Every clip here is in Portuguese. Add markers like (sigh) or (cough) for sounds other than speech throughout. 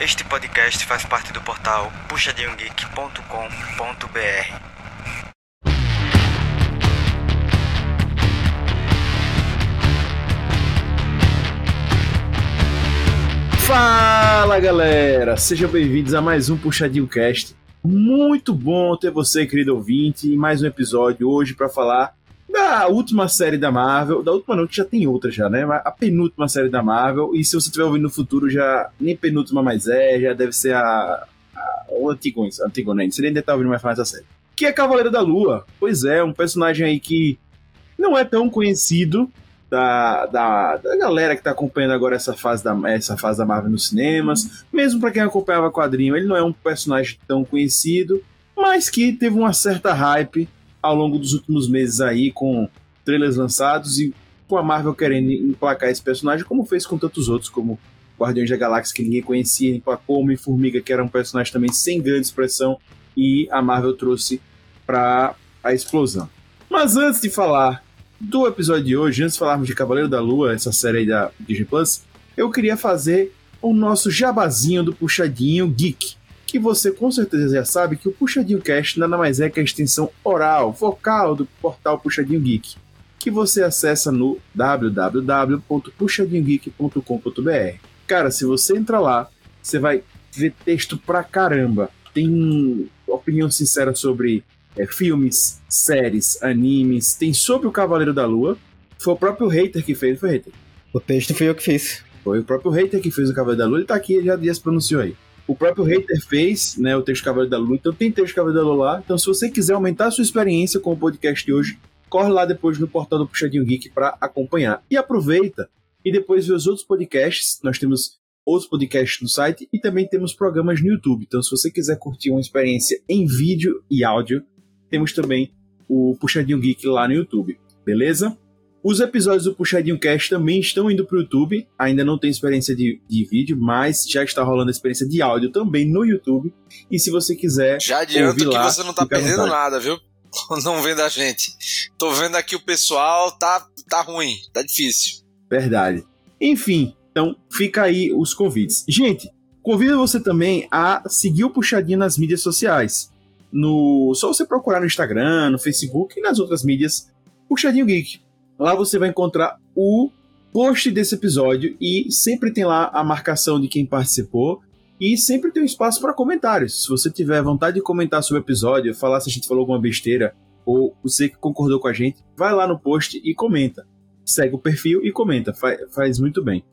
Este podcast faz parte do portal puxadinhogeek.com.br. Fala galera, sejam bem-vindos a mais um Puxadinho Cast. Muito bom ter você, querido ouvinte, em mais um episódio hoje para falar última série da Marvel, da última não, que já tem outra já, né? A penúltima série da Marvel, e se você estiver ouvindo no futuro, já nem penúltima mais é, já deve ser a. a o Antigone, Antigone, você ainda tá ouvindo mais falar série. Que é Cavaleiro da Lua. Pois é, um personagem aí que não é tão conhecido da, da, da galera que tá acompanhando agora essa fase, da, essa fase da Marvel nos cinemas. Mesmo para quem acompanhava quadrinho, ele não é um personagem tão conhecido, mas que teve uma certa hype ao longo dos últimos meses aí, com trailers lançados e com a Marvel querendo emplacar esse personagem, como fez com tantos outros, como Guardiões da Galáxia, que ninguém conhecia, emplacou Homem-Formiga, que era um personagem também sem grande expressão, e a Marvel trouxe para a explosão. Mas antes de falar do episódio de hoje, antes de falarmos de Cavaleiro da Lua, essa série aí da Disney Plus, eu queria fazer o nosso jabazinho do Puxadinho Geek que você com certeza já sabe que o Puxadinho Cast nada mais é que a extensão oral, vocal do portal Puxadinho Geek, que você acessa no www.puxadinhogeek.com.br. Cara, se você entrar lá, você vai ver texto pra caramba. Tem opinião sincera sobre é, filmes, séries, animes, tem sobre o Cavaleiro da Lua. Foi o próprio hater que fez, foi hater. O texto foi eu que fiz. Foi o próprio hater que fez o Cavaleiro da Lua, ele tá aqui, ele já, já se pronunciou aí. O próprio Hater fez, né, o Texto Cavaleiro da Lua, então tem Texto Cavaleiro da Lua lá. Então, se você quiser aumentar a sua experiência com o podcast de hoje, corre lá depois no portal do Puxadinho Geek para acompanhar. E aproveita e depois vê os outros podcasts. Nós temos outros podcasts no site e também temos programas no YouTube. Então, se você quiser curtir uma experiência em vídeo e áudio, temos também o Puxadinho Geek lá no YouTube. Beleza? Os episódios do Puxadinho Cast também estão indo para o YouTube. Ainda não tem experiência de, de vídeo, mas já está rolando a experiência de áudio também no YouTube. E se você quiser. Já adianto que lá, você não está perdendo nada, viu? (laughs) Não vendo a gente. Tô vendo aqui o pessoal, tá, tá ruim, tá difícil. Verdade. Enfim, então fica aí os convites. Gente, convido você também a seguir o Puxadinho nas mídias sociais. No, só você procurar no Instagram, no Facebook e nas outras mídias Puxadinho Geek. Lá você vai encontrar o post desse episódio e sempre tem lá a marcação de quem participou e sempre tem um espaço para comentários. Se você tiver vontade de comentar sobre o episódio, falar se a gente falou alguma besteira ou você que concordou com a gente, vai lá no post e comenta. Segue o perfil e comenta, faz, faz muito bem.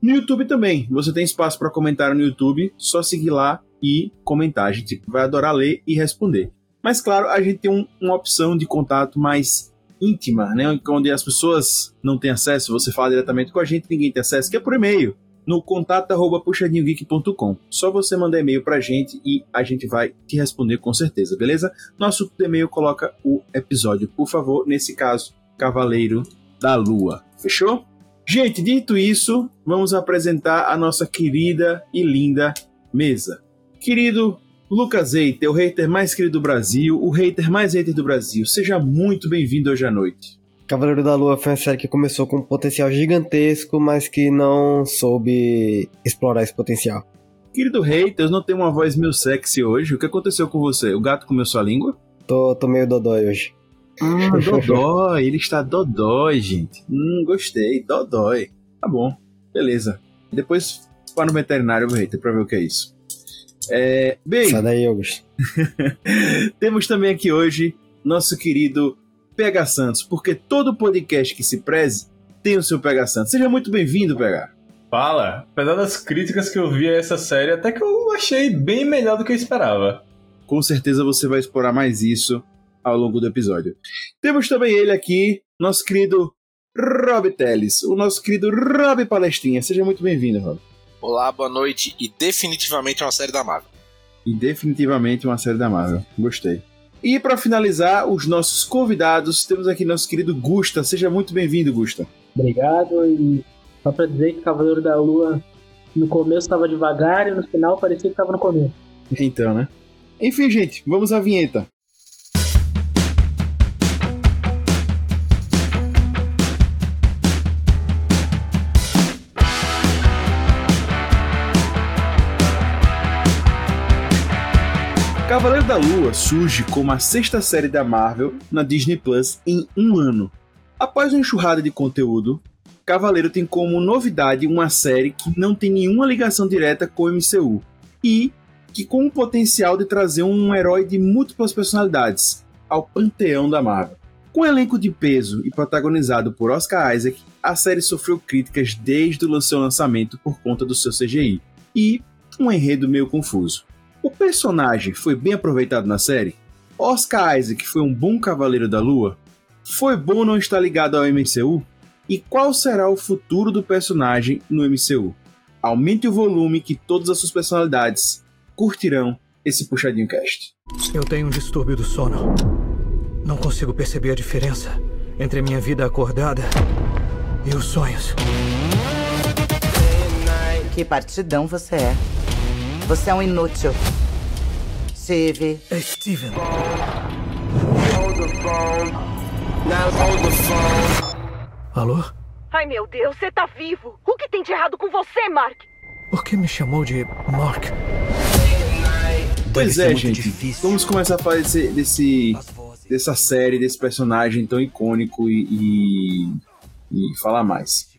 No YouTube também, você tem espaço para comentário no YouTube, só seguir lá e comentar. A gente vai adorar ler e responder. Mas claro, a gente tem um, uma opção de contato mais íntima, né, onde as pessoas não têm acesso, você fala diretamente com a gente, ninguém tem acesso, que é por e-mail, no contato@puxadinhogeek.com. Só você mandar e-mail pra gente e a gente vai te responder com certeza, beleza? Nosso e-mail coloca o episódio, por favor, nesse caso, Cavaleiro da Lua. Fechou? Gente, dito isso, vamos apresentar a nossa querida e linda mesa. Querido Lucas Eiter, o hater mais querido do Brasil, o hater mais hater do Brasil. Seja muito bem-vindo hoje à noite. Cavaleiro da Lua foi uma série que começou com um potencial gigantesco, mas que não soube explorar esse potencial. Querido hater, eu não tenho uma voz meio sexy hoje. O que aconteceu com você? O gato comeu sua língua? Tô, tô meio dodói hoje. Ah, (laughs) dodói. Ele está dodói, gente. Hum, gostei. Dodói. Tá bom. Beleza. Depois para no veterinário, hater, pra ver o que é isso. É, bem, Sai daí, Augusto. (laughs) temos também aqui hoje nosso querido PH Santos, porque todo podcast que se preze tem o seu PH Santos. Seja muito bem-vindo, PH. Fala, apesar das críticas que eu vi a essa série, até que eu achei bem melhor do que eu esperava. Com certeza você vai explorar mais isso ao longo do episódio. Temos também ele aqui, nosso querido Rob Teles, o nosso querido Rob Palestrinha. Seja muito bem-vindo, Rob. Olá, boa noite e definitivamente uma série da Marvel. E definitivamente uma série da Marvel. Gostei. E para finalizar, os nossos convidados, temos aqui nosso querido Gusta. Seja muito bem-vindo, Gusta. Obrigado. E só para dizer que Cavaleiro da Lua no começo estava devagar e no final parecia que estava no começo. Então, né? Enfim, gente, vamos à vinheta. Cavaleiro da Lua surge como a sexta série da Marvel na Disney Plus em um ano. Após uma enxurrada de conteúdo, Cavaleiro tem como novidade uma série que não tem nenhuma ligação direta com o MCU e que com o potencial de trazer um herói de múltiplas personalidades ao panteão da Marvel. Com um elenco de peso e protagonizado por Oscar Isaac, a série sofreu críticas desde o seu lançamento por conta do seu CGI e um enredo meio confuso. O personagem foi bem aproveitado na série? Oscar Isaac foi um bom Cavaleiro da Lua? Foi bom não estar ligado ao MCU? E qual será o futuro do personagem no MCU? Aumente o volume que todas as suas personalidades curtirão esse puxadinho cast. Eu tenho um distúrbio do sono. Não consigo perceber a diferença entre a minha vida acordada e os sonhos. Que partidão você é. Você é um inútil. Steve. É Steven. Alô? Ai meu Deus, você tá vivo! O que tem de errado com você, Mark? Por que me chamou de Mark? Pois é, gente. Vamos começar a falar desse, desse, dessa série, desse personagem tão icônico e, e, e falar mais.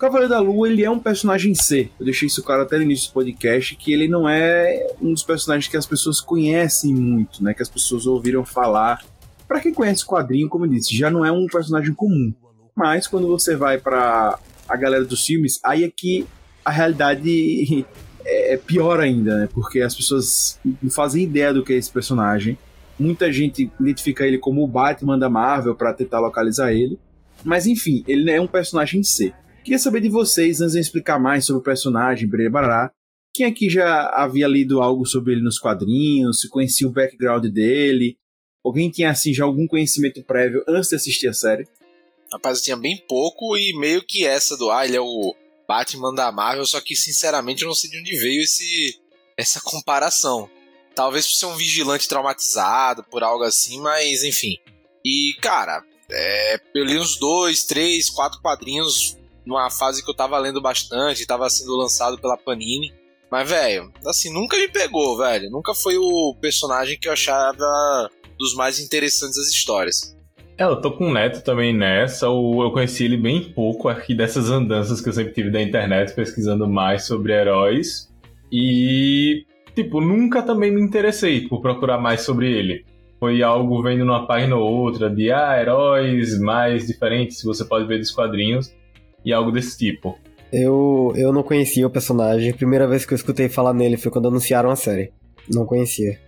Cavaleiro da Lua, ele é um personagem C. Eu deixei isso claro até no início do podcast, que ele não é um dos personagens que as pessoas conhecem muito, né? Que as pessoas ouviram falar. Para quem conhece o quadrinho, como eu disse, já não é um personagem comum. Mas quando você vai para a galera dos filmes, aí é que a realidade (laughs) é pior ainda, né? Porque as pessoas não fazem ideia do que é esse personagem. Muita gente identifica ele como o Batman da Marvel para tentar localizar ele. Mas enfim, ele é um personagem em C. Queria saber de vocês, antes de explicar mais sobre o personagem, Bará, quem aqui já havia lido algo sobre ele nos quadrinhos, se conhecia o background dele? Alguém tinha assim já algum conhecimento prévio antes de assistir a série? Rapaz, eu tinha bem pouco e meio que essa do ah, ele é o Batman da Marvel, só que sinceramente eu não sei de onde veio esse essa comparação. Talvez por ser um vigilante traumatizado, por algo assim, mas enfim. E, cara, é, eu li uns dois, três, quatro quadrinhos numa fase que eu tava lendo bastante, tava sendo lançado pela Panini. Mas, velho, assim, nunca me pegou, velho. Nunca foi o personagem que eu achava dos mais interessantes das histórias. É, eu tô com o Neto também nessa. Eu conheci ele bem pouco aqui dessas andanças que eu sempre tive da internet pesquisando mais sobre heróis. E, tipo, nunca também me interessei por procurar mais sobre ele. Foi algo vendo numa página ou outra de, ah, heróis mais diferentes, você pode ver dos quadrinhos, e algo desse tipo. Eu, eu não conhecia o personagem. A primeira vez que eu escutei falar nele foi quando anunciaram a série. Não conhecia.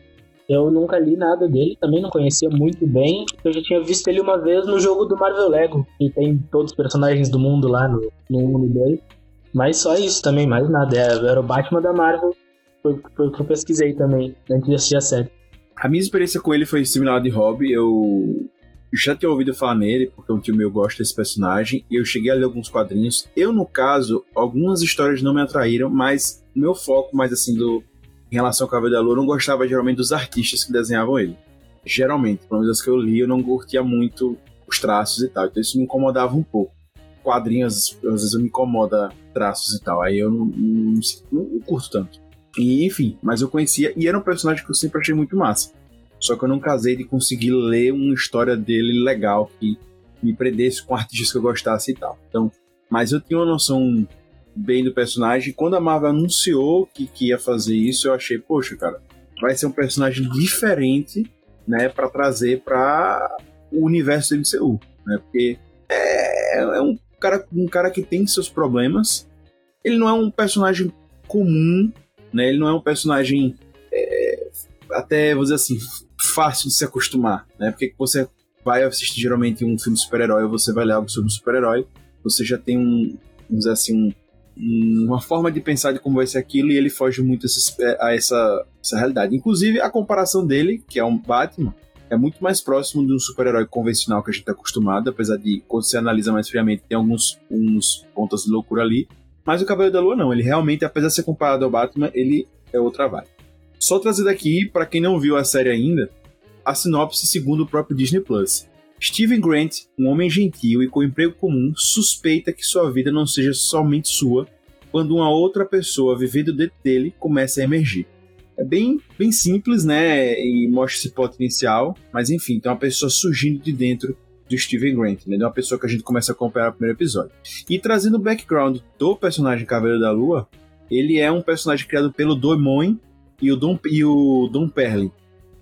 Eu nunca li nada dele, também não conhecia muito bem. Eu já tinha visto ele uma vez no jogo do Marvel Lego, que tem todos os personagens do mundo lá no, no 1 e 2. Mas só isso também, mais nada. É, era o Batman da Marvel, foi, foi o que eu pesquisei também, antes de assistir a série. A minha experiência com ele foi similar de hobby. Eu já tinha ouvido falar nele, porque um tio meu gosta desse personagem, e eu cheguei a ler alguns quadrinhos. Eu, no caso, algumas histórias não me atraíram, mas meu foco mais assim do em relação ao Cavaleiro da Lua, eu não gostava geralmente dos artistas que desenhavam ele. Geralmente, pelo menos as que eu li, eu não curtia muito os traços e tal. Então isso me incomodava um pouco. Quadrinhos, às vezes, me incomoda traços e tal. Aí eu não, não, não, não curto tanto. E, enfim, mas eu conhecia e era um personagem que eu sempre achei muito massa. Só que eu não casei de conseguir ler uma história dele legal que me prendesse com artistas que eu gostasse e tal. Então, mas eu tinha uma noção bem do personagem. Quando a Marvel anunciou que, que ia fazer isso, eu achei, poxa, cara, vai ser um personagem diferente, né, para trazer para o universo do MCU, né? Porque é, é, um cara, um cara que tem seus problemas. Ele não é um personagem comum, né? Ele não é um personagem até, vou dizer assim, fácil de se acostumar, né? Porque você vai assistir geralmente um filme de super-herói você vai ler algo sobre um super-herói, você já tem um, vamos dizer assim, um, uma forma de pensar de como vai ser aquilo e ele foge muito a essa, essa realidade. Inclusive, a comparação dele, que é um Batman, é muito mais próximo de um super-herói convencional que a gente está acostumado, apesar de, quando você analisa mais friamente, tem alguns uns pontos de loucura ali. Mas o Cavaleiro da Lua não, ele realmente, apesar de ser comparado ao Batman, ele é outra vibe. Só trazer daqui, para quem não viu a série ainda, a sinopse segundo o próprio Disney Plus. Steven Grant, um homem gentil e com emprego comum, suspeita que sua vida não seja somente sua quando uma outra pessoa vivendo dentro dele começa a emergir. É bem, bem simples, né? E mostra esse potencial. Mas enfim, tem uma pessoa surgindo de dentro do Steven Grant, né? De uma pessoa que a gente começa a acompanhar no primeiro episódio. E trazendo o background do personagem Cavaleiro da Lua, ele é um personagem criado pelo Doimon e o Dom, e o Dom Perlin.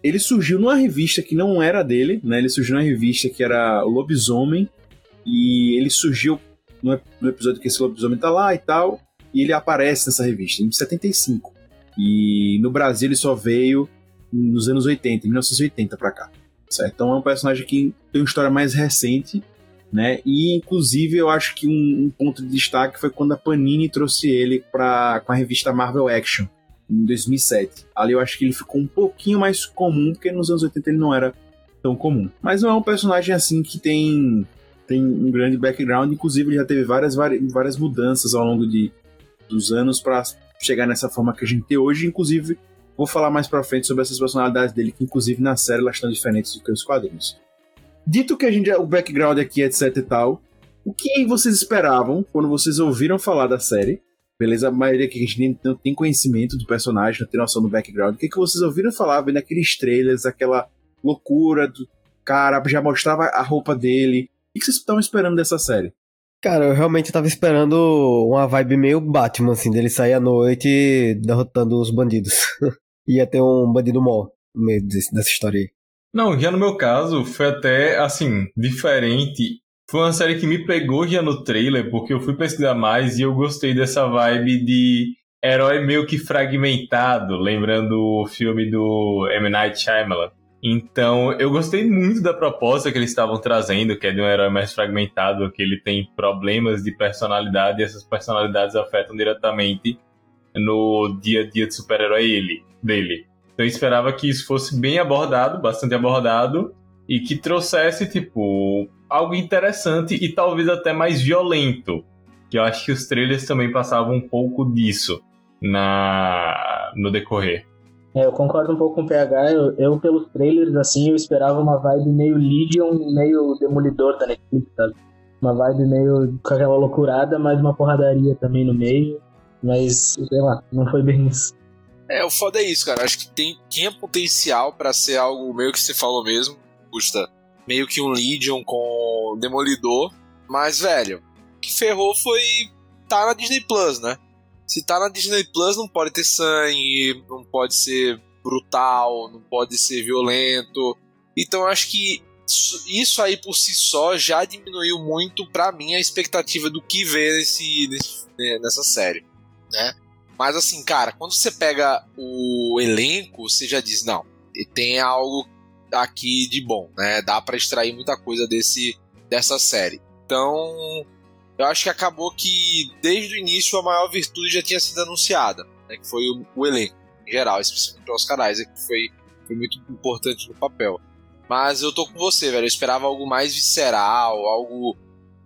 Ele surgiu numa revista que não era dele, né? Ele surgiu numa revista que era o Lobisomem. E ele surgiu no, no episódio que esse lobisomem tá lá e tal. E ele aparece nessa revista, em 75. E no Brasil ele só veio nos anos 80, 1980 pra cá. Certo? Então é um personagem que tem uma história mais recente, né? E inclusive eu acho que um, um ponto de destaque foi quando a Panini trouxe ele pra, com a revista Marvel Action em 2007. Ali eu acho que ele ficou um pouquinho mais comum, porque nos anos 80 ele não era tão comum. Mas não é um personagem assim que tem tem um grande background, inclusive ele já teve várias, várias mudanças ao longo de, dos anos para chegar nessa forma que a gente tem hoje, inclusive vou falar mais para frente sobre essas personalidades dele, que inclusive na série elas estão diferentes do que os quadrinhos. Dito que a gente o background aqui etc e tal, o que vocês esperavam quando vocês ouviram falar da série? Beleza, a maioria aqui a gente não tem conhecimento do personagem, não tem noção do background. O que, que vocês ouviram falar vendo aqueles trailers, aquela loucura do cara, já mostrava a roupa dele, o que vocês estão esperando dessa série? Cara, eu realmente tava esperando uma vibe meio Batman, assim, dele sair à noite derrotando os bandidos. (laughs) Ia ter um bandido mó no meio desse, dessa história aí. Não, já no meu caso, foi até, assim, diferente. Foi uma série que me pegou já no trailer, porque eu fui pesquisar mais e eu gostei dessa vibe de herói meio que fragmentado, lembrando o filme do M. Night Shyamalan. Então, eu gostei muito da proposta que eles estavam trazendo, que é de um herói mais fragmentado, que ele tem problemas de personalidade e essas personalidades afetam diretamente no dia a dia de super-herói ele, dele. Então, eu esperava que isso fosse bem abordado, bastante abordado, e que trouxesse, tipo, algo interessante e talvez até mais violento. Que eu acho que os trailers também passavam um pouco disso na no decorrer. É, eu concordo um pouco com o PH. Eu, eu, pelos trailers, assim, eu esperava uma vibe meio Legion, meio Demolidor da Netflix, sabe? Uma vibe meio com aquela loucurada, mas uma porradaria também no meio. Mas, sei lá, não foi bem isso. É, o foda é isso, cara. Acho que tem, tinha potencial para ser algo meio que você falou mesmo, custa meio que um Legion com Demolidor. Mas, velho, o que ferrou foi tá na Disney Plus, né? Se tá na Disney Plus, não pode ter sangue, não pode ser brutal, não pode ser violento. Então acho que isso aí por si só já diminuiu muito para mim a expectativa do que ver nesse, nesse, nessa série, né? Mas assim, cara, quando você pega o elenco, você já diz, não, tem algo aqui de bom, né? Dá para extrair muita coisa desse dessa série. Então, eu acho que acabou que desde o início a maior virtude já tinha sido anunciada, né, que foi o, o elenco em geral, especialmente os canais, que foi, foi muito importante no papel. Mas eu tô com você, velho. Eu esperava algo mais visceral, algo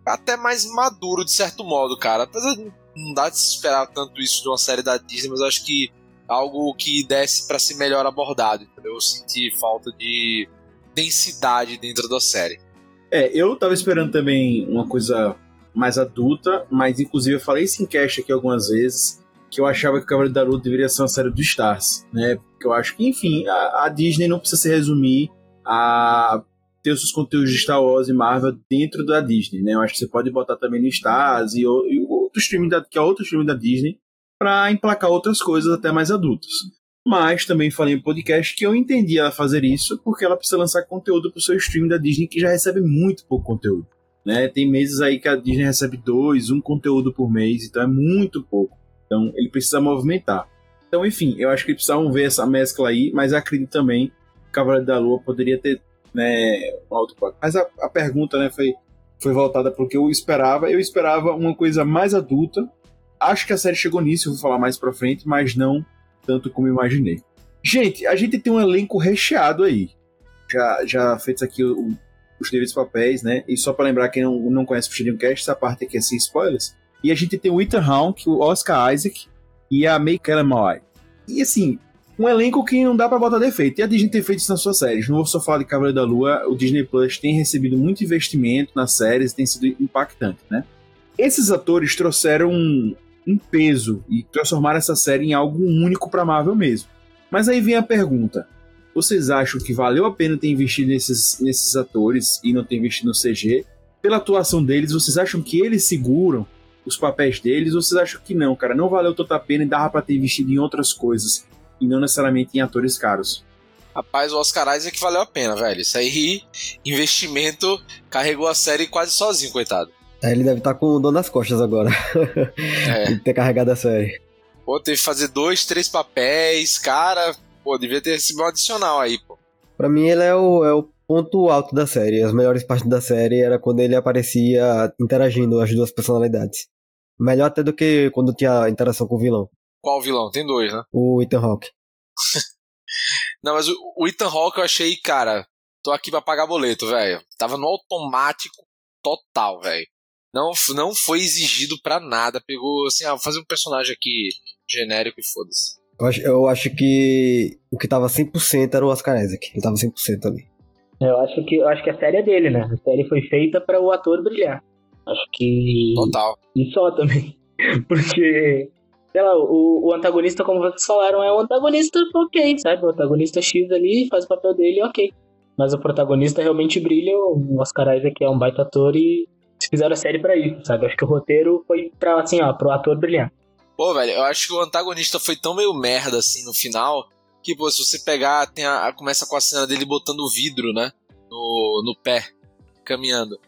até mais maduro de certo modo, cara. Apesar de não dar de se esperar tanto isso de uma série da Disney, mas eu acho que algo que desse para ser melhor abordado? Eu senti falta de densidade dentro da série. É, eu tava esperando também uma coisa mais adulta, mas inclusive eu falei isso em cast aqui algumas vezes, que eu achava que o Cavaleiro da Lua deveria ser uma série do Stars, né? Porque eu acho que, enfim, a, a Disney não precisa se resumir a ter os seus conteúdos de Star Wars e Marvel dentro da Disney, né? Eu acho que você pode botar também no Stars e, e outro streaming da, que é outro streaming da Disney para emplacar outras coisas até mais adultas. Mas também falei em podcast que eu entendi ela fazer isso porque ela precisa lançar conteúdo para o seu streaming da Disney que já recebe muito pouco conteúdo. Né? Tem meses aí que a Disney recebe dois, um conteúdo por mês, então é muito pouco. Então ele precisa movimentar. Então, enfim, eu acho que precisavam ver essa mescla aí, mas acredito também que Cavaleiro da Lua poderia ter né, um alto Mas a, a pergunta né, foi, foi voltada para o que eu esperava. Eu esperava uma coisa mais adulta. Acho que a série chegou nisso, eu vou falar mais para frente, mas não tanto como imaginei. Gente, a gente tem um elenco recheado aí. Já, já feitos aqui o, os devidos papéis, né? E só para lembrar quem não, não conhece o Puxadinho Cast, essa parte aqui é sem spoilers. E a gente tem o Ethan Hawke, o Oscar Isaac e a May Kellermoy. E assim, um elenco que não dá para botar defeito. E a Disney tem feito isso nas suas séries. Não vou só falar de Cavaleiro da Lua, o Disney Plus tem recebido muito investimento nas séries, tem sido impactante, né? Esses atores trouxeram um, peso e transformaram essa série em algo único para Marvel mesmo. Mas aí vem a pergunta: vocês acham que valeu a pena ter investido nesses, nesses atores e não ter investido no CG? Pela atuação deles, vocês acham que eles seguram os papéis deles? Ou vocês acham que não, cara? Não valeu tanta pena e dava pra ter investido em outras coisas e não necessariamente em atores caros? Rapaz, o Oscar Isaac valeu a pena, velho. Isso aí, investimento, carregou a série quase sozinho, coitado. Ele deve estar com o dor nas costas agora. É. (laughs) de ter carregado a série. Pô, teve que fazer dois, três papéis, cara. Pô, devia ter recebido um adicional aí, pô. Pra mim, ele é o, é o ponto alto da série. As melhores partes da série era quando ele aparecia interagindo as duas personalidades. Melhor até do que quando tinha interação com o vilão. Qual vilão? Tem dois, né? O Ethan Hawke. (laughs) Não, mas o, o Ethan Hawke eu achei, cara, tô aqui pra pagar boleto, velho. Tava no automático total, velho. Não, não foi exigido pra nada. Pegou assim, ah, vou fazer um personagem aqui genérico e foda-se. Eu acho, eu acho que o que tava 100% era o Oscar Isaac. Ele tava 100% ali. Eu acho que eu acho que a série é dele, né? A série foi feita pra o ator brilhar. Acho que Total. e só também. (laughs) Porque sei lá, o, o antagonista, como vocês falaram, é um antagonista ok, sabe? O antagonista X ali faz o papel dele, ok. Mas o protagonista realmente brilha, o Oscar Isaac é um baita ator e fizeram a série pra isso, sabe? Acho que o roteiro foi pra, assim, ó, pro ator brilhar. Pô, velho, eu acho que o antagonista foi tão meio merda assim no final. Que, pô, se você pegar, tem a, a- começa com a cena dele botando o vidro, né? No, no pé, caminhando.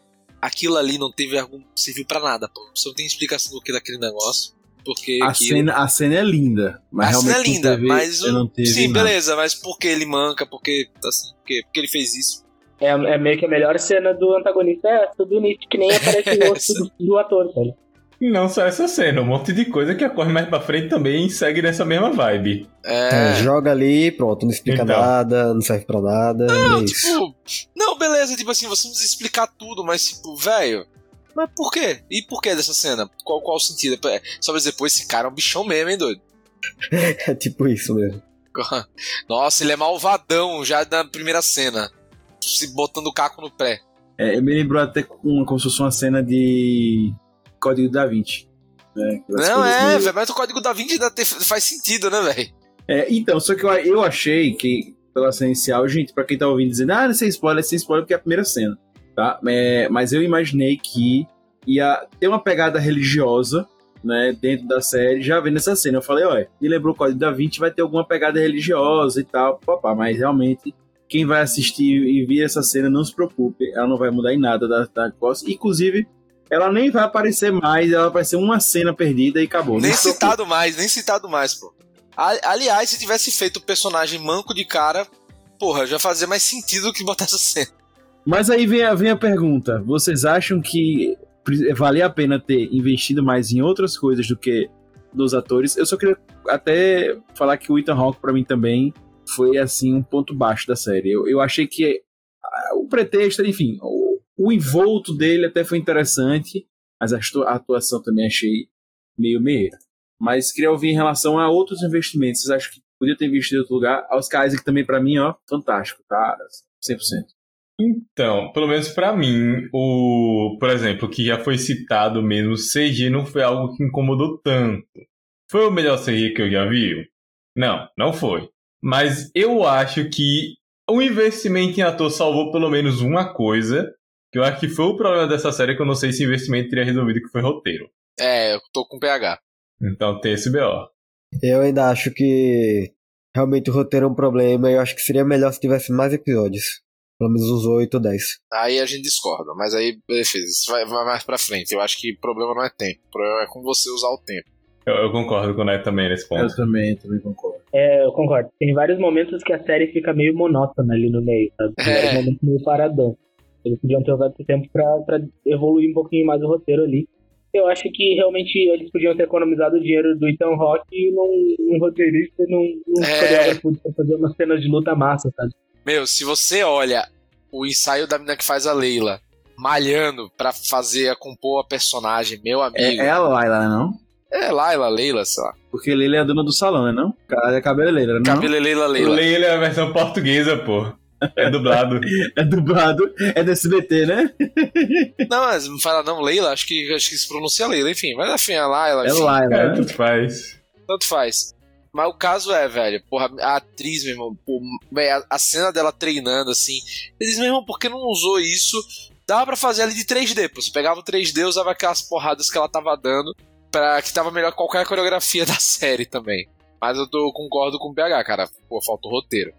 Aquilo ali não teve algum. serviu pra nada, pô. Você não tem explicação do que daquele negócio. Porque. A aquilo- cena, a cena é linda, mas a realmente cena é não linda, teve- mas o- não teve sim, nada. beleza, mas por que ele manca? Porque assim, por quê? Porque ele fez isso. É, é meio que a melhor cena do antagonista é essa do início, que nem aparece o (laughs) rosto do, do ator, sabe? E não só essa cena, um monte de coisa que ocorre mais pra frente também segue nessa mesma vibe. É, É. joga ali, pronto, não explica Então. nada, não serve pra nada. e é isso. Tipo, não, beleza, tipo assim, você não precisa explicar tudo, mas tipo, velho. Mas por quê? E por que dessa cena? Qual, qual o sentido? É Só pra dizer, pô, esse cara é um bichão mesmo, hein, doido? (laughs) É tipo isso mesmo. (laughs) Nossa, ele é malvadão já na primeira cena. Se botando o caco no pé. É, me lembrou até com, como se fosse uma cena de Código da Vinci. né? Não, é, meio- velho, mas o código da Vinci ainda faz sentido, né, velho? É, então, só que eu, eu achei que, pela cena inicial, gente, pra quem tá ouvindo dizendo, ah, não sei spoiler, sem spoiler porque é a primeira cena, tá? É, mas eu imaginei que ia ter uma pegada religiosa, né, dentro da série, já vendo essa cena. Eu falei, olha, me lembrou o Código da Vinci, vai ter alguma pegada religiosa e tal, papá, mas realmente, quem vai assistir e ver essa cena, não se preocupe, ela não vai mudar em nada da, da coisa. Inclusive, ela nem vai aparecer mais, ela vai ser uma cena perdida e acabou. Nem citado mais, nem citado mais, pô. Aliás, se tivesse feito o personagem manco de cara, porra, já fazia mais sentido do que botar essa cena. Mas aí vem a, vem a pergunta: vocês acham que valia a pena ter investido mais em outras coisas do que nos atores? Eu só queria até falar que o Ethan Hawke, pra mim, também foi assim um ponto baixo da série. Eu, eu achei que ah, o pretexto, enfim, o, o envolto dele até foi interessante, mas a atua- a atuação também achei meio meia. Mas queria ouvir em relação a outros investimentos. Vocês acham que podia ter investido em outro lugar? Os Isaac também, pra mim, ó, fantástico, tá? 100%. Então, pelo menos pra mim, o, por exemplo, que já foi citado mesmo, CG não foi algo que incomodou tanto. Foi o melhor CG que eu já vi? Não, não foi. Mas eu acho que o investimento em ator salvou pelo menos uma coisa, que eu acho que foi o problema dessa série, que eu não sei se o investimento teria resolvido, que foi roteiro. É, eu tô com PH. Então tem esse BO. Eu ainda acho que realmente o roteiro é um problema e eu acho que seria melhor se tivesse mais episódios. Pelo menos uns 8 ou 10. Aí a gente discorda, mas aí, beleza, isso vai, vai mais pra frente. Eu acho que o problema não é tempo, o problema é com você usar o tempo. Eu, eu concordo com o Neto também nesse ponto. Eu também, também concordo. É, eu concordo. Tem vários momentos que a série fica meio monótona ali no meio, sabe? Tem É. vários momentos meio paradão. Eles podiam ter usado esse tempo pra, pra evoluir um pouquinho mais o roteiro ali. Eu acho que realmente eles podiam ter economizado o dinheiro do Ethan Rock num, num roteirista e num, num É. coreógrafo pra fazer umas cenas de luta massa, sabe? Meu, se você olha o ensaio da menina que faz a Leila malhando pra fazer, a compor a personagem, meu É, amigo. é a Laila, né, não? É Laila, Leila, sei lá. Porque Leila é a dona do salão, né, não? Cara é cabeleireira, não? Cabelo é Leila, Leila. Leila é a versão portuguesa, pô. É dublado. (laughs) É dublado, é do SBT, né? Não, mas não fala não, Leila, acho que, acho que se pronuncia Leila, enfim. Mas enfim, a Laila, É enfim, Laila, é, né? tudo faz. tanto faz. Mas o caso é, velho, porra, a atriz, meu irmão, pô, véio, a, a, cena dela treinando assim. Eles, meu irmão, por que não usou isso? Dava pra fazer ali de 3D, pô. Você pegava o 3D, usava aquelas porradas que ela tava dando, pra que tava melhor qualquer coreografia (laughs) da série também. Mas eu tô, concordo com o PH, cara. Pô, falta o roteiro.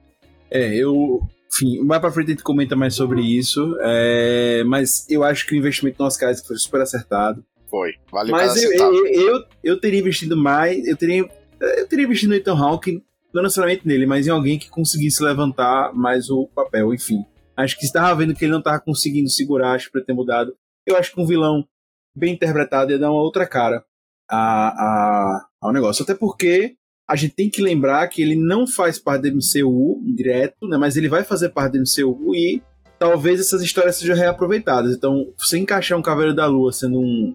É, eu. Enfim, mais pra frente a gente comenta mais sobre isso. É, mas eu acho que o investimento no Oscar foi super acertado. Foi. Valeu Mas eu, eu, eu, eu, teria investido mais. Eu teria, eu teria investido no Ethan Hawke, não necessariamente nele, mas em alguém que conseguisse levantar mais o papel, enfim. Acho que estava vendo que ele não estava conseguindo segurar, acho que ter mudado. Eu acho que um vilão bem interpretado ia dar uma outra cara a, a, ao negócio. Até porque a gente tem que lembrar que ele não faz parte do MCU direto, né, mas ele vai fazer parte do MCU e talvez essas histórias sejam reaproveitadas. Então, você encaixar um Cavaleiro da Lua sendo um,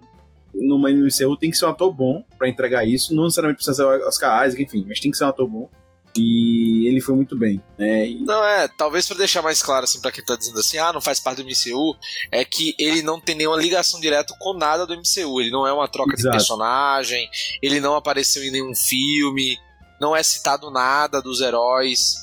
numa MCU tem que ser um ator bom para entregar isso. Não necessariamente precisa ser Oscar Isaac, enfim, mas tem que ser um ator bom. E ele foi muito bem, né? E... Não, é, talvez para deixar mais claro, assim, pra quem tá dizendo assim, ah, não faz parte do MCU, é que ele não tem nenhuma ligação direta com nada do MCU. Ele não é uma troca Exato. de personagem, ele não apareceu em nenhum filme, não é citado nada dos heróis.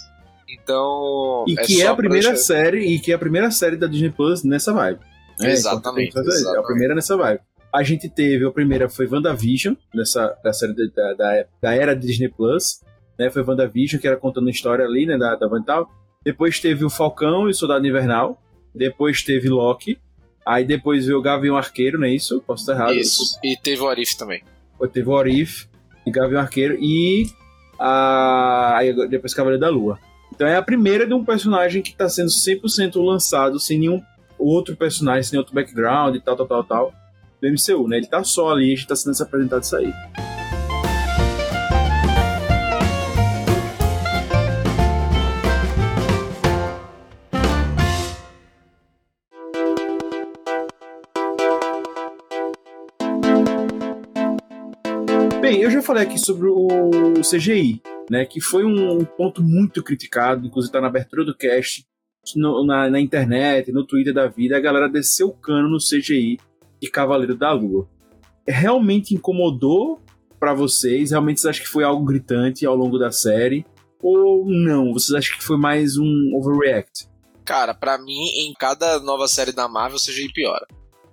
Então. E é que é, a primeira deixar... série, e que é a primeira série da Disney Plus nessa vibe. Né? Exatamente, exatamente. É a primeira nessa vibe. A gente teve, a primeira foi WandaVision, nessa da série da, da, da era Disney Plus, né? Foi WandaVision, que era contando a história ali, né, da, da Vantal. Depois teve o Falcão e o Soldado Invernal. Depois teve Loki. Aí depois veio o Gavião Arqueiro, não é isso? Posso estar errado. Isso. E teve o Arif também. Teve o Arif e Gavião Arqueiro. E a... aí depois Cavaleiro da Lua. Então é a primeira de um personagem que está sendo 100% lançado sem nenhum outro personagem, sem outro background e tal, tal, tal, tal do MCU, né? Ele tá só ali, a gente tá sendo se apresentado isso aí. Eu já falei aqui sobre o CGI, né? Que foi um ponto muito criticado, inclusive tá na abertura do cast, no, na, na, internet, no Twitter da vida, a galera desceu o cano no CGI e Cavaleiro da Lua. Realmente incomodou para vocês? Realmente vocês acham que foi algo gritante ao longo da série? Ou não? Vocês acham que foi mais um overreact? Cara, para mim, em cada nova série da Marvel, o CGI piora.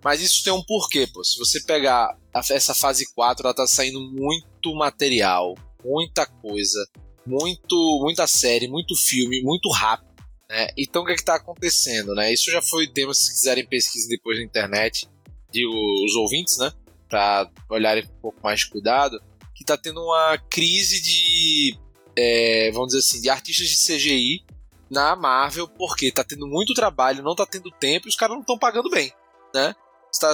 Mas isso tem um porquê, pô. Se você pegar essa fase 4, ela tá saindo muito material, muita coisa, muito, muita série, muito filme, muito rápido. Né? Então o que é que tá acontecendo, né? Isso já foi tema, se quiserem pesquisar depois na internet digo, os ouvintes, né? Para olharem com um pouco mais de cuidado, que está tendo uma crise de, é, vamos dizer assim, de artistas de CGI na Marvel, porque está tendo muito trabalho, não está tendo tempo e os caras não estão pagando bem, né?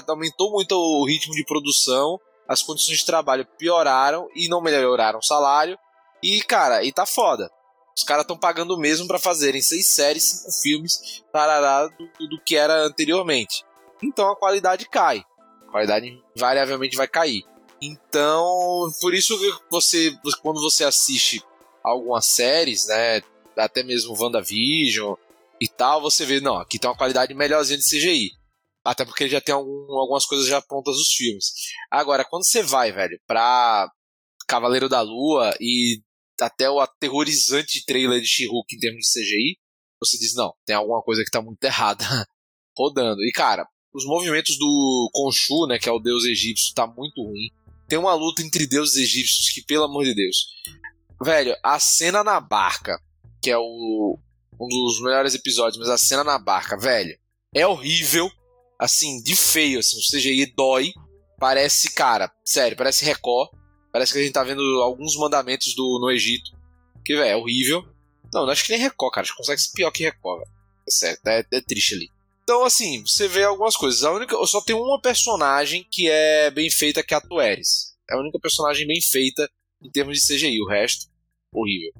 Aumentou muito o ritmo de produção, as condições de trabalho pioraram e não melhoraram o salário. E, cara, e tá foda. Os caras estão pagando mesmo para fazerem seis séries, cinco filmes, tarará, do, do que era anteriormente então a qualidade cai. A qualidade invariavelmente vai cair. Então, por isso que você, quando você assiste algumas séries, né, até mesmo WandaVision e tal, você vê, não, aqui tem uma qualidade melhorzinha de CGI. Até porque já tem algum, algumas coisas já prontas dos filmes. Agora, quando você vai, velho, pra Cavaleiro da Lua e até o aterrorizante trailer de She-Hulk em termos de CGI, você diz, não, tem alguma coisa que tá muito (laughs) errada rodando. E, cara, os movimentos do Khonshu, né, que é o deus egípcio, tá muito ruim. Tem uma luta entre deuses egípcios que, pelo amor de Deus. Velho, a cena na barca, que é o, um dos melhores episódios, mas a cena na barca, velho, é horrível. Assim, de feio, assim, o CGI dói. Parece, cara, sério, parece Record. Parece que a gente tá vendo alguns mandamentos do, no Egito. Que, velho, é horrível. Não, não acho que nem Record, cara. Acho que consegue ser pior que Record, velho. É sério, é, é triste ali. Então, assim, você vê algumas coisas. A única, só tem uma personagem que é bem feita, que é a Tueres. É a única personagem bem feita em termos de CGI. O resto, horrível.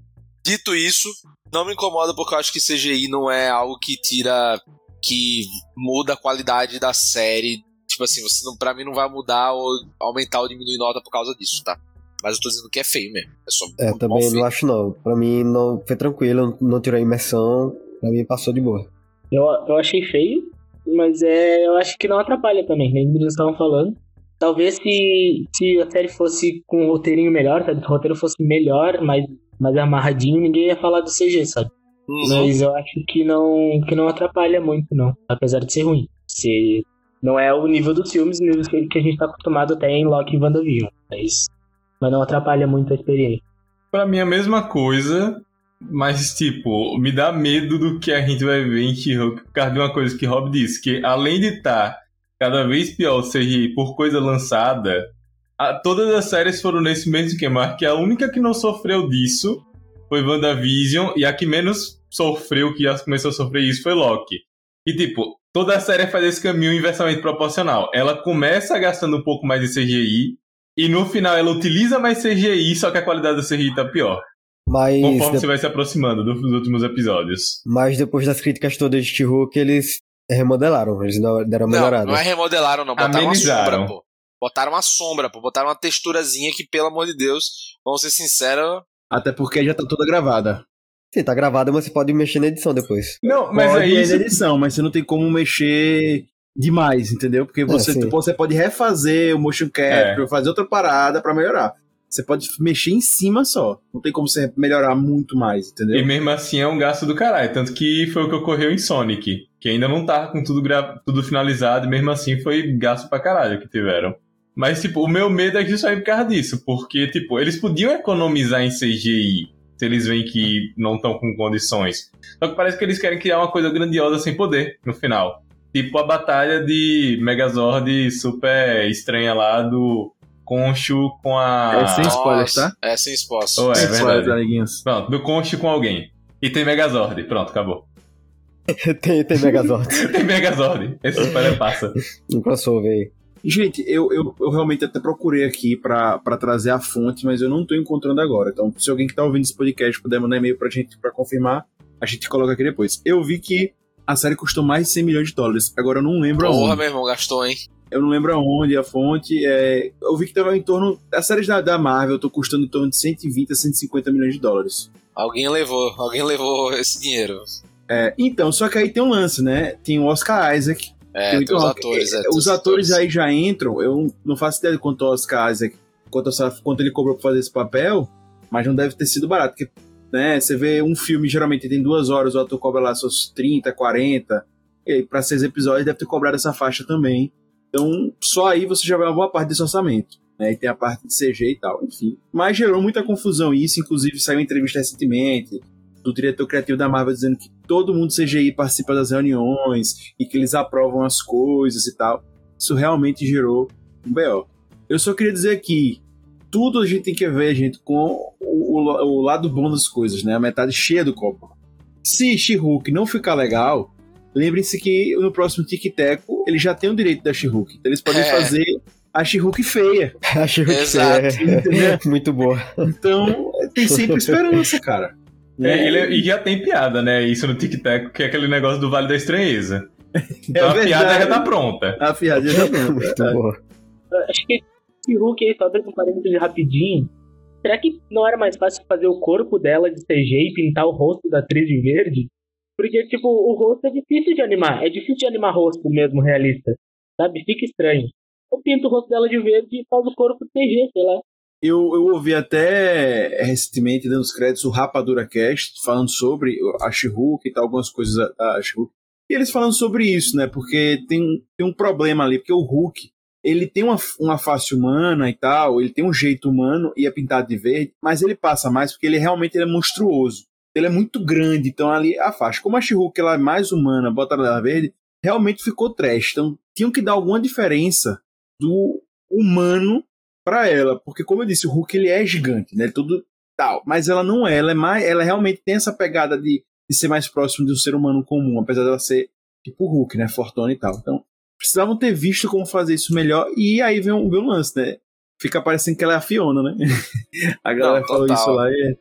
Dito isso, não me incomoda porque eu acho que CGI não é algo que tira. Que muda a qualidade da série. Tipo assim, você não, pra mim não vai mudar ou aumentar ou diminuir nota por causa disso, tá? Mas eu tô dizendo que é feio mesmo. É, só é também não acho não. Pra mim não foi tranquilo, não tirou a imersão. Pra mim passou de boa. Eu, eu achei feio, mas é, eu acho que não atrapalha também, nem eles estavam falando. Talvez se, se a série fosse com um roteirinho melhor, sabe? Se o roteiro fosse melhor, mais, mais amarradinho, ninguém ia falar do CG, sabe? Uhum. Mas eu acho que não, que não atrapalha muito, não. Apesar de ser ruim. Se não é o nível dos filmes, o nível que que a gente tá acostumado até em Loki e WandaVision. Mas, mas não atrapalha muito a experiência. Pra mim é a mesma coisa, mas tipo, me dá medo do que a gente vai ver em She-Hulk por causa de uma coisa que Rob disse, que além de estar cada vez pior o CGI por coisa lançada, a- todas as séries foram nesse mesmo esquema, que a única que não sofreu disso foi WandaVision, e a que menos sofreu, que já começou a sofrer isso, foi Loki. E tipo, toda a série faz esse caminho inversamente proporcional. Ela começa gastando um pouco mais de CGI, e no final ela utiliza mais CGI, só que a qualidade do CGI tá pior. Mas, Conforme de- você vai se aproximando dos últimos episódios. mas depois das críticas todas de She-Hulk, eles remodelaram, eles deram uma Não, melhorada. não é remodelaram, não. Botaram uma Amenizaram. sombra, pô. Botaram uma sombra, pô. Botaram uma texturazinha que, pelo amor de Deus, vamos ser sinceros, Até porque já tá toda gravada. Sim, tá gravada, mas você pode mexer na edição depois. Não, mas Pode é isso. na edição, mas você não tem como mexer demais, entendeu? Porque você, sim. você pode refazer o motion capture, fazer outra parada pra melhorar. Você pode mexer em cima só. Não tem como você melhorar muito mais, entendeu? E mesmo assim é um gasto do caralho. Tanto que foi o que ocorreu em Sonic. Que ainda não tava com tudo, gra... tudo finalizado, e mesmo assim foi gasto pra caralho que tiveram. Mas, tipo, o meu medo é justamente por causa disso. Porque, tipo, eles podiam economizar em CGI se eles veem que não estão com condições. Só que parece que eles querem criar uma coisa grandiosa sem poder no final. Tipo a batalha de Megazord super estranha lá do Concho com a. É sem spoilers, tá? É sem spoilers. Oh, é Sem spoilers, verdade. amiguinhos. Pronto, do Concho com alguém. E tem Megazord. Pronto, acabou. (laughs) tem, tem Megazord. (laughs) tem Megazord. Esse spoiler passa. um crossover aí. Gente, eu, eu, eu realmente até procurei aqui pra, pra trazer a fonte, mas eu não tô encontrando agora. Então, se alguém que tá ouvindo esse podcast puder mandar e-mail pra gente pra confirmar, a gente coloca aqui depois. Eu vi que a série custou mais de 100 milhões de dólares. Agora eu não lembro Porra, aonde. meu irmão, gastou, hein? Eu não lembro aonde a fonte. É... Eu vi que tava em torno. As séries da, da Marvel estão custando em torno de 120 a 150 milhões de dólares. Alguém levou, alguém levou esse dinheiro. É, então, só que aí tem um lance, né? Tem o Oscar Isaac. É, tem o tem os atores, é, É, Os atores aí já entram. Eu não faço ideia de quanto Oscar Isaac. Quanto, quanto ele cobrou pra fazer esse papel. Mas não deve ter sido barato. Porque, né? Você vê um filme, geralmente tem duas horas, o ator cobra lá seus 30, 40. E aí, pra seis episódios, deve ter cobrado essa faixa também. Então, só aí você já vai uma boa parte desse orçamento. Né? E tem a parte de CG e tal, enfim. Mas gerou muita confusão isso, inclusive saiu uma entrevista recentemente do diretor criativo da Marvel dizendo que todo mundo CGI participa das reuniões e que eles aprovam as coisas e tal. Isso realmente gerou um BO. Eu só queria dizer que tudo a gente tem que ver, gente, com o, o- o lado bom das coisas, né? A metade cheia do copo. Se She-Hulk não ficar legal, lembrem-se que no próximo Tic Teco ele já tem o direito da She-Hulk. Então eles podem É. fazer a She-Hulk feia. (laughs) Acho que Exato. é (laughs) muito boa. Então tem sempre esperança, cara. É, ele- e já tem piada, né? Isso no Tic Tac, que é aquele negócio do Vale da Estranheza. (laughs) Então a piada verdade. já tá pronta. A piada já tá pronta. muito boa. Acho que esse Hulk aí, só abrindo um parênteses rapidinho. Será que não era mais fácil fazer o corpo dela de CG e pintar o rosto da atriz de verde? Porque, tipo, o rosto é difícil de animar. É difícil de animar rosto mesmo realista. Sabe? Fica estranho. Ou pinta o rosto dela de verde e faz o corpo de CG, sei lá. Eu, eu ouvi até recentemente, dando os créditos, o Rapadura Cast, falando sobre a She-Hulk e tal, algumas coisas da She-Hulk. E eles falando sobre isso, né? Porque tem, um- tem um problema ali, porque o Hulk, ele tem uma, uma face humana e tal, ele tem um jeito humano e é pintado de verde, mas ele passa mais porque ele realmente ele é monstruoso. Ele é muito grande, então ali a faixa. Como a She-Hulk ela é mais humana, bota ela verde, realmente ficou trash. Então tinham que dar alguma diferença do humano pra ela, porque como eu disse, o Hulk ele é gigante, né? Tudo tal, mas ela não é, ela é mais, ela realmente tem essa pegada de, de ser mais próximo de um ser humano comum, apesar dela ser tipo o Hulk, né? Fortuna e tal. Então, precisavam ter visto como fazer isso melhor e aí vem um, vem um lance, né? Fica parecendo que ela é a Fiona, né? (laughs) a galera Não, falou isso lá e,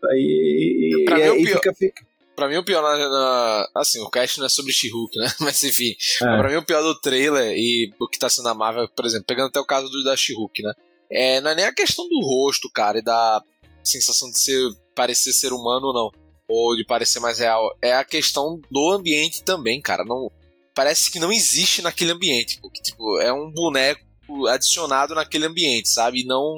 e, Pra e, mim, o aí pior- fica, fica Pra mim, o pior na, na- Assim, o cast não é sobre She-Hulk, né? (laughs) Mas enfim. É. Pra mim, o pior do trailer e o que tá sendo a Marvel, por exemplo, pegando até o caso do da She-Hulk, né? É, não é nem a questão do rosto, cara, e da sensação de ser parecer ser humano ou não. Ou de parecer mais real. É a questão do ambiente também, cara. Não, parece que não existe naquele ambiente. Porque, tipo, é um boneco adicionado naquele ambiente, sabe? E não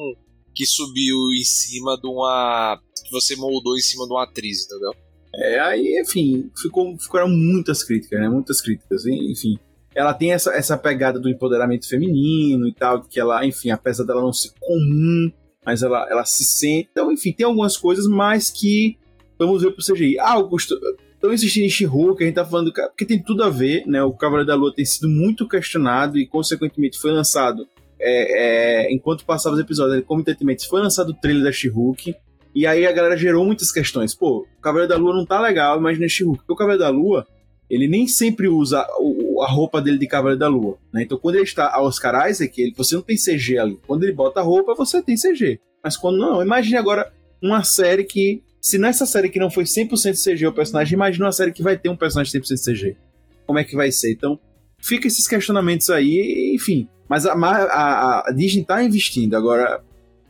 que subiu em cima de uma. que você moldou em cima de uma atriz, entendeu? É, aí, enfim, ficou, ficaram muitas críticas, né? Muitas críticas. Enfim, ela tem essa, essa pegada do empoderamento feminino e tal, que ela, enfim, apesar dela não ser comum, mas ela, ela se sente. Então, enfim, tem algumas coisas, mas que. Vamos ver pro CGI. Ah, Augusto, estão insistindo em She-Hulk, a gente tá falando. Porque tem tudo a ver, né? O Cavaleiro da Lua tem sido muito questionado e, consequentemente, foi lançado. É, é, enquanto passava os episódios, comitantemente foi lançado o trailer da She-Hulk. E aí a galera gerou muitas questões. Pô, o Cavaleiro da Lua não tá legal, imagina She-Hulk. Porque o Cavaleiro da Lua, ele nem sempre usa o, a roupa dele de Cavaleiro da Lua. Né? Então quando ele está a Oscar Isaac, ele, você não tem CG ali. Quando ele bota a roupa, você tem CG. Mas quando não, imagine agora uma série que. Se nessa série que não foi 100% CG o personagem, imagina uma série que vai ter um personagem 100% CG. Como é que vai ser? Então, fica esses questionamentos aí, enfim. Mas a, a, a Disney tá investindo. Agora,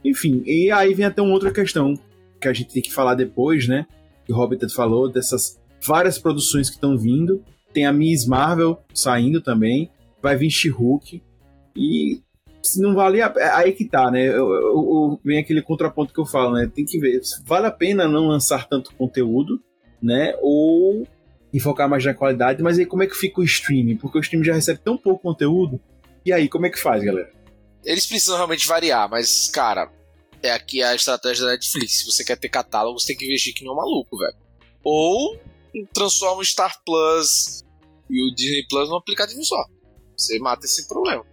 enfim, e aí vem até uma outra questão que a gente tem que falar depois, né? Que o Robert falou, dessas várias produções que estão vindo. Tem a Miss Marvel saindo também. Vai vir She-Hulk. E se não vale a aí que tá, né? Eu, eu, eu, vem aquele contraponto que eu falo, né? Tem que ver, vale a pena não lançar tanto conteúdo, né? Ou e focar mais na qualidade, mas aí como é que fica o streaming? Porque o streaming já recebe tão pouco conteúdo. E aí, como é que faz, galera? Eles precisam realmente variar, mas, cara, é aqui a estratégia da Netflix. Se você quer ter catálogo, você tem que investir que nem um maluco, velho. Ou transforma o Star Plus e o Disney Plus num aplicativo só. Você mata esse problema.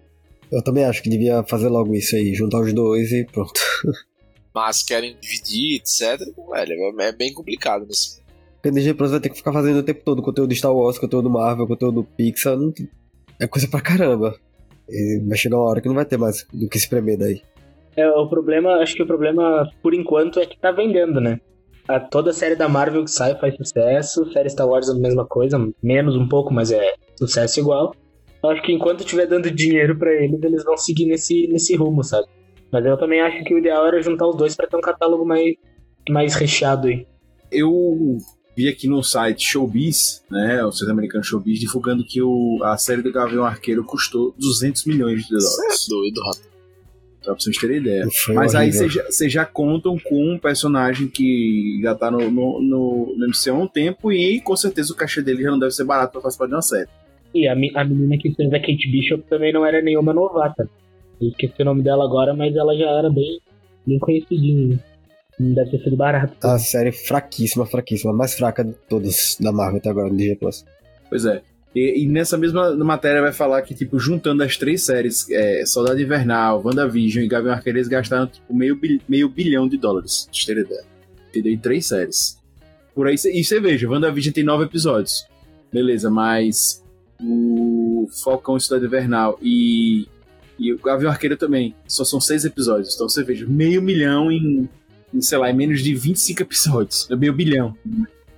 Eu também acho que devia fazer logo isso aí, juntar os dois e pronto. (laughs) Mas querem dividir, etc. Velho, é bem complicado nesse Porque o Disney Plus vai ter que ficar fazendo o tempo todo conteúdo Star Wars, conteúdo Marvel, conteúdo Pixar. Não... É coisa pra caramba. E vai chegar uma hora que não vai ter mais do que se premer daí. É, o problema, acho que o problema, por enquanto, é que tá vendendo, né? A, toda a série da Marvel que sai faz sucesso, série Star Wars é a mesma coisa, menos um pouco, mas é sucesso igual. Eu acho que enquanto estiver dando dinheiro para eles, eles vão seguir nesse, nesse rumo, sabe? Mas eu também acho que o ideal era juntar os dois para ter um catálogo mais, mais recheado aí. Eu vi aqui no site Showbiz, né, o site americano Showbiz, divulgando que o, a série do Gavião Arqueiro custou 200 milhões de dólares. Você é doido, rapaz. Pra vocês terem ideia. Mas aí vocês já, já, contam com um personagem que já tá no, no, no, no MCU há um tempo e com certeza o cachê dele já não deve ser barato pra participar de uma série. E a, a menina que fez a Kate Bishop também não era nenhuma novata. Eu esqueci o nome dela agora, mas ela já era bem, bem conhecidinha. Não deve ter sido barato. A série fraquíssima, fraquíssima. A mais fraca de todas da Marvel até agora no DJ Plus. Pois é. E, e, nessa mesma matéria vai falar que, tipo, juntando as três séries, é, Soldado Invernal, WandaVision e Gavião Arqueiro, eles gastaram, tipo, meio, meio bilhão de dólares, de ter ideia. Entendeu? Em três séries. Por aí, e você veja, WandaVision tem nove episódios. Beleza, mas o Falcão e Invernal e, e o Gavião Arqueiro também, só são seis episódios. Então você veja, meio milhão em, em sei lá, em menos de 25 episódios. É meio bilhão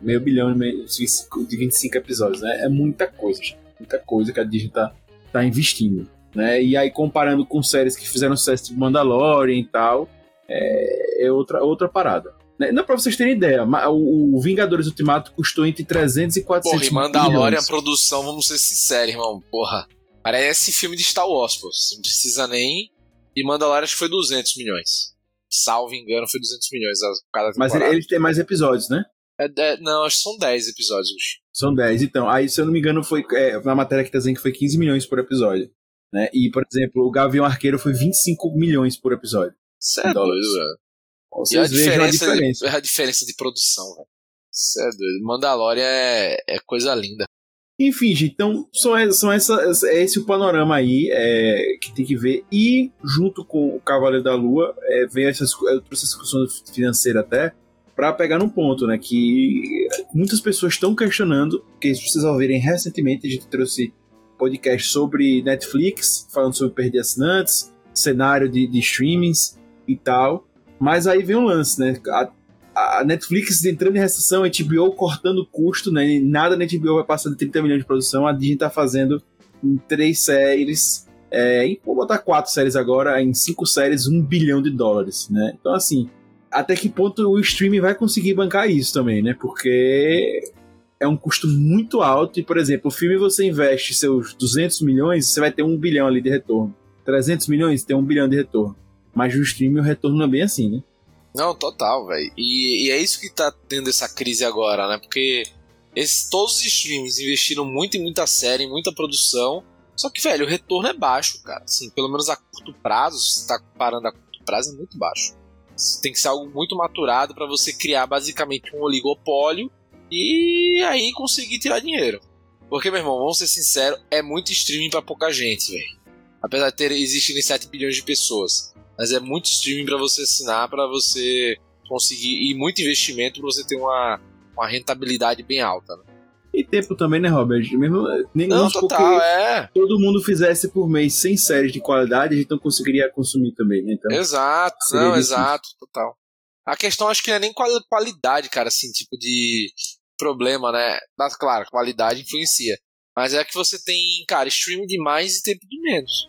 meio bilhão de 25 episódios, né? É muita coisa, gente. muita coisa que a Disney tá, tá investindo, né? E aí comparando com séries que fizeram sucesso tipo Mandalorian e tal, é, é outra, outra parada. Né? Não pra vocês terem ideia, o, o Vingadores Ultimato custou entre 300 e 400 Porra, e Mandalorian milhões. a produção, vamos ser sinceros, irmão, porra. Parece filme de Star Wars, pô. Não precisa nem... E Mandalorian acho que foi 200 milhões. Salvo engano, foi 200 milhões cada temporada. Mas ele, ele tem mais episódios, né? É, é, não, acho que são 10 episódios. São 10, então. Aí, se eu não me engano, foi é, na matéria que tá dizendo que foi 15 milhões por episódio. Né? E, por exemplo, o Gavião Arqueiro foi 25 milhões por episódio. Isso é doido, velho. Vocês a diferença, a diferença. De, a diferença de produção, velho. Isso é doido. Mandalorian é, é coisa linda. Enfim, gente, então são, são essa, é esse o panorama aí é, que tem que ver. E junto com o Cavaleiro da Lua, é, vem essas, essas questões financeiras até para pegar num ponto, né? Que muitas pessoas estão questionando, porque se vocês ouvirem recentemente, a gente trouxe podcast sobre Netflix, falando sobre perder assinantes, cenário de, de streamings e tal. Mas aí vem um lance, né? A, a Netflix entrando em recessão, a HBO cortando custo, né? Nada na HBO vai passar de 30 milhões de produção. A Disney tá fazendo em três séries, é, vou botar quatro séries agora, em cinco séries, um bilhão de dólares, né? Então, assim, até que ponto o streaming vai conseguir bancar isso também, né? Porque é um custo muito alto e, por exemplo, o filme você investe seus 200 milhões, você vai ter um bilhão ali de retorno. 300 milhões, tem um bilhão de retorno. Mas no streaming o retorno não é bem assim, né? Não, total, velho. E, e é isso que tá tendo essa crise agora, né? Porque esses, todos os streams investiram muito em muita série, em muita produção. Só que, velho, o retorno é baixo, cara. Assim, pelo menos a curto prazo, se você tá comparando a curto prazo, é muito baixo. Tem que ser algo muito maturado para você criar basicamente um oligopólio e aí conseguir tirar dinheiro. Porque, meu irmão, vamos ser sinceros, é muito streaming para pouca gente, velho. Apesar de ter existirem 7 bilhões de pessoas. Mas é muito streaming para você assinar, para você conseguir. E muito investimento para você ter uma, uma rentabilidade bem alta. Né? E tempo também, né, Robert? Mesmo, nem Não, total, é. todo mundo fizesse por mês 100 séries de qualidade, a gente não conseguiria consumir também, né? Então, Exato, não, difícil. exato, total. A questão acho que não é nem quali- qualidade, cara, assim, tipo de problema, né? Mas, claro, qualidade influencia. Mas é que você tem, cara, streaming de mais e tempo de menos.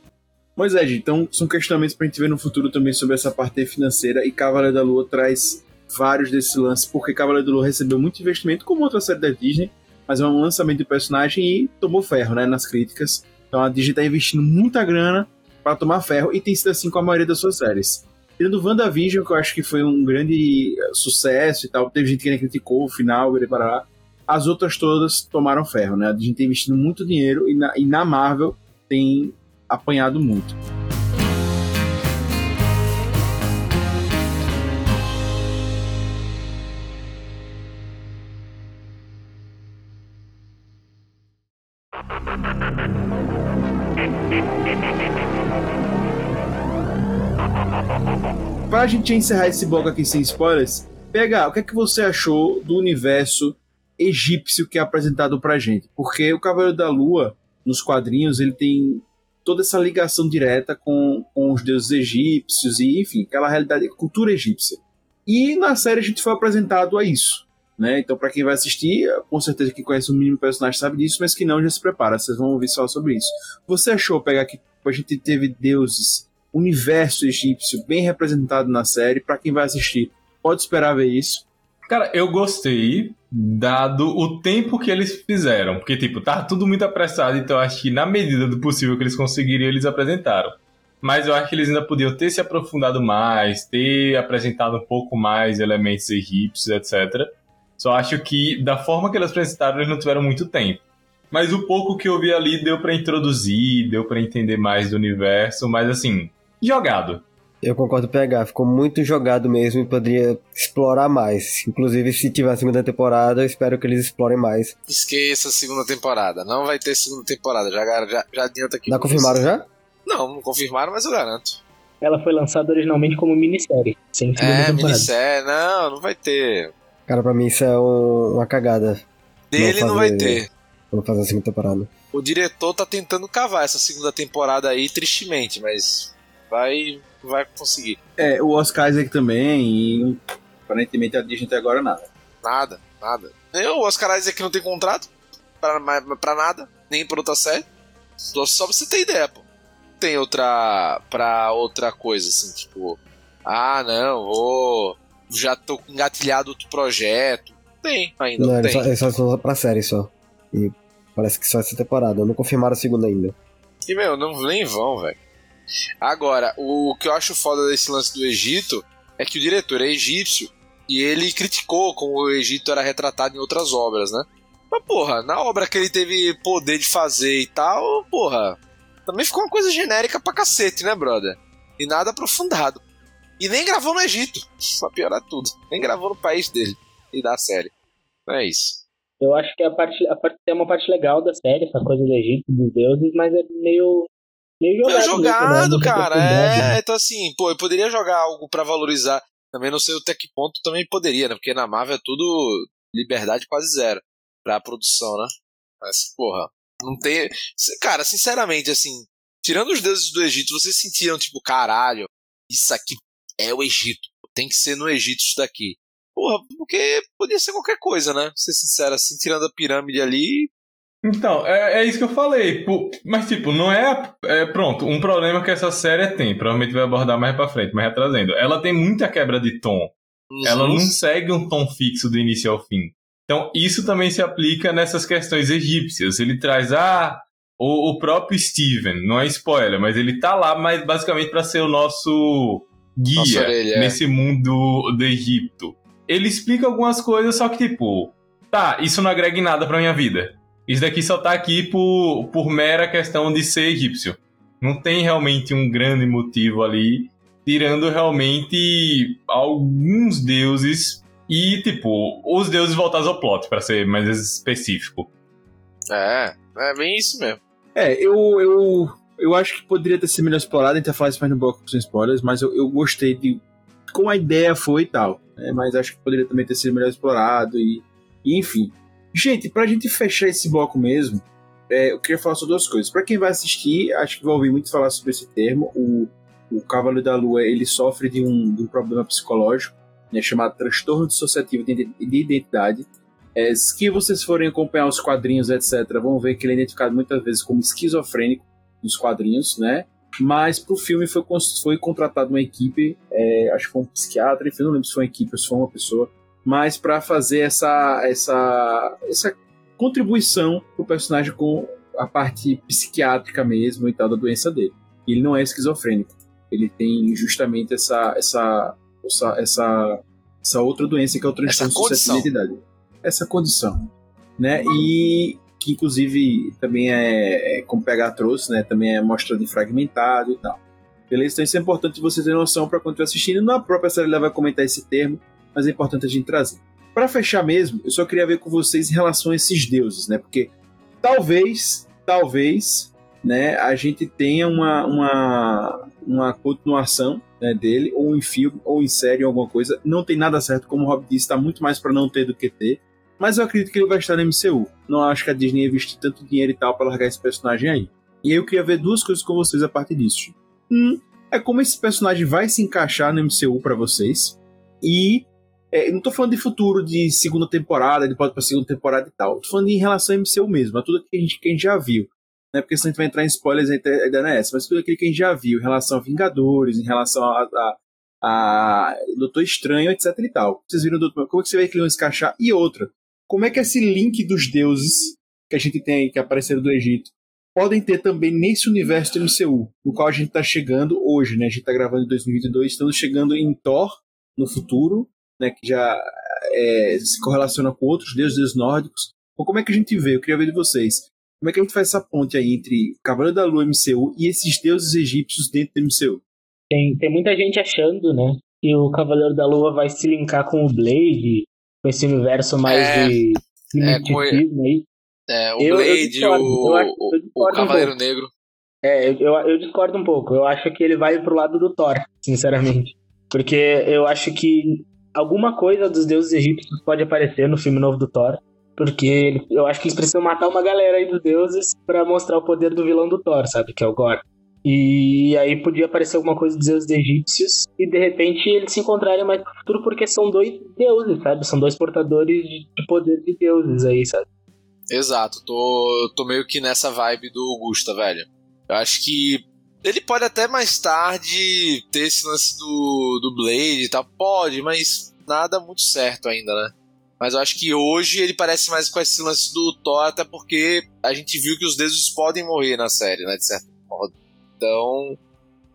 Mas é, gente, então são questionamentos pra gente ver no futuro também sobre essa parte financeira e Cavaleiro da Lua traz vários desses lances, porque Cavaleiro da Lua recebeu muito investimento, como outra série da Disney, mas é um lançamento de personagem e tomou ferro, né, nas críticas. Então a Disney tá investindo muita grana para tomar ferro e tem sido assim com a maioria das suas séries. Tirando WandaVision, que eu acho que foi um grande eh, sucesso e tal, teve gente que criticou o final, e para lá. As outras todas tomaram ferro, né? A Disney tem investido muito dinheiro e na, e na Marvel tem apanhado muito. Pra gente encerrar esse bloco aqui sem spoilers, PH, o que é que você achou do universo egípcio que é apresentado pra gente? Porque o Cavaleiro da Lua, nos quadrinhos, ele tem toda essa ligação direta com, com os deuses egípcios e, enfim, aquela realidade, cultura egípcia. E na série a gente foi apresentado a isso. Né? Então, pra quem vai assistir, com certeza que conhece o mínimo personagem sabe disso, mas que não já se prepara. Vocês vão ouvir só sobre isso. Você achou pegar que a gente teve deuses, universo egípcio bem representado na série? Pra quem vai assistir, pode esperar ver isso. Cara, eu gostei, dado o tempo que eles fizeram. Porque, tipo, tava tudo muito apressado, então acho que na medida do possível que eles conseguiriam, eles apresentaram. Mas eu acho que eles ainda podiam ter se aprofundado mais, ter apresentado um pouco mais elementos egípcios, etc. Só acho que, da forma que eles apresentaram, eles não tiveram muito tempo. Mas o pouco que eu vi ali deu pra introduzir, deu pra entender mais do universo, mas assim, jogado. Eu concordo com o PH, ficou muito jogado mesmo e poderia explorar mais. Inclusive, se tiver a segunda temporada, eu espero que eles explorem mais. Esqueça a segunda temporada. Não vai ter segunda temporada. Já, já, já adianta aqui. Já confirmaram você. já? Não, não confirmaram, mas eu garanto. Ela foi lançada originalmente como minissérie, sem segunda É, temporada. minissérie. Não, não vai ter. Cara, pra mim isso é um- uma cagada. Dele não, fazer- vai ter. Não fazer a segunda temporada. O diretor tá tentando cavar essa segunda temporada aí, tristemente, mas vai, vai conseguir. É, o Oscar Isaac também, e aparentemente a Disney até agora nada. Nada, nada. Eu, o Oscar Isaac não tem contrato pra, pra nada, nem por outra série. Só, só pra você ter ideia, pô. Tem outra. pra outra coisa, assim, tipo. Ah, não, vou. Já tô engatilhado outro projeto. Tem, ainda Não, não, eles tem. só, eles só são pra série só. E parece que só essa temporada. Não confirmaram a segunda ainda. E, meu, não, nem vão, velho. Agora, o que eu acho foda desse lance do Egito é que o diretor é egípcio e ele criticou como o Egito era retratado em outras obras, né? Mas, porra, na obra que ele teve poder de fazer e tal, porra, também ficou uma coisa genérica pra cacete, né, brother? E nada aprofundado. E nem gravou no Egito, pra piorar tudo. Nem gravou no país dele e da série. Não é isso. Eu acho que a parte, a parte é uma parte legal da série, essa coisa do Egito, dos deuses, mas é meio. Meio jogado. Meio né? jogado, cara. É, então assim, pô, eu poderia jogar algo pra valorizar. Também não sei até que ponto também poderia, né? Porque na Marvel é tudo liberdade quase zero pra produção, né? Mas, porra, não tem. Cara, sinceramente, assim, tirando os deuses do Egito, vocês sentiram, tipo, caralho, isso aqui é o Egito. Tem que ser no Egito isso daqui. Porra, porque podia ser qualquer coisa, né? Ser sincero, assim, tirando a pirâmide ali. Então, é, é isso que eu falei. Mas, tipo, não é, é. Pronto, um problema que essa série tem. Provavelmente vai abordar mais pra frente, mas retrazendo. Ela tem muita quebra de tom. Ela não segue um tom fixo do início ao fim. Então, isso também se aplica nessas questões egípcias. Ele traz, ah, o, o próprio Steven, não é spoiler, mas ele tá lá mas basicamente para ser o nosso guia orelha, é. nesse mundo do Egito. Ele explica algumas coisas, só que tipo, tá, isso não agrega em nada pra minha vida. Isso daqui só tá aqui por, por mera questão de ser egípcio. Não tem realmente um grande motivo ali, tirando realmente alguns deuses e, tipo, os deuses voltados ao plot, para ser mais específico. É, é bem isso mesmo. É, eu, eu, eu acho que poderia ter sido melhor explorado, a gente vai falar isso mais no bloco sem spoilers, mas eu, eu gostei de como a ideia foi e tal. Né? Mas acho que poderia também ter sido melhor explorado e, e enfim. Gente, pra gente fechar esse bloco mesmo, é, eu queria falar sobre duas coisas. Para quem vai assistir, acho que vai ouvir muito falar sobre esse termo. O, o Cavaleiro da Lua ele sofre de um, de um problema psicológico né, chamado transtorno dissociativo de, de identidade. É, vocês forem acompanhar os quadrinhos, etc., vão ver que ele é identificado muitas vezes como esquizofrênico nos quadrinhos, né? Mas pro filme foi, foi contratada uma equipe, é, acho que foi um psiquiatra, enfim, não lembro se foi uma equipe ou se foi uma pessoa, mas para fazer essa, essa, essa contribuição pro personagem com a parte psiquiátrica mesmo e tal da doença dele. Ele não é esquizofrênico. Ele tem justamente essa essa essa, essa, essa outra doença que é o transtorno de suscetibilidade. Essa condição, né? E que inclusive também é, é como pegar trouxe, né? Também é mostrado fragmentado e tal. Beleza? Então isso é importante você ter noção para quando estiver assistindo. Na própria série ela vai comentar esse termo, mas é importante a gente trazer. Para fechar mesmo, eu só queria ver com vocês em relação a esses deuses, né? Porque talvez, talvez, né, a gente tenha uma, uma, uma continuação né, dele, ou em filme, ou em série, ou alguma coisa. Não tem nada certo, como o Rob disse, está muito mais para não ter do que ter. Mas eu acredito que ele vai estar no MCU. Não acho que a Disney investir tanto dinheiro e tal para largar esse personagem aí. E aí eu queria ver duas coisas com vocês a partir disso. Um, é como esse personagem vai se encaixar no MCU para vocês. E é, não tô falando de futuro, de segunda temporada, de pode pra segunda temporada e tal. Tô falando em relação ao MCU mesmo, a tudo que a gente, que a gente já viu. Né? Porque senão a gente vai entrar em spoilers ainda não é mas tudo aquilo que a gente já viu em relação a Vingadores, em relação a, a, a Doutor Estranho, etc e tal. Vocês viram do, como é que você vão se encaixar? E outra, como é que esse link dos deuses que a gente tem que apareceram do Egito, podem ter também nesse universo do MCU, no qual a gente está chegando hoje, né? A gente está gravando em 2022, estamos chegando em Thor no futuro, né? Que já é, se correlaciona com outros deuses, deuses nórdicos. Então, como é que a gente vê? Eu queria ver de vocês. Como é que a gente faz essa ponte aí entre Cavaleiro da Lua MCU e esses deuses egípcios dentro do MCU? Tem, tem muita gente achando, né? Que o Cavaleiro da Lua vai se linkar com o Blade, com esse universo mais É, de, de é, misticismo aí. É, o Eu- eu Blade, discordo. o, Eu acho- eu o, um Cavaleiro pouco. Negro. É, eu, eu, eu discordo um pouco. Eu acho que ele vai pro lado do Thor, sinceramente. Porque eu acho que alguma coisa dos deuses egípcios pode aparecer no filme novo do Thor. Porque ele- eu acho que eles precisam matar uma galera aí dos deuses pra mostrar o poder do vilão do Thor, sabe? Que é o Gore. E aí podia aparecer alguma coisa dos deuses egípcios e de repente eles se encontrarem mais no futuro porque são dois deuses, sabe? São dois portadores de de poder de deuses aí, sabe? Exato, tô, tô meio que nessa vibe do Gusta, velho. Eu acho que ele pode até mais tarde ter esse lance do, do Blade e tal. Pode, mas nada muito certo ainda, né? Mas eu acho que hoje ele parece mais com esse lance do Thor, até porque a gente viu que os deuses podem morrer na série, né? De certo modo. Então,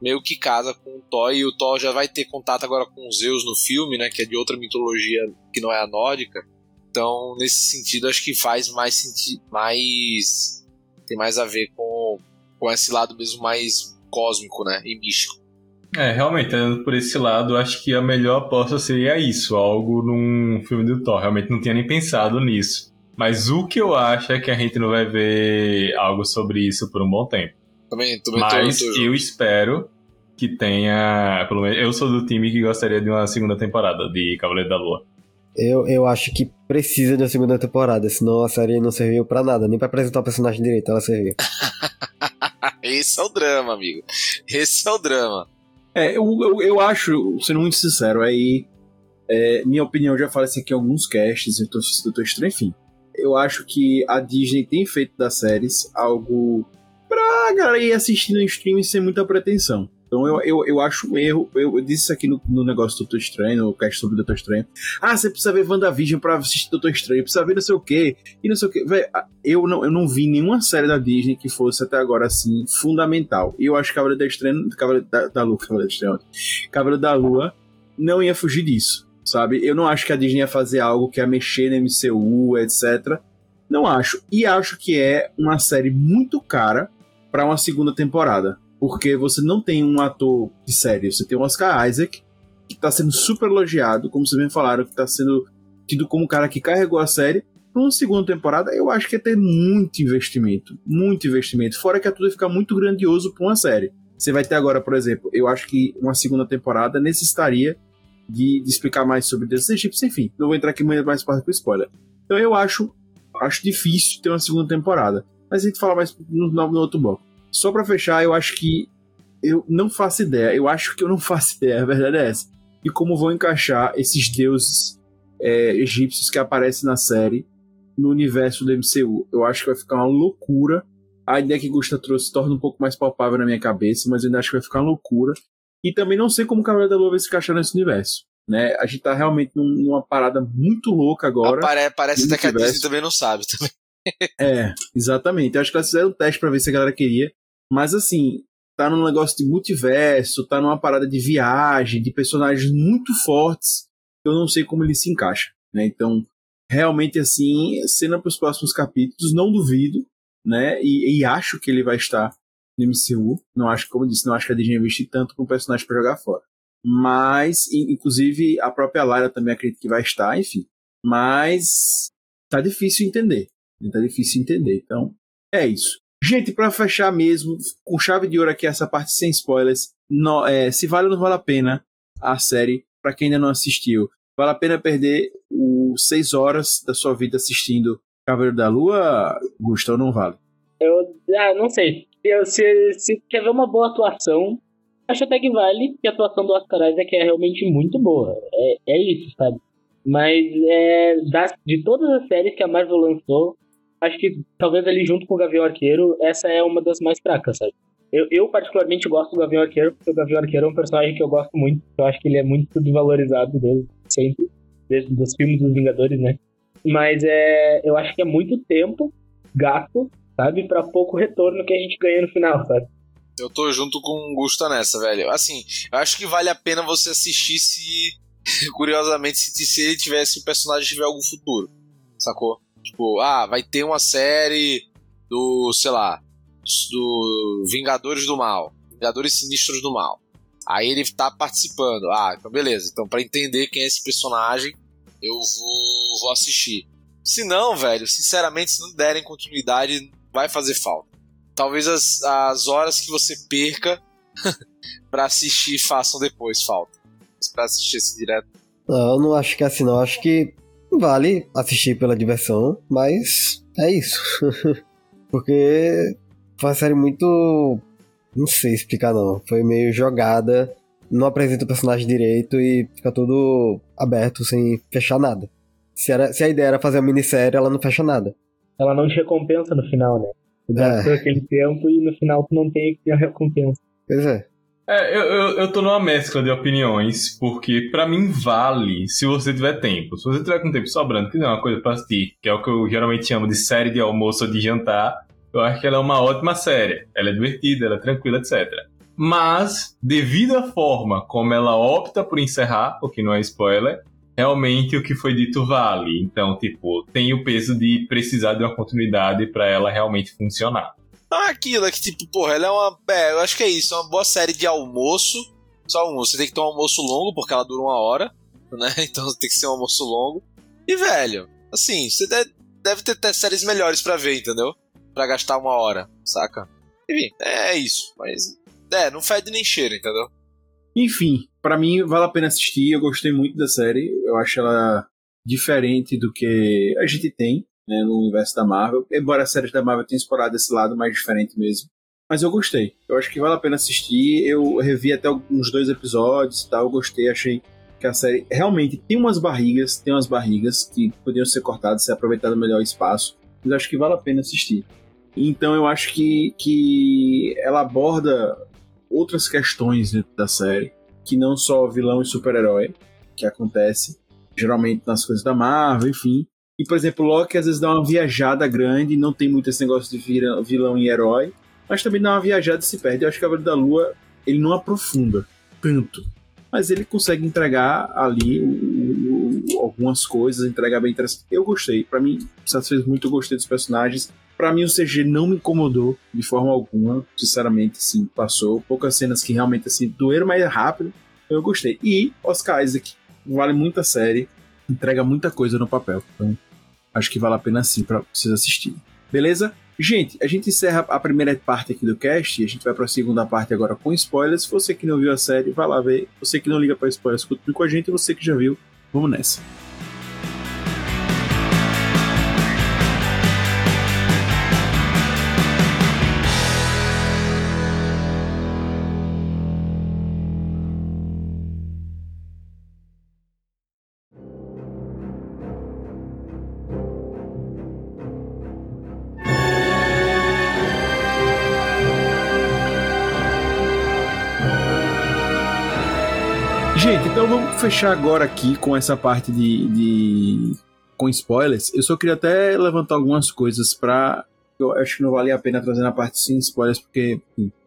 meio que casa com o Thor. E o Thor já vai ter contato agora com os Zeus no filme, né? Que é de outra mitologia que não é a nórdica. Então, nesse sentido, acho que faz mais sentido. Mais. Tem mais a ver com, com esse lado mesmo mais cósmico, né? E místico. É, realmente, por esse lado, acho que a melhor aposta seria isso, algo num filme do Thor. Realmente não tinha nem pensado nisso. Mas o que eu acho é que a gente não vai ver algo sobre isso por um bom tempo. Também, também Mas tô, tô eu espero que tenha. Pelo menos eu sou do time que gostaria de uma segunda temporada de Cavaleiro da Lua. Eu, eu acho que precisa de uma segunda temporada, senão a série não serviu pra nada, nem pra apresentar o personagem direito ela serviu. (laughs) (laughs) Esse é o drama, amigo. Esse é o drama. É, eu, eu, eu acho, sendo muito sincero, aí. é, minha opinião, já falei isso aqui em alguns casts, eu tô, eu tô estranho, enfim. Eu acho que a Disney tem feito das séries algo pra galera ir assistindo em streaming sem muita pretensão. Então eu, eu, eu acho um erro. Eu, eu disse isso aqui no, no negócio do Doutor Estranho, no cast sobre o Doutor Estranho. Ah, você precisa ver WandaVision pra assistir Doutor Estranho, precisa ver não sei o quê, e não sei o quê. Véi, eu não, eu não vi nenhuma série da Disney que fosse até agora assim fundamental. E eu acho que Cavaleiro da Estranho. Cavaleiro da, da Lua, Cavaleiro da Estranho. Cavaleiro da Lua não ia fugir disso, sabe? Eu não acho que a Disney ia fazer algo que ia mexer no MCU, etc. Não acho. E acho que é uma série muito cara para uma segunda temporada porque você não tem um ator de série, você tem o Oscar Isaac, que está sendo super elogiado, como vocês bem falaram, que está sendo tido como o cara que carregou a série. Numa segunda temporada, eu acho que ia ter muito investimento. Muito investimento. Fora que a tudo ia ficar muito grandioso para uma série. Você vai ter agora, por exemplo, eu acho que uma segunda temporada necessitaria de, de explicar mais sobre deuses egípcios, enfim. Não vou entrar aqui mais parte com spoiler. Então eu acho, acho difícil ter uma segunda temporada. Mas a gente fala mais no, no outro bloco. Só para fechar, eu acho que eu não faço ideia. Eu acho que eu não (laughs) faço ideia, a verdade é essa. E como vão encaixar esses deuses é, egípcios que aparecem na série no universo do MCU. Eu acho que vai ficar uma loucura. A ideia que Gusta trouxe torna um pouco mais palpável na minha cabeça, mas eu ainda acho que vai ficar uma loucura. E também não sei como o Cavaleiro da Lua vai se encaixar nesse universo. Né? A gente tá realmente numa parada muito louca agora. Apare parece até que a Disney também não sabe. Também. é, exatamente. Eu acho que elas fizeram um teste para ver se a galera queria. Mas assim, tá num negócio de multiverso, tá numa parada de viagem, de personagens muito fortes. Eu não sei como ele se encaixa, né? Então, realmente assim, cena para os próximos capítulos, não duvido, né? E, e, acho que ele vai estar no MCU. Não acho, como eu disse, não acho que a Disney investir tanto com o personagem para jogar fora. Mas, inclusive, a própria Lara também acredito que vai estar, enfim. Mas tá difícil entender. Tá difícil entender. Então, é isso. Gente, para fechar mesmo, com chave de ouro aqui essa parte sem spoilers, no, é, se vale ou não vale a pena a série, para quem ainda não assistiu, vale a pena perder seis horas da sua vida assistindo Cavaleiro da Lua, Gustavo, não vale? Eu ah, não sei. Eu, se, se quer ver uma boa atuação, acho até que vale, que a atuação do Oscar Isaac é realmente muito boa. É, é isso, sabe? Mas é, das, de todas as séries que a Marvel lançou, acho que talvez ali junto com o Gavião Arqueiro, essa é uma das mais fracas, sabe? Eu, eu particularmente gosto do Gavião Arqueiro, porque o Gavião Arqueiro é um personagem que eu gosto muito. Eu acho que ele é muito desvalorizado desde sempre, desde os filmes dos Vingadores, né? Mas é, eu acho que é muito tempo gasto, sabe, para pouco retorno que a gente ganha no final, sabe? Eu tô junto com o Gusta nessa, velho. Assim, eu acho que vale a pena você assistir se, (laughs) curiosamente, se, se ele tivesse, o personagem tiver algum futuro, sacou? Tipo, ah, vai ter uma série do, sei lá, do Vingadores do Mal, Vingadores Sinistros do Mal. Aí ele tá participando. Ah, então beleza. Então para entender quem é esse personagem, eu vou, vou assistir. Se não, velho, sinceramente, se não derem continuidade, vai fazer falta. Talvez as, as horas que você perca (laughs) para assistir façam depois falta. Pra assistir esse direto. Não, eu não acho que é assim, não. Eu acho que Vale assistir pela diversão, mas é isso. (laughs) Porque foi uma série muito. Não sei explicar não. Foi meio jogada, não apresenta o personagem direito e fica tudo aberto sem fechar nada. Se, era, se a ideia era fazer uma minissérie, ela não fecha nada. Ela não te recompensa no final, né? Tu é. aquele tempo e no final tu não tem a recompensa. Pois é. É, eu, eu, eu tô numa mescla de opiniões, porque para mim vale se você tiver tempo. Se você tiver com tempo sobrando, não é uma coisa pra assistir, que é o que eu geralmente chamo de série de almoço ou de jantar, eu acho que ela é uma ótima série. Ela é divertida, ela é tranquila, etc. Mas, devido à forma como ela opta por encerrar, o que não é spoiler, realmente o que foi dito vale. Então, tipo, tem o peso de precisar de uma continuidade para ela realmente funcionar. Não é aquilo, é que tipo, porra, ela é uma. É, eu acho que é isso, é uma boa série de almoço. Só almoço. Você tem que ter um almoço longo, porque ela dura uma hora, né? (laughs) Então tem que ser um almoço longo. E, velho, assim, você deve ter séries melhores para ver, entendeu? Para gastar uma hora, saca? Enfim, é, é isso. Mas, é, não fede nem cheiro, entendeu? Enfim, para mim vale a pena assistir. Eu gostei muito da série. Eu acho ela diferente do que a gente tem né, no universo da Marvel. Embora as séries da Marvel tenham explorado esse lado mais diferente mesmo. Mas eu gostei. Eu acho que vale a pena assistir. Eu revi até uns dois episódios e tal. Eu gostei, achei que a série realmente tem umas barrigas, tem umas barrigas que poderiam ser cortadas, ser aproveitado melhor o espaço. Mas acho que vale a pena assistir. Então eu acho que, que ela aborda outras questões dentro da série, que não só vilão e super-herói, que acontece geralmente nas coisas da Marvel, enfim. E, por exemplo, Loki às vezes dá uma viajada grande, não tem muito esse negócio de vilão e herói, mas também dá uma viajada e se perde. Eu acho que Cavaleiro da Lua, ele não aprofunda tanto, mas ele consegue entregar ali algumas coisas, entregar bem interessante. Eu gostei, para mim, satisfez muito, eu gostei dos personagens. Para mim, o CG não me incomodou de forma alguma, sinceramente, sim, passou. Poucas cenas que realmente, assim, doeram, mas é rápido. Eu gostei. E Oscar Isaac, vale muito a série, entrega muita coisa no papel. Então, acho que vale a pena sim para vocês assistirem. Beleza? Gente, a gente encerra a primeira parte aqui do cast e a gente vai para a segunda parte agora com spoilers. Você que não viu a série, vai lá ver. Você que não liga para spoilers, continue com a gente. E você que já viu, vamos nessa. Fechar agora aqui com essa parte de, de, com spoilers. Eu só queria até levantar algumas coisas para eu acho que não vale a pena trazer na parte sem spoilers porque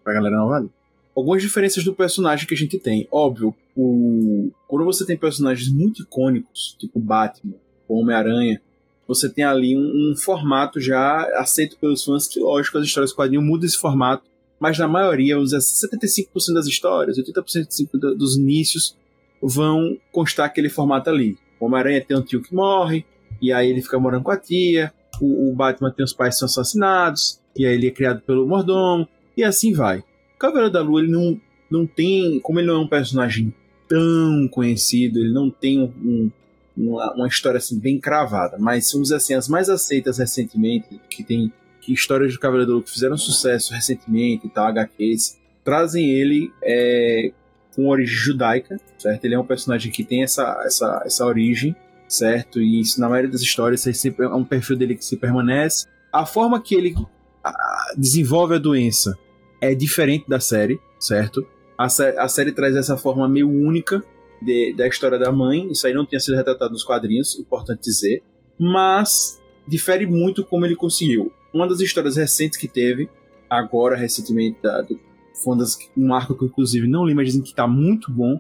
pra galera não vale. Algumas diferenças do personagem que a gente tem. Óbvio, o... quando você tem personagens muito icônicos, tipo Batman, Homem-Aranha, você tem ali um, um, formato já aceito pelos fãs que, lógico, as histórias quadrinho mudam esse formato, mas na maioria, dizer, 75% assim, das histórias, 80% dos inícios, vão constar aquele formato ali. O Homem-Aranha tem um tio que morre, e aí ele fica morando com a tia. O, o, Batman tem os pais que são assassinados, e aí ele é criado pelo mordomo, e assim vai. O Cavaleiro da Lua, ele não, não tem. Como ele não é um personagem tão conhecido, ele não tem um, uma, uma, história assim bem cravada, mas vamos dizer assim, as mais aceitas recentemente, que tem que histórias do Cavaleiro da Lua que fizeram sucesso recentemente e tal, HQs, trazem ele é, com origem judaica, certo? Ele é um personagem que tem essa, essa, essa origem, certo? E isso, na maioria das histórias, é um perfil dele que se permanece. A forma que ele desenvolve a doença é diferente da série, certo? A, a série traz essa forma meio única de, da história da mãe, isso aí não tinha sido retratado nos quadrinhos, importante dizer, mas difere muito como ele conseguiu. Uma das histórias recentes que teve, agora recentemente, da, do foi um arco que inclusive não li, mas dizem que tá muito bom.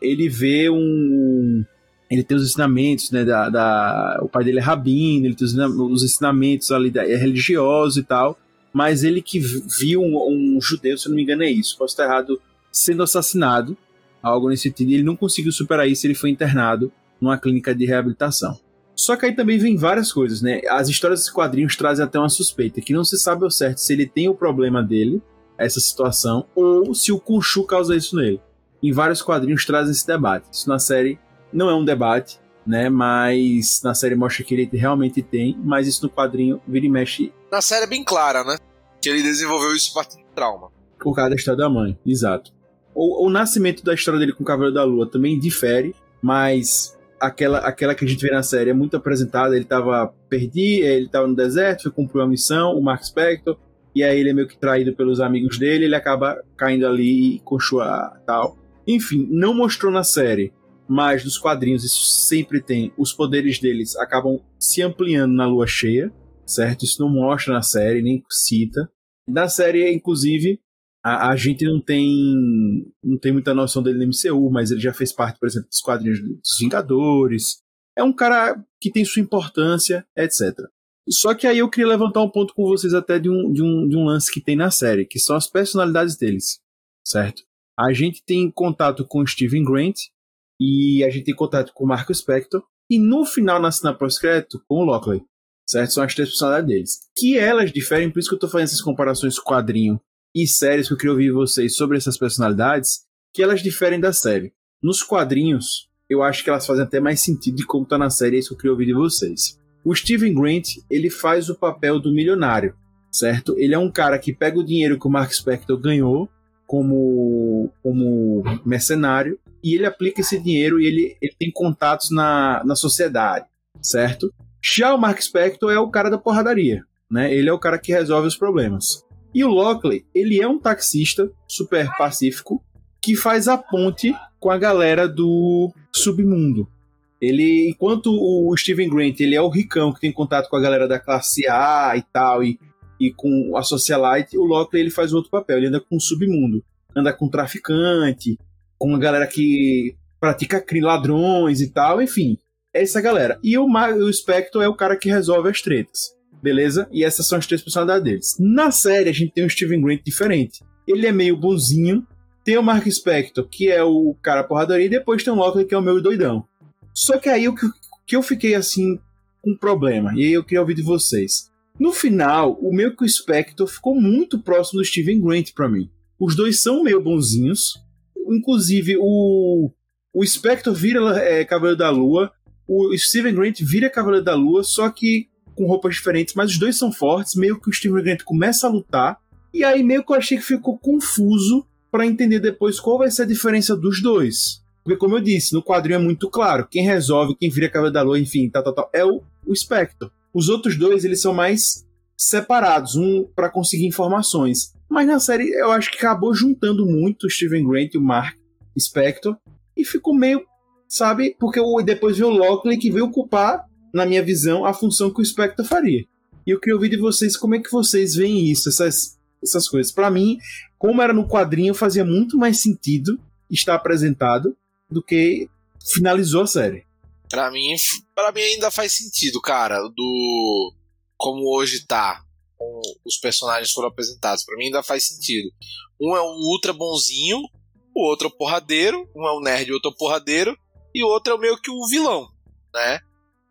Ele vê um. Ele tem os ensinamentos, né? Da, da o pai dele é rabino, ele tem os ensinamentos ali da, é religioso e tal. Mas ele que viu um, um, judeu, se eu não me engano, é isso. Posso estar errado, sendo assassinado, algo nesse sentido. Ele não conseguiu superar isso, ele foi internado numa clínica de reabilitação. Só que aí também vem várias coisas, né? As histórias dos quadrinhos trazem até uma suspeita, que não se sabe ao certo se ele tem o problema dele, essa situação ou se o Khonshu causa isso nele. Em vários quadrinhos trazem esse debate. Isso na série não é um debate, né? Mas na série mostra que ele realmente tem, mas isso no quadrinho vira e mexe. Na série é bem clara, né? Que ele desenvolveu isso a partir de trauma. Por causa da história da mãe, exato. O, o nascimento da história dele com o Cavaleiro da Lua também difere, mas aquela, aquela que a gente vê na série é muito apresentada. Ele tava perdido, ele tava no deserto, foi cumprir uma missão, o Mark Spector e aí ele é meio que traído pelos amigos dele, ele acaba caindo ali com Shua tal. Enfim, não mostrou na série, mas nos quadrinhos isso sempre tem. Os poderes deles acabam se ampliando na lua cheia, certo? Isso não mostra na série, nem cita. Na série, inclusive, a, a, gente não tem não tem muita noção dele no MCU, mas ele já fez parte, por exemplo, dos quadrinhos dos Vingadores. É um cara que tem sua importância, etc. Só que aí eu queria levantar um ponto com vocês até de um, de um, de um lance que tem na série, que são as personalidades deles, certo? A gente tem contato com Steven Grant e a gente tem contato com Marco Spector e no final, na cena pós-crédito, com o Lockley, certo? São as três personalidades deles. Que elas diferem, por isso que eu tô fazendo essas comparações quadrinho e séries que eu queria ouvir vocês sobre essas personalidades, que elas diferem da série. Nos quadrinhos, eu acho que elas fazem até mais sentido de como tá na série, é isso que eu queria ouvir de vocês. O Steven Grant, ele faz o papel do milionário, certo? Ele é um cara que pega o dinheiro que o Mark Spector ganhou como, como mercenário e ele aplica esse dinheiro e ele, ele tem contatos na, na sociedade, certo? Já o Mark Spector é o cara da porradaria, né? Ele é o cara que resolve os problemas. E o Lockley, ele é um taxista super pacífico que faz a ponte com a galera do submundo. Ele, enquanto o Steven Grant, ele é o ricão que tem contato com a galera da classe A e tal, e, e com a socialite, o Lockley ele faz outro papel, ele anda com o submundo, anda com traficante, com a galera que pratica crime, ladrões e tal, enfim, é essa galera. E o, o Spectre é o cara que resolve as tretas, beleza? E essas são as três personalidades deles. Na série, a gente tem um Steven Grant diferente. Ele é meio bonzinho, tem o Mark Spector, que é o cara porradaria, e depois tem o Lockley, que é o meu doidão. Só que aí o que, que eu fiquei assim com um problema, e aí eu queria ouvir de vocês. No final, o meu que o Spector ficou muito próximo do Steven Grant para mim. Os dois são meio bonzinhos. Inclusive, o, o Spector vira é, Cavaleiro da Lua, o Steven Grant vira Cavaleiro da Lua, só que com roupas diferentes, mas os dois são fortes. Meio que o Steven Grant começa a lutar, e aí meio que eu achei que ficou confuso para entender depois qual vai ser a diferença dos dois. Porque, como eu disse, no quadrinho é muito claro: quem resolve, quem vira Cavaleiro da Lua, enfim, tal, tal, tal, é o, o Spectre. Os outros dois, eles são mais separados, um para conseguir informações. Mas na série, eu acho que acabou juntando muito o Steven Grant e o Mark Spector, e ficou meio, sabe? Porque depois veio o Lockley que veio ocupar, na minha visão, a função que o Spectre faria. E eu queria ouvir de vocês como é que vocês veem isso, essas, essas coisas. Para mim, como era no quadrinho, fazia muito mais sentido estar apresentado do que finalizou a série. Pra mim, para mim ainda faz sentido, cara, do como hoje tá, com os personagens foram apresentados. Para mim ainda faz sentido. Um é um ultra bonzinho, o outro é o porradeiro, um é o nerd, o outro é o porradeiro, e o outro é meio que o vilão, né?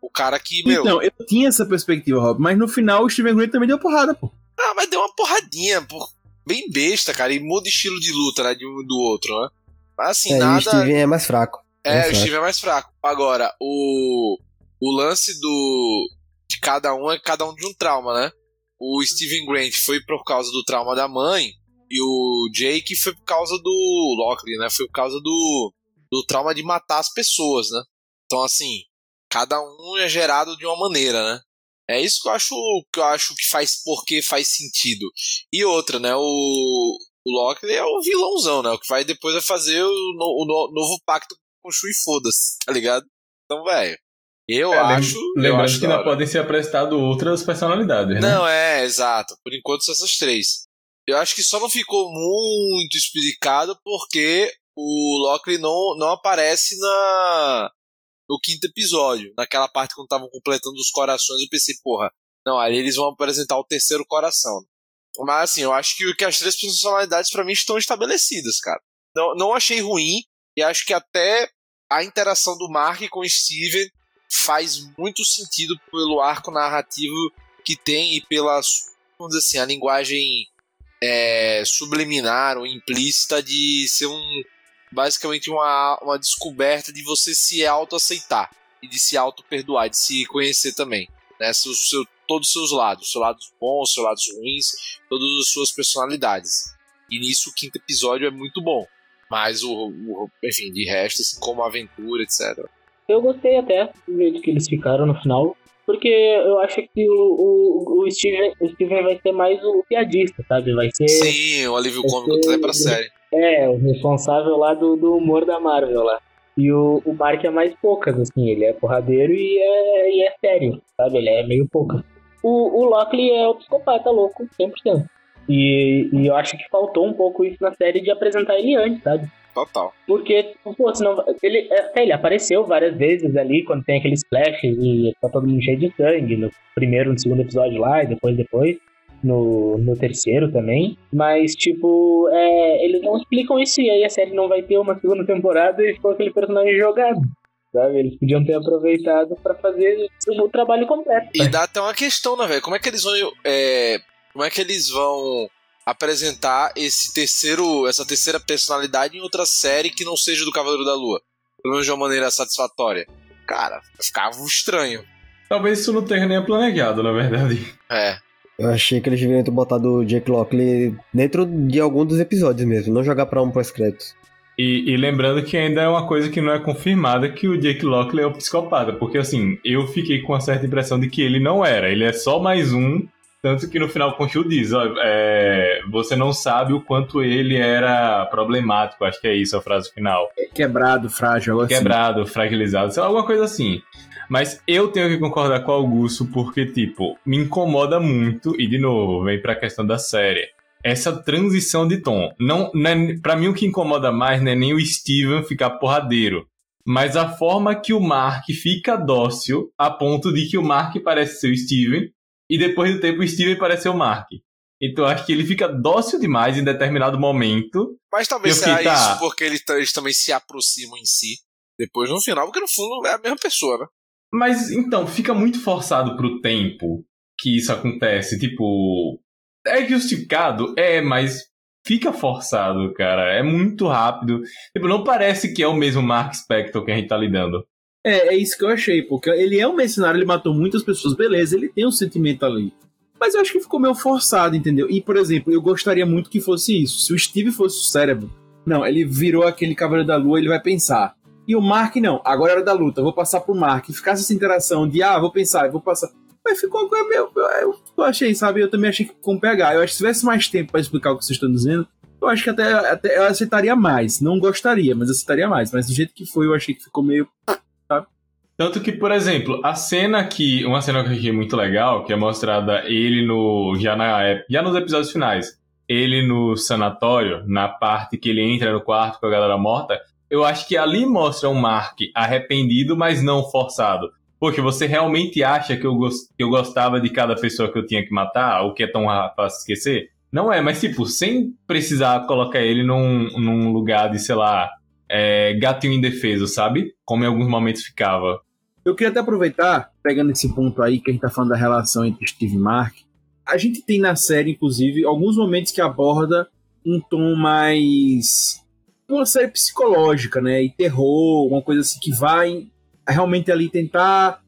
O cara que, meu... Então, eu tinha essa perspectiva, Rob, mas no final o Steven Grant também deu porrada, pô. Ah, mas deu uma porradinha, pô. Bem besta, cara, e muda estilo de luta, né, de um do outro, né? Mas assim, é, nada. o Steven é mais fraco. É, é o Steven é mais fraco. Agora, o, o lance do. de cada um é cada um de um trauma, né? O Steven Grant foi por causa do trauma da mãe. E o Jake foi por causa do Lockley, né? Foi por causa do, do trauma de matar as pessoas, né? Então, assim, cada um é gerado de uma maneira, né? É isso que eu acho que eu acho que faz porque faz sentido. E outra, né? O, o Loki é o vilãozão, né? O que vai depois vai fazer o, o, o novo pacto com o Shu e foda-se, tá ligado? Então, velho. Eu é, acho. Lembrando eu acho que ainda podem ser apresentadas outras personalidades, né? Não, é, exato. Por enquanto são essas três. Eu acho que só não ficou muito explicado porque o Loki não, não aparece na no quinto episódio. Naquela parte quando estavam completando os corações, eu pensei, porra, não, ali eles vão apresentar o terceiro coração. Mas assim, eu acho que, que as três personalidades para mim estão estabelecidas, cara. Não, não achei ruim e acho que até a interação do Mark com o Steven faz muito sentido pelo arco narrativo que tem e pela, vamos dizer assim, a linguagem é, subliminar ou implícita de ser um basicamente uma, uma descoberta de você se auto-aceitar e de se auto-perdoar, de se conhecer também. Né? Seu, seu, todos os seus lados, seus lados bons, seus lados ruins, todas as suas personalidades. E nisso o quinto episódio é muito bom. Mas o, o enfim, de resto, assim, como aventura, etc. Eu gostei até do jeito que eles ficaram no final. Porque eu acho que o, o, o, Steven, o Steven vai ser mais o piadista, sabe? Vai ser. Sim, o alívio cômico até pra série. É, o responsável lá do, do humor da Marvel lá. E o, o Mark é mais poucas, assim, ele é porradeiro e é, e é sério, sabe? Ele é meio poucas. O, o Lockley é o psicopata louco, 100%. E, e eu acho que faltou um pouco isso na série de apresentar ele antes, sabe? Total. Porque, pô, senão. Ele, até ele apareceu várias vezes ali quando tem aqueles flashes e tá todo mundo cheio de sangue. No primeiro, no segundo episódio lá, e depois, depois. No, no terceiro também. Mas, tipo, é, eles não explicam isso e aí a série não vai ter uma segunda temporada e ficou aquele personagem jogado sabe? Eles podiam ter aproveitado para fazer o trabalho completo. E dá até uma questão, né, velho? Como é que eles vão. É, como é que eles vão apresentar esse terceiro, essa terceira personalidade em outra série que não seja do Cavaleiro da Lua? Pelo menos de uma maneira satisfatória. Cara, ficava estranho. Talvez isso não tenha nem planejado, na verdade. É. Eu achei que eles deveriam ter botado o Jake Lockley dentro de algum dos episódios mesmo, não jogar pra um pós-créditos. E, e, lembrando que ainda é uma coisa que não é confirmada que o Jake Lockley é o psicopata, porque assim, eu fiquei com uma certa impressão de que ele não era, ele é só mais um Tanto que no final Conchu diz, ó, é, você não sabe o quanto ele era problemático, acho que é isso a frase final. Quebrado, frágil, algo assim. Quebrado, fragilizado, sei lá, alguma coisa assim. Mas eu tenho que concordar com o Augusto porque, tipo, me incomoda muito, e de novo, vem pra questão da série, essa transição de tom. Não, não é, pra mim o que incomoda mais não é nem o Steven ficar porradeiro, mas a forma que o Mark fica dócil a ponto de que o Mark parece ser o Steven e depois do tempo o Steven parece ser o Mark. Então acho que ele fica dócil demais em determinado momento. Mas talvez fiquei, tá. isso porque eles, eles também se aproximam em si. Depois no final, porque no fundo é a mesma pessoa, né? Mas então, fica muito forçado pro tempo que isso acontece. Tipo, é justificado? É, mas fica forçado, cara. É muito rápido. Tipo, não parece que é o mesmo Mark Spector que a gente tá lidando. É, é isso que eu achei, porque ele é um mercenário, ele matou muitas pessoas, beleza, ele tem um sentimento ali. Mas eu acho que ficou meio forçado, entendeu? E, por exemplo, eu gostaria muito que fosse isso. Se o Steve fosse o cérebro, não, ele virou aquele Cavaleiro da Lua, ele vai pensar. E o Mark, não, agora é hora da luta, vou passar pro Mark. Ficasse essa interação de, ah, vou pensar, vou passar. Mas ficou meio. Eu, eu achei, sabe? Eu também achei que com PH. Eu acho que se tivesse mais tempo pra explicar o que vocês estão dizendo, eu acho que até, até eu aceitaria mais. Não gostaria, mas aceitaria mais. Mas do jeito que foi, eu achei que ficou meio. Tanto que, por exemplo, a cena que. Uma cena que eu achei muito legal, que é mostrada ele no. Já, na, já nos episódios finais. Ele no sanatório, na parte que ele entra no quarto com a galera morta. Eu acho que ali mostra um Mark arrependido, mas não forçado. Porque você realmente acha que eu, gos- que eu gostava de cada pessoa que eu tinha que matar? Ou que é tão fácil esquecer? Não é, mas tipo, sem precisar colocar ele num, num lugar de, sei lá, é, gatinho indefeso, sabe? Como em alguns momentos ficava. Eu queria até aproveitar, pegando esse ponto aí que a gente tá falando da relação entre Steve e Mark. A gente tem na série, inclusive, alguns momentos que aborda um tom mais. uma série psicológica, né? E terror, uma coisa assim que vai realmente ali tentar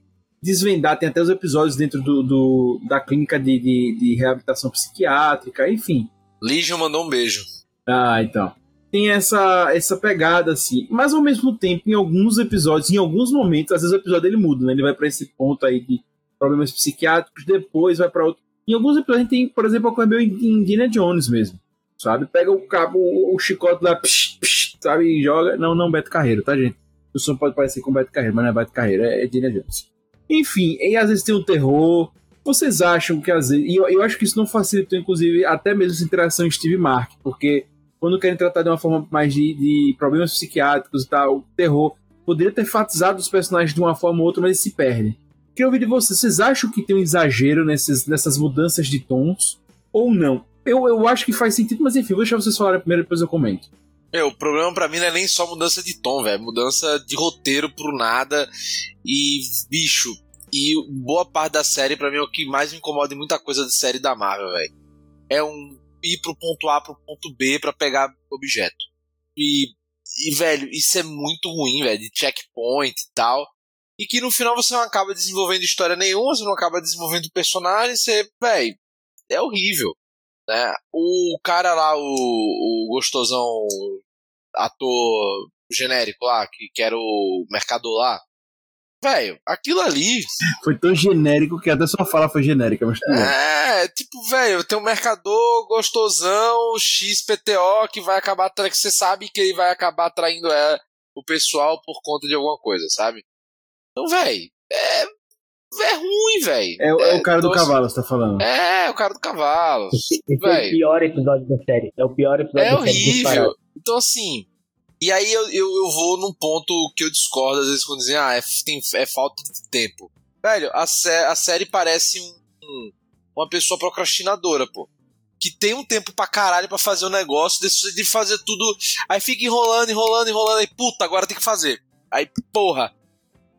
desvendar. Tem até os episódios dentro do, do- da clínica de, de, de reabilitação psiquiátrica, enfim. Legion mandou um beijo. Ah, então. Tem essa, essa pegada, assim. Mas ao mesmo tempo, em alguns episódios, em alguns momentos, às vezes o episódio ele muda, né? Ele vai pra esse ponto aí de problemas psiquiátricos, depois vai pra outro. Em alguns episódios a gente tem, por exemplo, a meio em Indiana Jones mesmo. Sabe? Pega o cabo, o, o chicote lá, psh, psh, sabe? E joga. Não, não, Beto Carreiro, tá, gente? O som pode parecer com Beto Carreiro, mas não é Beto Carreiro, é Indiana Jones. Enfim, e às vezes tem o terror. Vocês acham que às vezes. E eu, eu acho que isso não facilitou, inclusive, até mesmo essa interação Steve e Mark, porque quando querem tratar de uma forma mais de, de problemas psiquiátricos e tal, terror, poderia ter enfatizado os personagens de uma forma ou outra, mas eles se perdem. Queria ouvir de vocês, vocês acham que tem um exagero nesses, nessas mudanças de tons ou não? Eu, eu acho que faz sentido, mas enfim, vou deixar vocês falarem primeiro, depois eu comento. Meu, o problema pra mim não é nem só mudança de tom, velho. Mudança de roteiro pro nada. E, bicho, e boa parte da série, pra mim, é o que mais me incomoda em muita coisa de série da Marvel, velho. É um ir pro ponto A pro ponto B pra pegar objeto. E, e velho, isso é muito ruim, velho, de checkpoint e tal. E que no final você não acaba desenvolvendo história nenhuma, você não acaba desenvolvendo personagem, você, velho, é horrível. Né? O cara lá, o, o gostosão ator genérico lá, que, que era o mercador lá. Velho, aquilo ali. Foi tão genérico que até sua fala foi genérica, mas tudo. É, tipo, velho, tem um mercador gostosão, XPTO, que vai acabar que você sabe que ele vai acabar atraindo é, o pessoal por conta de alguma coisa, sabe? Então, velho, é, é ruim, velho. É, o- é o cara do então, cavalo, você tá falando. É, o cara do cavalo. Esse é o pior episódio da série. É o pior episódio É da série. horrível. Então, assim. E aí eu, eu, eu vou num ponto que eu discordo, às vezes, quando dizem, ah, é, tem, é falta de tempo. Velho, a, sé- a série parece um, um- uma pessoa procrastinadora, pô. Que tem um tempo pra caralho pra fazer o negócio, decide de fazer tudo. Aí fica enrolando, enrolando, enrolando. Aí, puta, agora tem que fazer. Aí, porra,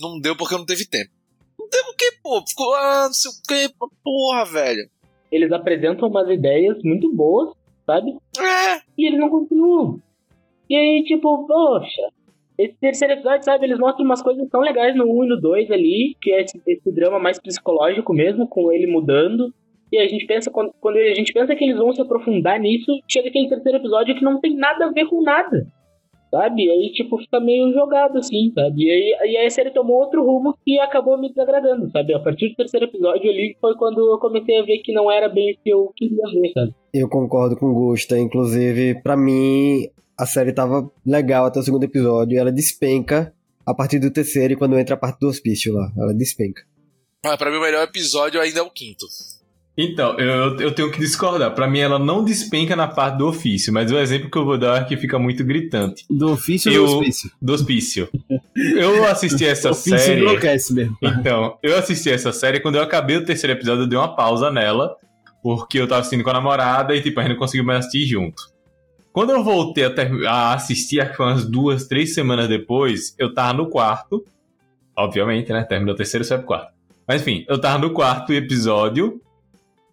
não deu porque não teve tempo. Não deu o quê, pô? Ficou, ah, não sei o quê, porra, velho. Eles apresentam umas ideias muito boas, sabe? É, E eles não continuam. E aí, tipo, poxa. Esse terceiro episódio, sabe, eles mostram umas coisas tão legais no 1 e no 2 ali, que é esse, esse drama mais psicológico mesmo, com ele mudando. E a gente pensa, quando, quando a gente pensa que eles vão se aprofundar nisso, chega aquele terceiro episódio que não tem nada a ver com nada. sabe? E aí, tipo, fica meio jogado, assim, sabe? E aí, e aí a série tomou outro rumo que acabou me desagradando, sabe? A partir do terceiro episódio ali foi quando eu comecei a ver que não era bem o que eu queria ver, sabe? Eu concordo com o Gusta, inclusive, pra mim, a série tava legal até o segundo episódio, ela despenca a partir do terceiro e quando entra a parte do hospício lá, ela despenca. Ah, pra mim o melhor episódio ainda é o quinto. Então, eu, eu tenho que discordar. Pra mim, ela não despenca na parte do ofício, mas o exemplo que eu vou dar é que fica muito gritante. Do ofício Eu- ou do hospício? Do hospício. Eu assisti (laughs) essa ofício série. enlouquece mesmo. Então, eu assisti essa série, quando eu acabei o terceiro episódio, eu dei uma pausa nela, porque eu tava assistindo com a namorada e, tipo, a gente não conseguiu mais assistir junto. Quando eu voltei a, ter- a assistir, acho que foi umas duas, três semanas depois, eu tava no quarto. Obviamente, né? Terminou o terceiro e foi pro quarto. Mas enfim, eu tava no quarto episódio.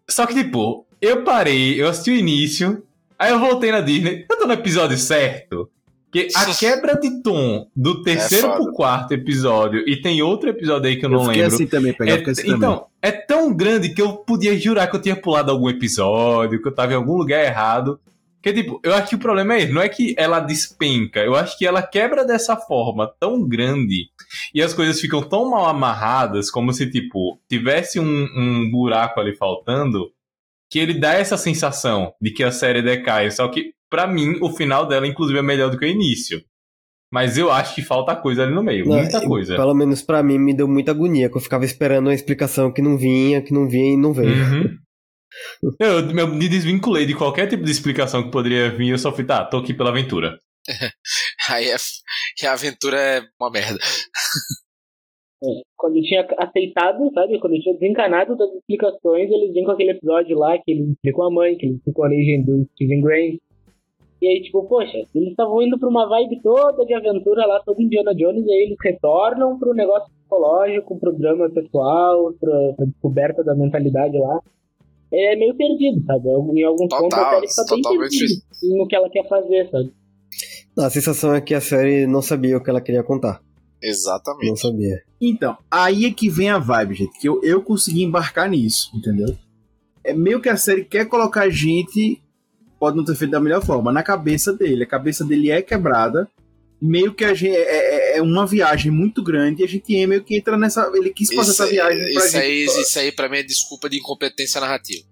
Só que, tipo, eu parei, eu assisti o início, aí eu voltei na Disney. Eu tô no episódio certo. Porque a quebra de tom do terceiro foda. pro quarto episódio, e tem outro episódio aí que eu Eu não fiquei lembro. assim também, pegar, É- assim também. então, é tão grande que eu podia jurar que eu tinha pulado algum episódio, que eu tava em algum lugar errado. Porque, tipo, eu acho que o problema é esse. Não é que ela despenca. Eu acho que ela quebra dessa forma tão grande e as coisas ficam tão mal amarradas, como se, tipo, tivesse um, um buraco ali faltando, que ele dá essa sensação de que a série decai. Só que, pra mim, o final dela, inclusive, é melhor do que o início. Mas eu acho que falta coisa ali no meio. Não, muita coisa. Pelo menos pra mim me deu muita agonia, que eu ficava esperando uma explicação que não vinha, que não vinha e não veio. Uhum. Eu, eu me desvinculei de qualquer tipo de explicação que poderia vir, eu só fui, tá, tô aqui pela aventura. (laughs) Aí é, que a aventura é uma merda. É, Quando eu tinha aceitado, sabe? Quando eu tinha desencanado das explicações, eles vêm com aquele episódio lá que eles explicam a mãe, que eles explicam a origem do Steven Grant. E aí, tipo, poxa, eles estavam indo pra uma vibe toda de aventura lá, todo Indiana Jones, e aí eles retornam pro negócio psicológico, pro drama pessoal, pra, pra descoberta da mentalidade lá. É meio perdido, sabe? Em alguns Total, pontos a série fica bem perdida no que ela quer fazer, sabe? A sensação é que a série não sabia o que ela queria contar. Não Exatamente. sabia. Então, aí é que vem a vibe, gente, que eu, eu consegui embarcar nisso, entendeu? É meio que a série quer colocar a gente, pode não ter feito da melhor forma, na cabeça dele. A cabeça dele é quebrada, meio que a gente, é, é- é uma viagem muito grande e a gente é meio que entra nessa. Ele quis fazer essa viagem pra isso, gente. aí, isso aí pra mim é desculpa de incompetência narrativa.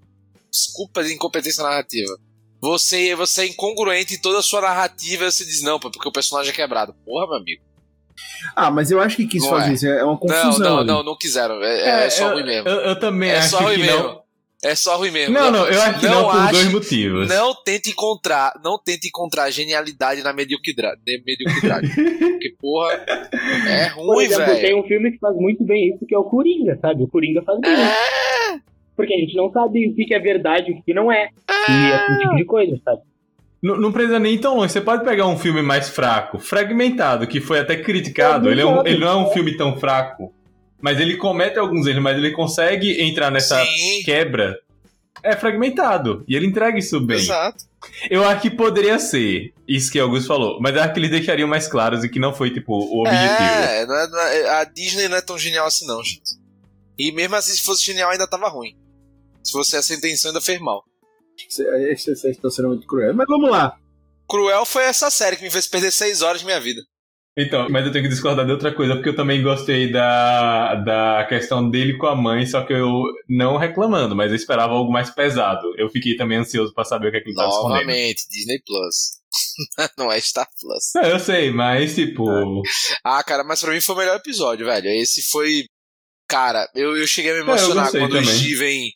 Desculpa de incompetência narrativa. Você, você é incongruente em toda a sua narrativa e você diz, não, pô, porque o personagem é quebrado. Porra, meu amigo. Ah, mas eu acho que quis Não fazer é. isso, é uma Não, confusão. não, ali. não, não quiseram. É, é só eu, ruim mesmo. Eu, eu também É acho só ruim que mesmo. não. É só ruim mesmo. Não, não, eu acho que não, por ache- dois motivos. Não tente encontrar, não tente encontrar genialidade na mediocridade. mediocridade. Porque, porra, é (laughs) Por ruim, exemplo, tem velho. um filme que faz muito bem isso, que é o Coringa, sabe? O Coringa faz bem isso. Porque a gente não sabe o que é verdade e o que não é. E esse tipo de coisa, sabe? Não, não precisa nem ir tão longe. Você pode pegar um filme mais fraco, fragmentado, que foi até criticado. Ele, é um- ele não é um filme tão fraco. Mas ele comete alguns erros, mas ele consegue entrar nessa Sim, quebra. É fragmentado. E ele entrega isso bem. exato. Eu acho que poderia ser isso que o Augusto falou. Mas eu acho que eles deixariam mais claros e que não foi, tipo, o objetivo. É, não é- não é- a Disney não é tão genial assim, não, gente. E mesmo assim, se fosse genial, ainda tava ruim. Se fosse essa intenção, ainda fez mal. Vocês estão sendo muito cruel. Mas vamos lá. Cruel foi essa série que me fez perder seis horas de minha vida. Então, mas eu tenho que discordar de outra coisa, porque eu também gostei da, da questão dele com a mãe, só que eu não reclamando, mas eu esperava algo mais pesado. Eu fiquei também ansioso pra saber o que, é que ele tava escondendo. Novamente, Disney Plus. (laughs) não é Star Plus. Não, eu sei, mas tipo. (laughs) Ah, cara, mas pra mim foi o melhor episódio, velho. Esse foi. Cara, eu, eu cheguei a me eu emocionar gostei quando o também. Steven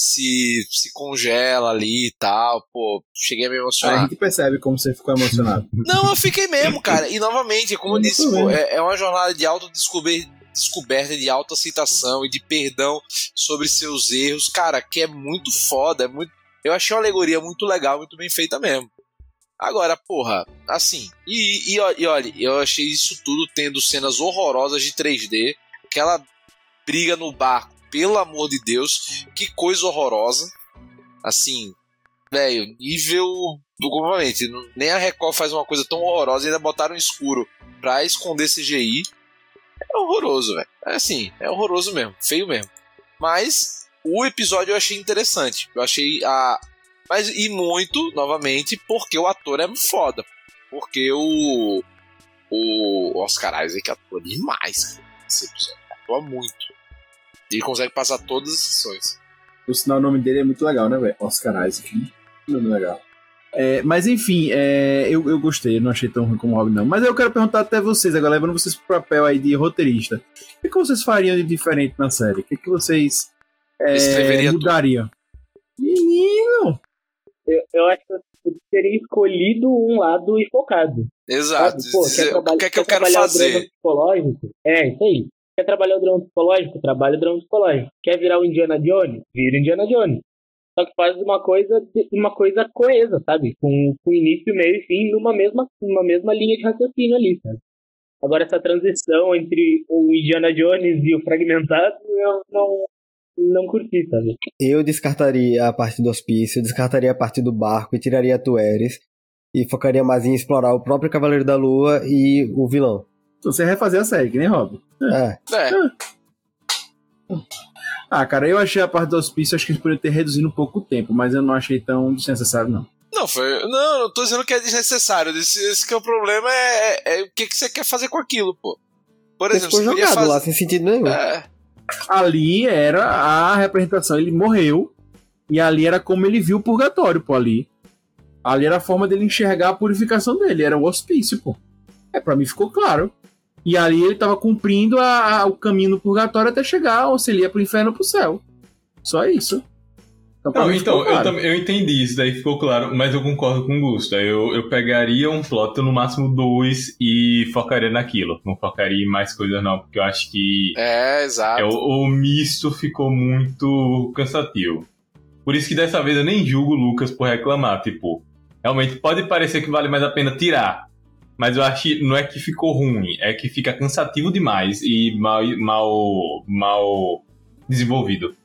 se, se congela ali e tal. Pô, cheguei a me A emocionar. gente percebe como você ficou emocionado. (laughs) Não, eu fiquei mesmo, cara. E novamente, como eu disse, pô, é, é uma jornada de autodescoberta, de autoaceitação e de perdão sobre seus erros, cara, que é muito foda, é muito. Eu achei uma alegoria muito legal, muito bem feita mesmo. Agora, porra, assim, e, e, e olha, eu achei isso tudo tendo cenas horrorosas de 3D, aquela briga no barco, pelo amor de Deus, que coisa horrorosa. Assim, velho, nível novamente, nem a Record faz uma coisa tão horrorosa ainda botaram escuro pra esconder CGI. É horroroso, velho. É assim, é horroroso mesmo, feio mesmo. Mas o episódio eu achei interessante. Eu achei a. Mas e muito, novamente, porque o ator é foda. Porque o. O Oscar Isaac atua demais cara, episódio. Atua muito. Ele consegue passar todas as sessões. O sinal o nome dele é muito legal, né, velho? Oscar Isaac. Nome legal. É, mas enfim, é, eu, eu gostei, eu não achei tão ruim como o Robin, não. Mas eu quero perguntar até vocês, agora levando vocês pro papel aí de roteirista. O que, que vocês fariam de diferente na série? O que, que vocês é, mudariam? Menino! Eu, eu acho que eu teria escolhido um lado e focado. Exato. Pô, o que é que eu quer quero fazer? psicológico? É, isso aí. Quer trabalhar o drama psicológico? Trabalha o drama psicológico. Quer virar o Indiana Jones? Vira o Indiana Jones. Só que faz uma coisa, uma coisa coesa, sabe? Com, com início, meio e fim numa mesma, numa mesma linha de raciocínio ali, sabe? Agora, essa transição entre o Indiana Jones e o fragmentado, eu não, não curti, sabe? Eu descartaria a parte do hospício, descartaria a parte do barco e tiraria a Tueres. E focaria mais em explorar o próprio Cavaleiro da Lua e o vilão. Então você refazer a série, que nem Robin. É, É, Ah, cara, eu achei a parte do hospício, acho que eles poderiam ter reduzido um pouco o tempo, mas eu não achei tão desnecessário, não. não, foi. Não, eu tô dizendo que é desnecessário. Esse, esse que é o problema é, é, é o que, que você quer fazer com aquilo, pô. Por exemplo, ficou podia jogado fazer. lá sem sentido nenhum. É, ali era a representação. Ele morreu e ali era como ele viu o purgatório, pô, ali. Ali era a forma dele enxergar a purificação dele, era o hospício, pô. É, pra mim ficou claro. E ali ele tava cumprindo a- a- o caminho no purgatório até chegar, ou se ele ia pro inferno ou pro céu. Só isso. Então, Não, então, eu, claro. tam- eu entendi isso, daí ficou claro, mas eu concordo com o Gusto. Eu, eu pegaria um plot no máximo dois e focaria naquilo. Não focaria em mais coisas, não, porque eu acho que é, exato. é, o, o misto ficou muito cansativo. Por isso que dessa vez eu nem julgo o Lucas por reclamar. Tipo, realmente pode parecer que vale mais a pena tirar. Mas eu acho que não é que ficou ruim, é que fica cansativo demais e mal, mal, mal desenvolvido.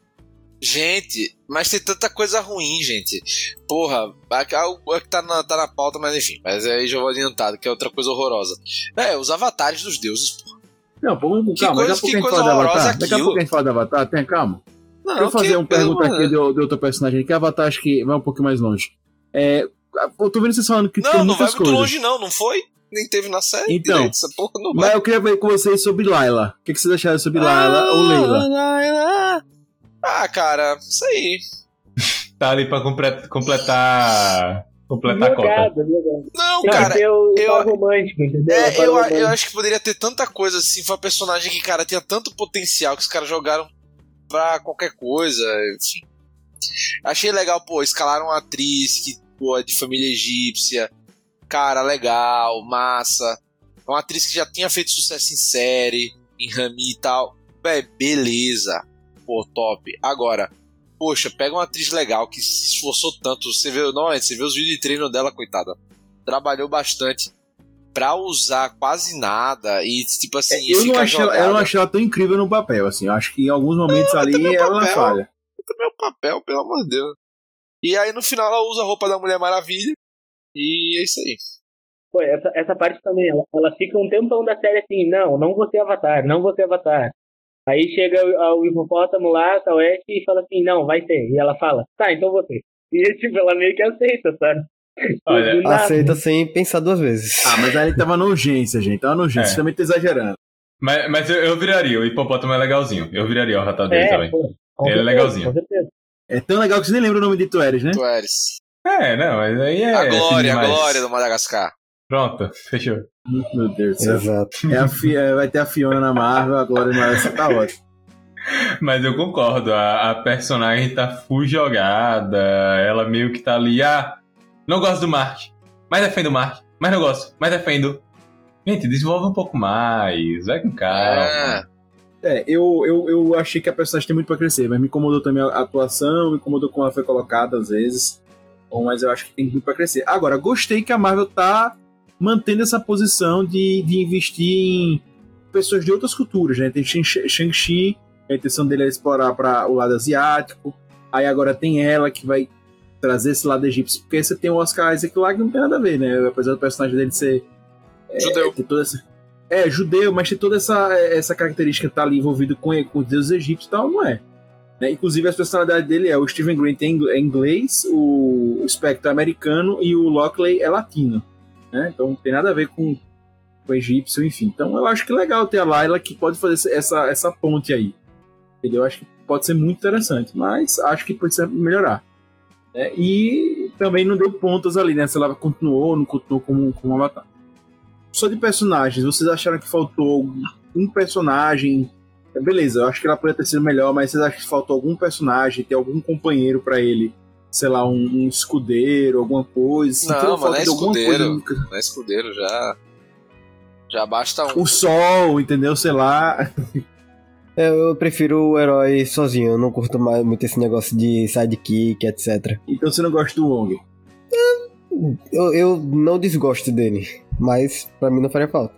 Gente, mas tem tanta coisa ruim, gente. Porra, a que tá na, tá na pauta, mas enfim. Mas aí já vou adiantado, que é outra coisa horrorosa. É, os avatares dos deuses, porra. Não, vamos com calma. coisa- Daqui a pouco que a gente fala do horrorosa Avatar. Daqui a pouco a gente fala do Avatar, tenha calma. Não, Deixa eu fazer que- uma pergunta pelo- aqui do, do outro personagem, que Avatar acho que vai um pouquinho mais longe. É, eu tô vendo vocês falando que tem Não, não vai muitas muito coisas. longe, não, não foi? Nem teve na série. Então, direito, essa porra não Mas eu queria ver com vocês sobre Layla. O que, que vocês acharam sobre Layla ou Leila? Ah, cara, isso aí. (laughs) Tá ali pra compre- completar. Completar a cota. Não, Tem cara. eu- romântico, entendeu? É, eu, romântico. eu acho que poderia ter tanta coisa assim. Foi uma personagem que, cara, tinha tanto potencial que os caras jogaram pra qualquer coisa. Enfim. Achei legal, pô, escalaram uma atriz que, pô, é de família egípcia. Cara, legal, massa. É uma atriz que já tinha feito sucesso em série, em Rami e tal. Véi, beleza. Pô, top. Agora, poxa, pega uma atriz legal que se esforçou tanto. Você vê, não, você vê os vídeos de treino dela, coitada. Trabalhou bastante pra usar quase nada e tipo assim, É, eu, não achei, ela- eu não achei ela tão incrível no papel, assim. Eu acho que em alguns momentos ali também o ela papel. falha. também é um papel, pelo amor de Deus. E aí no final ela usa a roupa da Mulher Maravilha e é isso aí. Pô, essa, essa parte também, ela, ela fica um tempão da série assim, não, não vou ser Avatar, não vou ser Avatar. Aí chega o, o hipopótamo lá, tá Oeste, e fala assim, não, vai ser. E ela fala, tá, então você. E (laughs) tipo, ela meio que aceita, sabe? Olha, nada. Aceita sem pensar duas vezes. Ah, mas aí ele tava na urgência, gente. Tava na urgência. É. Você também tá exagerando. Mas, mas eu, eu viraria, o hipopótamo é legalzinho. Eu viraria o dele É, também. pô, Ele é certeza, legalzinho. Com certeza. É tão legal que você nem lembra o nome de Tu Eres, né? Tu eres. É, não, mas aí é. a glória, a glória do Madagascar. Pronto, fechou. Meu Deus do céu. Exato. É a Fi- é, vai ter a Fiona na Marvel, a Glória Marvel, tá ótimo. (laughs) Mas eu concordo, a, a personagem tá full jogada, ela meio que tá ali, ah, não gosto do Mark, mas defendo o Mark, mas não gosto, mas defendo. Gente, desenvolve um pouco mais, vai com calma. É, eu, eu, eu achei que a personagem tem muito pra crescer, mas me incomodou também a atuação, me incomodou como ela foi colocada às vezes. Mas eu acho que tem muito pra crescer. Agora, gostei que a Marvel tá mantendo essa posição de, de investir em pessoas de outras culturas, né? Tem Shang- Shang-Chi, a intenção dele é explorar para o lado asiático. Aí agora tem ela que vai trazer esse lado egípcio, porque você tem o Oscar Isaac lá que não tem nada a ver, né? Apesar do personagem dele ser Judeu. tem toda essa. É, judeu, mas tem toda essa, essa característica que tá ali envolvido com, com os deuses egípcios e tal, não é. Né? Inclusive, as personalidades dele é o Steven Grant é ingl- inglês, o, Spectre é americano e o Lockley é latino. né? Então não tem nada a ver com o egípcio, enfim. Então eu acho que é legal ter a Layla que pode fazer essa, essa ponte aí. Entendeu? Eu acho que pode ser muito interessante, mas acho que precisa melhorar. né? E também não deu pontas ali, né? Se ela continuou ou não continuou como, como Avatar. Só de personagens, vocês acharam que faltou um personagem? Beleza, eu acho que ela poderia ter sido melhor, mas vocês acham que faltou algum personagem, ter algum companheiro pra ele? Sei lá, um, um escudeiro, alguma coisa? Não, mas falta não é escudeiro. coisa? Não é escudeiro, já. Já basta um. O sol, entendeu? Sei lá. (laughs) É, Eu prefiro o herói sozinho, eu não curto mais muito esse negócio de sidekick, etc. Então você não gosta do Wong. Eu, eu não desgosto dele, mas pra mim não faria falta.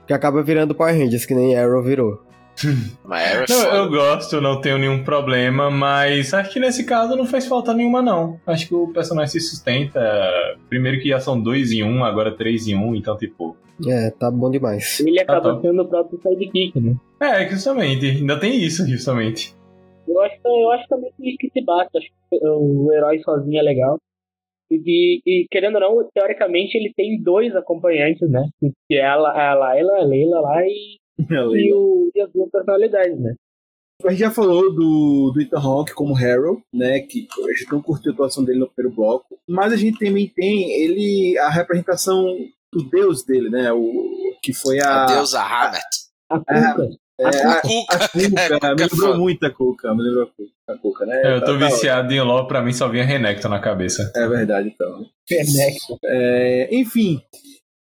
Porque acaba virando Power Rangers, que nem Arrow virou. É Não, eu gosto, não tenho nenhum problema, mas acho que nesse caso não fez falta nenhuma, não. Acho que o personagem se sustenta. Primeiro que já são dois em um, agora três em um, então, tipo. É, tá bom demais. Ele acaba tá. sendo o próprio sidekick, né? É, justamente. Ainda tem isso, justamente. Eu acho, eu acho também que, que se basta. Acho que o herói sozinho é legal. E, e, querendo ou não, teoricamente ele tem dois acompanhantes, né? Que é a, a Layla, a Leila lá e, (laughs) e, o, e as duas personalidades, né? A gente já falou do, do Ethan Hawke como Harold, né? Que a gente não curtiu a atuação dele no primeiro bloco. Mas a gente também tem ele, a representação do deus dele, né? O, que foi a. A deusa Hamet. A Cuca. é, a, A Cuca. a Cuca, (laughs) É, Cuca me é lembrou muito a Cuca, me lembrou a Cuca, a Cuca, né? É, eu tô Tá- tá viciado em LOL, pra mim só vinha Renekton na cabeça. É verdade, então. Fenecto. É, enfim.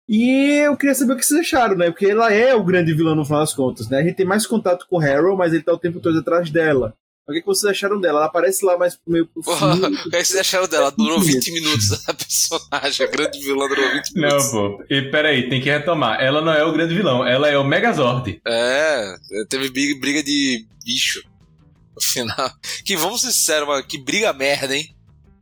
E eu queria saber o que vocês acharam, né? Porque ela é o grande vilão no final das contas, né? A gente tem mais contato com o Harold, mas ele tá o tempo todo atrás dela. O que, que vocês acharam dela? Ela aparece lá mais meio pro Porra, fim. (laughs) o que vocês acharam dela? Durou 20 minutos a personagem. A grande vilã durou 20 Não, minutos. pô. E peraí, tem que retomar. Ela não é o grande vilão, ela é o Megazord. É, teve briga, de bicho no final. Que vamos ser sinceros, mano, que briga merda, hein?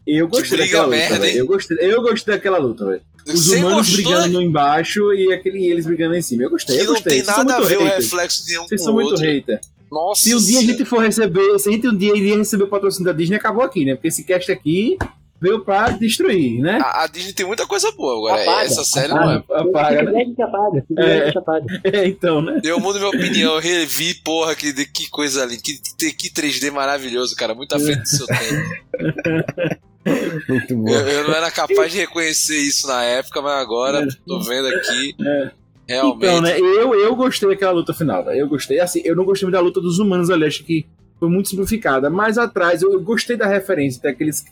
Eu gostei briga daquela luta, merda, velho. hein? Eu gostei, eu gostei daquela luta, velho. Os Você humanos gostou, brigando no embaixo e aquele, eles brigando em cima. Eu gostei, eu não gostei. tem Vocês são nada a ver o reflexo de um Vocês com são muito outro. hater. Nossa Se um dia a gente for receber, se a gente um dia iria receber o patrocínio da Disney, acabou aqui, né? Porque esse cast aqui veio pra destruir, né? A, a Disney tem muita coisa boa, agora Apaga, essa série apaga. não é. Apaga, Se né? quiser, apaga. Se quiser, É. apaga. É, então, né? Eu mudo minha opinião, eu revi, porra, que, que coisa ali, que, que 3D maravilhoso, cara, muito à frente do seu tempo. (laughs) Muito bom. Eu, eu não era capaz de reconhecer isso na época, mas agora tô vendo aqui. Realmente. Então, né? Eu, eu gostei daquela luta final, velho. Eu gostei. Assim, eu não gostei muito da luta dos humanos ali, acho que foi muito simplificada. Mas atrás, eu, eu gostei da referência, tem aqueles.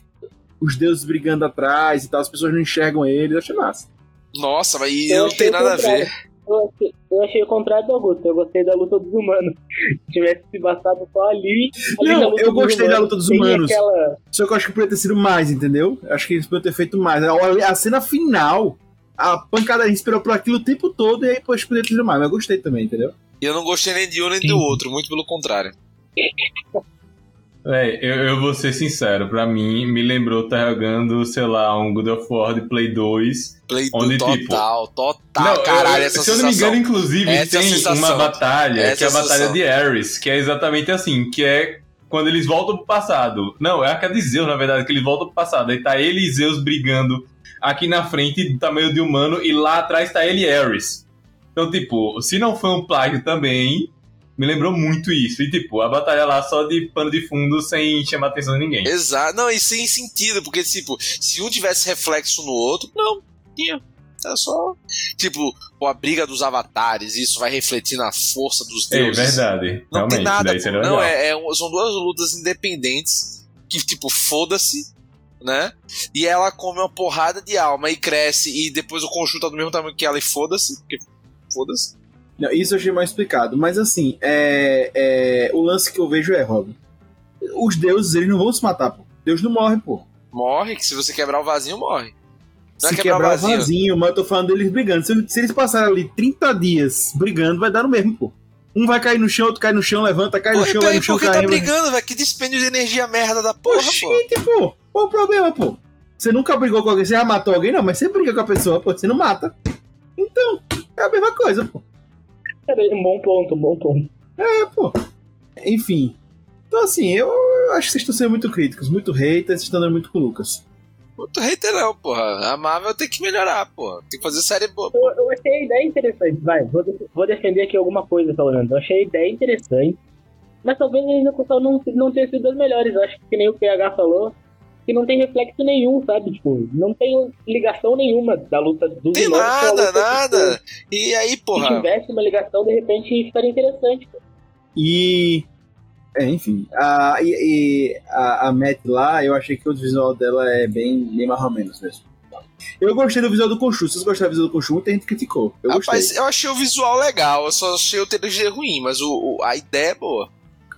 Os deuses brigando atrás e tal, as pessoas não enxergam eles, eu achei massa. Nossa, mas Eu não tem nada a ver. Eu achei, eu achei o contrário do Augusto. Eu gostei da luta dos humanos. Se tivesse se bastado só ali. ali Não, luta eu gostei da luta dos humanos. Aquela... Só que eu acho que poderia ter sido mais, entendeu? Eu Acho que eles poderiam ter feito mais. A, a cena final, a pancada esperou por aquilo o tempo todo e aí depois poderia ter sido mais. Mas eu gostei também, entendeu? E eu não gostei nem de um nem do outro, muito pelo contrário. Véi, eu, eu vou ser sincero, pra mim me lembrou tá jogando, sei lá, um God of War de Play 2. Play Onde, total, tipo, total, Não, caralho, se eu não me sensação. engano, inclusive, tem sensação. uma batalha, que é a batalha sensação. de Ares, que é exatamente assim, que é quando eles voltam pro passado. Não, é a é de Zeus, na verdade, que eles voltam pro passado. Aí tá ele e Zeus brigando aqui na frente, do tamanho de humano, e lá atrás tá ele e Ares. Então, tipo, se não foi um plágio também, me lembrou muito isso. E, tipo, a batalha lá só de pano de fundo, sem chamar atenção de ninguém. Exato, não, e sem sentido, porque, tipo, se um tivesse reflexo no outro, não, tinha. É só. Tipo, a briga dos avatares, isso vai refletir na força dos É deuses. verdade. Não Realmente, tem nada. Não, é, é são duas lutas independentes que, tipo, foda-se, né? E ela come uma porrada de alma e cresce, e depois o conjunto tá do mesmo tamanho que ela e foda-se, porque foda-se. Não, isso eu achei mais explicado. Mas assim, é, é, o lance que eu vejo é, Rob. Os deuses, eles não vão se matar, pô. Deus não morre, pô. Morre, que se você quebrar o vasinho, morre. Não se é quebrar o quebrar o vazio. vazio, mas eu tô falando deles brigando. Se, se eles passarem ali 30 dias brigando, vai dar no mesmo, pô. Um vai cair no chão, outro cai no chão, levanta, cai no Porra, chão, vai no chão, por que cai tá brigando, velho? Que dispêndio de energia merda da porra, pô. Oxente, pô. Qual o problema, pô? Você nunca brigou com alguém, você já matou alguém, não, mas você briga com a pessoa, pô, você não mata. Então, é a mesma coisa, pô. Peraí, Um bom ponto, um bom ponto. É, pô. Enfim. Então, assim, eu acho que vocês estão sendo muito críticos, muito haters, vocês estão dando muito com o Lucas. Muito hater não, porra. A Marvel tem que melhorar, porra. Tem que fazer série boa. Eu, eu achei a ideia interessante, vai. Vou, vou defender aqui alguma coisa, pelo menos. Eu achei a ideia interessante. Mas talvez a execução não, não tenha sido das melhores. Eu acho que, que nem o PH falou, que não tem reflexo nenhum, sabe? Tipo, não tem ligação nenhuma da luta dos Tem vilões com a nada, nada. E aí, Se porra. tivesse uma ligação, de repente ficaria interessante. pô. E. É, enfim. A, e, e a, a Matt lá, eu achei que o visual dela é bem, bem mais ou menos mesmo. Eu gostei do visual do Conchu. Se vocês gostaram do visual do Conchu, muita gente criticou. Eu Rapaz, gostei. eu achei o visual legal, eu só achei o 3D ruim, mas o, o- a ideia é boa.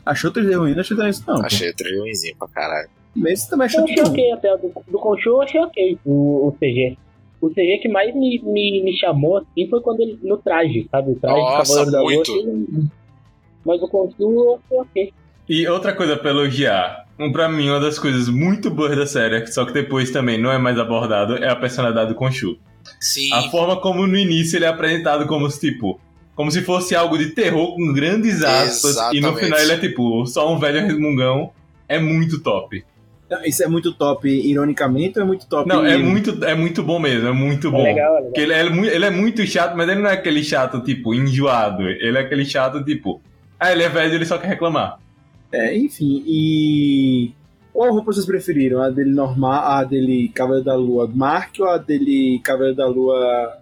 Achou o 3D ruim? Não achei isso, não. Achei o 3D ruimzinho pra caralho. Mas também achou Eu achei ruim. ok até. Do, do Conchu eu achei ok o, o CG. O CG que mais me, me, me chamou assim foi quando ele no traje, sabe? O traje Nossa, da muito. assim, Mas o Conchu eu achei ok. E outra coisa pra elogiar, um, pra mim, uma das coisas muito boas da série, só que depois também não é mais abordado, é a personalidade do Khonshu. Sim. A forma como no início ele é apresentado como se, tipo, como se fosse algo de terror com grandes aspas, e no Exatamente. final ele é tipo, só um velho resmungão, é muito top. Isso é muito top ironicamente ou é muito top? Não, é muito, é muito bom mesmo, é muito É bom. legal, é legal. Porque ele é, ele é muito chato, mas ele não é aquele chato, tipo, enjoado. Ele é aquele chato, tipo, ah, ele é velho, ele só quer reclamar. É, enfim, e. Qual roupa vocês preferiram? A dele normal, a dele Cavaleiro da Lua Mark ou a dele Cavaleiro da Lua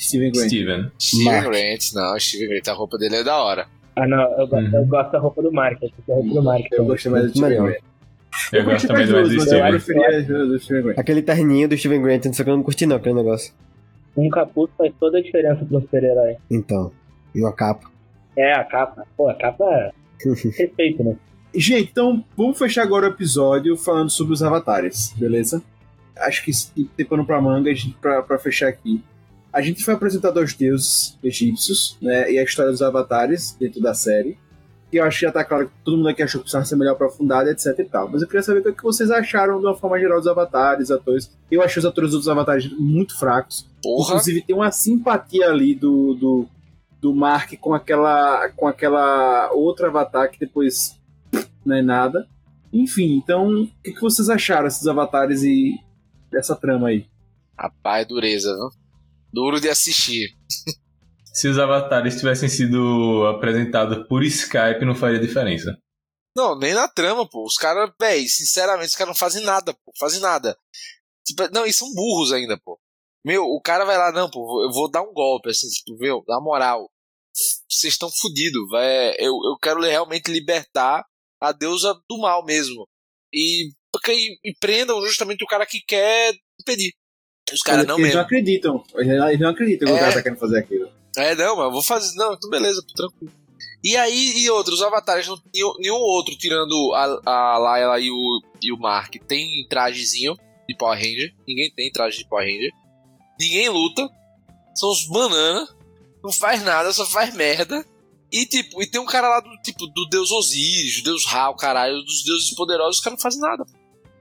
Steven Grant? Steven. Steven. Grant, não, Steven Grant, a roupa dele é da hora. Ah, não, eu, go- Uhum. eu gosto da roupa do Mark. Acho que é a roupa do Mark. Eu gostei mais do Steven. Grant. Eu gosto gostei também das do eu Steven. preferia do Steven Grant. Aquele terninho do Steven Grant, não sei o que eu não curti não, aquele negócio. Um capuz faz toda a diferença pro super-herói. Então, e uma capa. É, a capa. Pô, a capa é (laughs) respeito, né? Gente, então vamos fechar agora o episódio falando sobre os avatares, beleza? Acho que tem pano pra manga a gente, pra, pra fechar aqui. A gente foi apresentado aos deuses egípcios, né? E a história dos avatares dentro da série. Que eu acho que já tá claro que todo mundo aqui achou que precisava ser melhor aprofundado, etc e tal. Mas eu queria saber o que vocês acharam de uma forma geral dos avatares, atores. Eu achei os atores dos avatares muito fracos. Porra. Inclusive tem uma simpatia ali do, do, do Mark com aquela, com aquela outra avatar que depois não é nada. Enfim, então, o que, que vocês acharam desses avatares e dessa trama aí? Rapaz, dureza, viu? Duro de assistir. (laughs) Se os avatares tivessem sido apresentados por Skype, não faria diferença. Não, nem na trama, pô. Os caras, véi, sinceramente, os caras não fazem nada, pô. Fazem nada. Tipo, não, e são burros ainda, pô. Meu, o cara vai lá, não, pô, eu vou dar um golpe, assim, tipo, meu, na moral. Vocês estão fodidos, vai. Eu, eu quero realmente libertar a deusa do mal mesmo. E, porque- e, e prendam justamente o cara que quer impedir. Os caras não eles mesmo. não acreditam. Eles não acreditam que o É. cara tá querendo fazer aquilo. É, não, mas eu vou fazer. Não, então beleza, tranquilo. E aí, e outros, os avatares não tinham nenhum outro, tirando a, a Layla e o, e o Mark, tem trajezinho de Power Ranger. Ninguém tem traje de Power Ranger. Ninguém luta. São os banana. Não faz nada, só faz merda. E tipo, e tem um cara lá do tipo do Deus Osiris, Deus Ra, o caralho, dos deuses poderosos, os caras não fazem nada.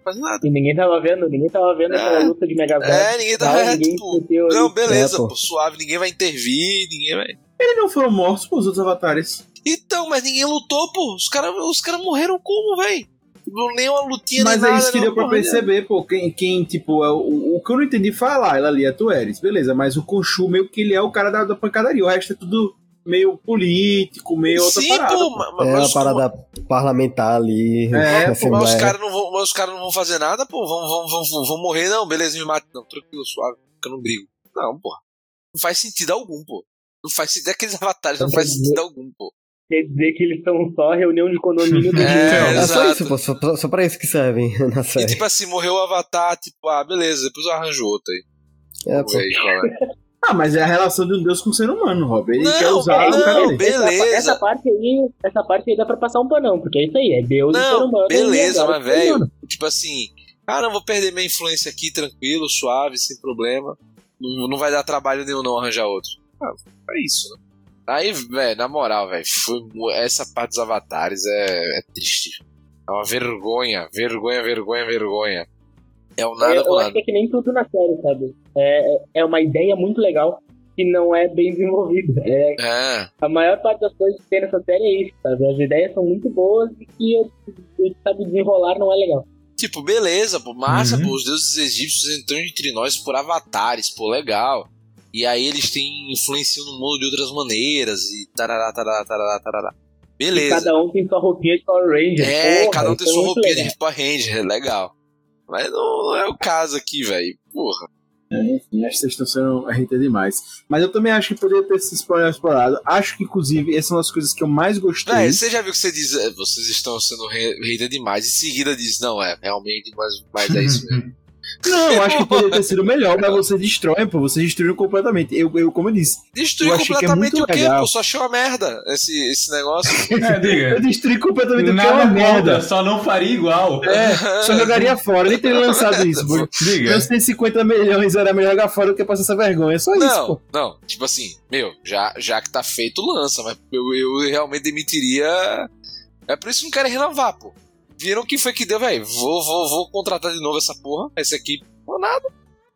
Fazem nada. E ninguém tava vendo, ninguém tava vendo É. aquela luta de Megazord. É, ninguém tá. É, ninguém tipo, não, beleza, É, pô. pô, suave, ninguém vai intervir, ninguém vai. Eles não foram mortos por os outros avatares. Então, mas ninguém lutou, pô. Os caras os cara morreram como, véi? Não nem uma lutinha Mas é nada. isso que deu pra né? perceber, pô. Quem, quem tipo, é o, o que eu não entendi foi a Layla ali, a tu eres, beleza. Mas o Khonshu meio que ele é o cara da, da pancadaria. O resto é tudo meio político, meio outra Sim, parada. pô, pô. mas, É mas uma os- parada parlamentar ali. É, pô, mas os caras não, vão- mas os caras não vão fazer nada, pô. Vão, vão, vão, vão, vão morrer, não. Beleza, me mate. Não, tranquilo, suave. Fica no brigo. Não, porra. Não faz sentido algum, pô. Não faz sentido. Aqueles (laughs) avatares não faz sentido algum, pô. Quer dizer que eles são só reunião de condomínio do (laughs) É. É só isso, pô. Só, só pra isso que servem (laughs) na E série. tipo assim, morreu o avatar, tipo, ah, beleza, depois eu arranjo outro aí. É, Vamos pô. aí. Ah, mas é a relação de um deus com o ser humano, Rob. Ele Não, quer usar não, o cara dele. beleza. Essa, essa parte aí, essa parte aí dá pra passar um panão, porque é isso aí, é Deus e ser Não, humano. beleza, mas ser velho, tipo assim, ah, não vou perder minha influência aqui, tranquilo, suave, sem problema. Não, não vai dar trabalho nenhum não arranjar outro. Ah, é isso, né? Aí, velho, na moral, velho, essa parte dos avatares é, é triste. É uma vergonha, vergonha, vergonha, vergonha. É o nada com eu acho que é que nem tudo na série, sabe? É, é uma ideia muito legal que não é bem desenvolvida. É, É, a maior parte das coisas que tem nessa série é isso, sabe? As ideias são muito boas e que, e, sabe, desenrolar não é legal. Tipo, beleza, pô, massa, Uhum. pô, os deuses egípcios entram entre nós por avatares, pô, legal. E aí eles têm influenciam no mundo de outras maneiras e tarará, tarará, tarará, tarará. E Beleza. cada um tem sua roupinha de Power Ranger. É, Porra, cada um tem é sua roupinha legal. de Power Ranger, é legal. Mas não, não é o caso aqui, velho. Porra. Enfim, acho que vocês estão sendo RT demais. Mas eu também acho que poderia ter se explorado. Acho que, inclusive, essa é uma das coisas que eu mais gostei. Véi, você já viu que você diz, é, vocês estão sendo hater demais, e em seguida diz, não, é, realmente, mas, mas é isso mesmo. (laughs) Não, eu acho que poderia ter (laughs) sido melhor, mas você destrói, pô. Você destruiu completamente. Eu, eu como eu disse, Destruiu Eu é completamente muito o quê, legal. pô? Só achei uma merda esse, esse negócio. (laughs) É, diga. eu destruí completamente o que é Nada uma merda. só não faria igual. É, só jogaria fora. Nem teria lançado isso. pô. Diga. Meus 150 milhões era melhor jogar fora do que passar essa vergonha. Só isso, Não, pô. não, tipo assim, meu, já, já que tá feito, lança, mas eu, eu realmente demitiria. É por isso que não querem renovar, pô. Viram o que foi que deu, velho? Vou, vou, vou contratar de novo essa porra. Esse aqui, não nada.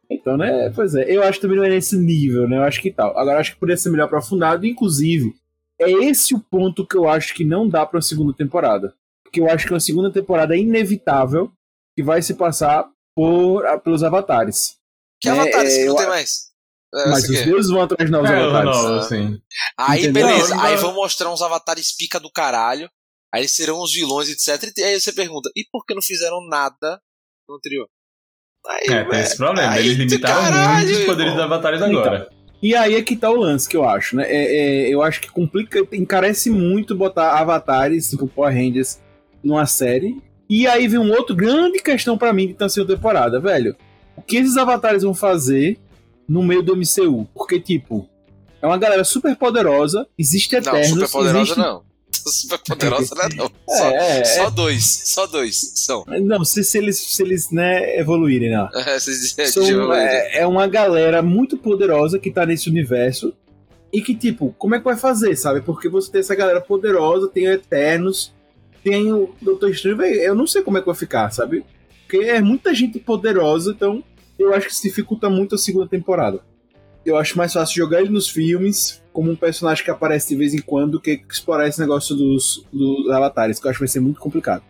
Então, né? Pois é, eu acho que também não é nesse nível, né? Eu acho que tal. Agora, acho que poderia ser melhor aprofundado. Inclusive, é esse o ponto que eu acho que não dá pra uma segunda temporada. Porque eu acho que uma segunda temporada é inevitável que vai se passar por, pelos avatares. Que É, avatar esse é, que não tem mais? É, Mas os aqui. deuses vão atrás de novos É, avatares. não, assim. Aí, Entendeu? beleza. Não, Aí vão mostrar uns avatares pica do caralho. Aí eles serão os vilões, etc. E aí você pergunta, e por que não fizeram nada no anterior? Aí, É, tem esse problema. aí, Eles limitaram caralho, muito os poderes irmão. avatares Então, agora. E aí é que tá o lance que eu acho, né? É, é, eu acho que complica, encarece muito botar avatares, tipo Power Rangers, numa série. E aí vem um outro grande questão pra mim de terceira temporada, velho. O que esses avatares vão fazer no meio do MCU? Porque, tipo, é uma galera super poderosa, existe Não, Eternos, super poderosa existe... não. (laughs) Super poderosa não (laughs) é. Só, É, só dois. Só dois são. Não, se, se eles, se eles né, evoluírem, né? Dizem- (laughs) São, é, é uma galera muito poderosa que tá nesse universo. E que, tipo, como é que vai fazer, sabe? Porque você tem essa galera poderosa, tem o Eternos, tem o Doutor Estranho. Eu não sei como é que vai ficar, sabe? Porque é muita gente poderosa, então eu acho que isso dificulta muito a segunda temporada. Eu acho mais fácil jogar ele nos filmes como um personagem que aparece de vez em quando do que explorar esse negócio dos, dos avatares, que eu acho que vai ser muito complicado.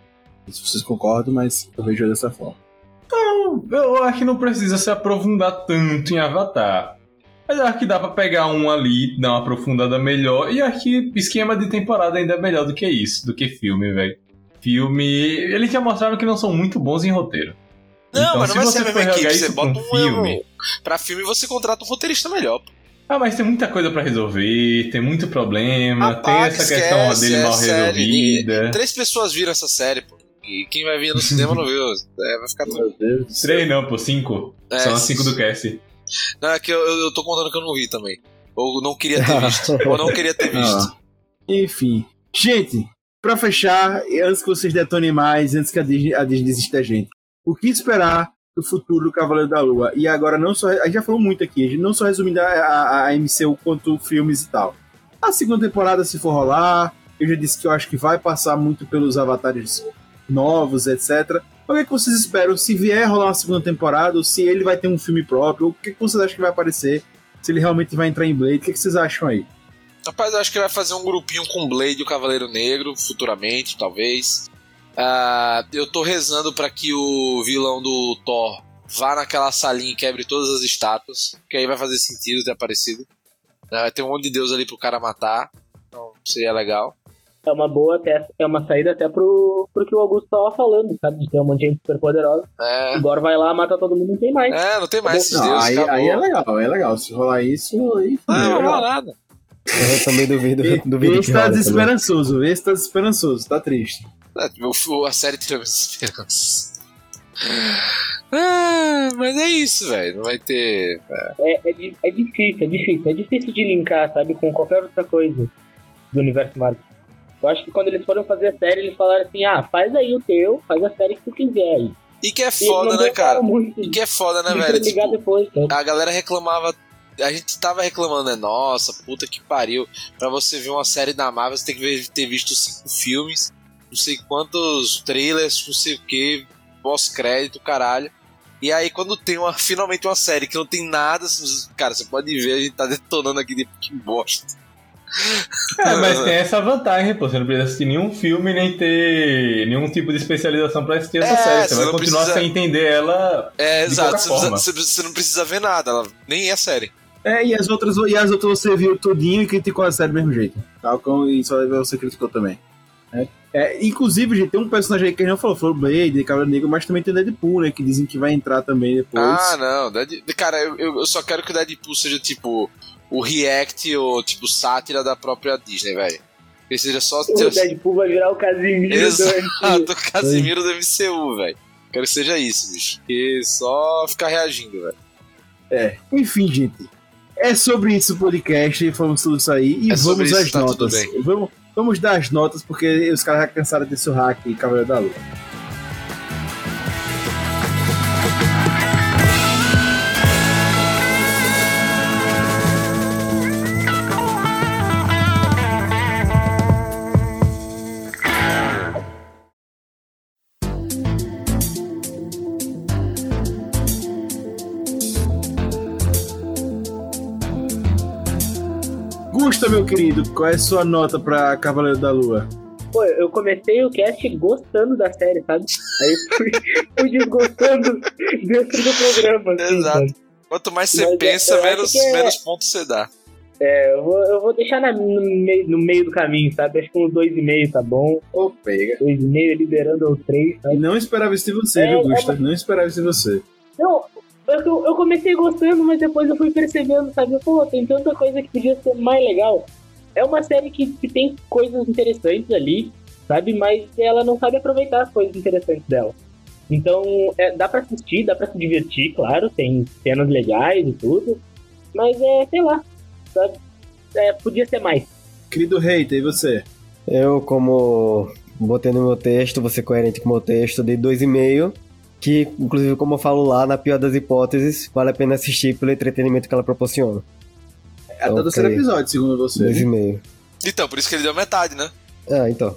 Não sei se vocês concordam, mas eu vejo dessa forma. Eu acho que não precisa se aprofundar tanto em Avatar. Mas eu acho que dá pra pegar um ali, dar uma aprofundada melhor. E acho que esquema de temporada ainda é melhor do que isso, do que filme, velho. Filme. Eles já mostraram que não são muito bons em roteiro. Não, Então, mas não se vai você ser a mesma equipe. Você bota um um filme- Pra filme você contrata um roteirista melhor. pô. Ah, mas tem muita coisa pra resolver, tem muito problema, tem essa questão dele mal série. resolvida. Três pessoas viram essa série, pô. E quem vai vir no cinema não viu. É, vai ficar tudo. Três não, pô, cinco. É, São as cinco do cast. Não, é que eu, eu tô contando que eu não vi também. Ou não queria ter visto. ou não queria ter visto. Ah, enfim. Gente, pra fechar, antes que vocês detonem mais, antes que a Disney, a Disney desista da gente, o que esperar do futuro do Cavaleiro da Lua? E agora, não só. A gente já falou muito aqui, a gente não só resumindo a, a, a MCU quanto filmes e tal. A segunda temporada, se for rolar, eu já disse que eu acho que vai passar muito pelos avatares novos, etc. O que, é que vocês esperam? Se vier rolar uma segunda temporada, ou se ele vai ter um filme próprio, o que, é que vocês acham que vai aparecer? Se ele realmente vai entrar em Blade, o que, é que vocês acham aí? Rapaz, eu acho que vai fazer um grupinho com Blade e o Cavaleiro Negro, futuramente, talvez. Ah, eu tô rezando pra que o vilão do Thor vá naquela salinha e quebre todas as estátuas, que aí vai fazer sentido ter aparecido. Ah, tem um monte de Deus ali pro cara matar, então seria legal. É uma boa até, é uma saída até pro, pro que o Augusto tava falando, sabe? De ter um monte de gente super poderosa. É, Agora vai lá, mata todo mundo e não tem mais. é não tem mais esses deuses, aí, aí é legal, é legal. Se rolar isso, aí. Não, é não legal. rola nada. Eu também duvido, duvido Esse que tá desesperançoso, esse tá desesperançoso, tá triste. É, o- a série tira minhas esperanças. Ah, mas é isso, velho. Não vai ter. É, é, é difícil, é difícil. É difícil de linkar, sabe, com qualquer outra coisa do universo Marvel. Eu acho que quando eles foram fazer a série, eles falaram assim, ah, faz aí o teu, faz a série que tu quiser aí. E que é foda, né, cara? muito E que é foda, né, velho? Tipo, depois, sabe? a galera reclamava. A gente tava reclamando, né? Nossa, puta que pariu. Pra você ver uma série da Marvel, você tem que ter visto cinco filmes, não sei quantos trailers, não sei o que, pós-crédito, caralho. E aí, quando tem uma, (laughs) finalmente uma série que não tem nada, cara, você pode ver, a gente tá detonando aqui de que bosta. É, mas (laughs) tem essa vantagem, pô. Você não precisa assistir nenhum filme, nem ter nenhum tipo de especialização pra assistir essa É, série. você Você vai continuar precisa- sem entender ela. É, De exato. Você, precisa- você não precisa ver nada, ela- nem é série. É, e as outras, e as outras você viu tudinho e criticou a série do mesmo jeito. Falcão e só você criticou também. É, é, inclusive, gente, tem um personagem aí que a gente não falou, foi o Blade, Cavaleiro Negro, mas também tem o Deadpool, né? Que dizem que vai entrar também depois. Ah, não. Dead- Cara, eu, eu só quero que o Deadpool seja tipo o react ou tipo sátira da própria Disney, velho. Que seja só. O Deadpool vai virar o Casimiro Exato, do o Casimiro do MCU, velho. Quero que seja isso, bicho. E só ficar reagindo, velho. É. Enfim, gente. É sobre isso o podcast, falamos tudo isso aí. E É vamos isso, às tá tudo notas. Vamos, vamos dar as notas, porque os caras já cansaram desse hack e Cavaleiro da Lua. Querido, qual é a sua nota pra Cavaleiro da Lua? Pô, eu comecei o cast gostando da série, sabe? Aí fui, (laughs) fui desgostando dentro do programa. Assim, Exato. sabe? Quanto mais você Mas pensa, eu acho menos, é- menos pontos você dá. É, eu vou, eu vou deixar na- no, meio, no meio do caminho, sabe? Acho que uns dois e meio tá bom. Ô, pega. Dois e meio, liberando o três, sabe? Não esperava isso de você, É, viu, é Gusta? Não esperava isso de você. Não, eu, eu comecei gostando, mas depois eu fui percebendo, sabe? Pô, tem tanta coisa que podia ser mais legal. É uma série que, que tem coisas interessantes ali, sabe? Mas ela não sabe aproveitar as coisas interessantes dela. Então, é, dá pra assistir, dá pra se divertir, claro, tem cenas legais e tudo. Mas é, sei lá, sabe? É, podia ser mais. Querido hater, e você? Eu, como botei no meu texto, vou ser coerente com o meu texto, dei 2,5. Que, inclusive, como eu falo lá, na pior das hipóteses, vale a pena assistir pelo entretenimento que ela proporciona. Até o terceiro episódio, segundo você. 2,5. Então, por isso que ele deu metade, né? Ah, então.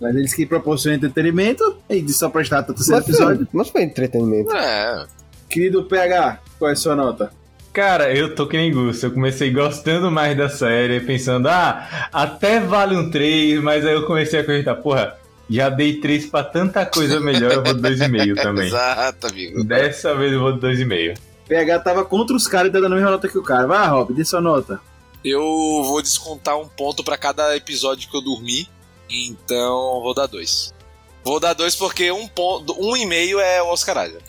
Mas eles que proporcionam entretenimento e de só prestar até o terceiro Mas episódio. foi, mas foi entretenimento. É. Querido PH, qual é a sua nota? Cara, eu tô que nem Gusto. Eu comecei gostando mais da série, pensando, ah, até vale um 3, mas aí eu comecei a cogitar, porra, já dei 3 pra tanta coisa melhor, eu vou de 2,5 (laughs) também. Exato, amigo. Dessa vez eu vou de 2,5. PH tava contra os caras e tá dando a mesma nota que o cara. Vai, Rob, dê sua nota. Eu vou descontar um ponto pra cada episódio que eu dormi. Então, vou dar dois. Vou dar dois porque um ponto, um e meio é o Oscar Isaac.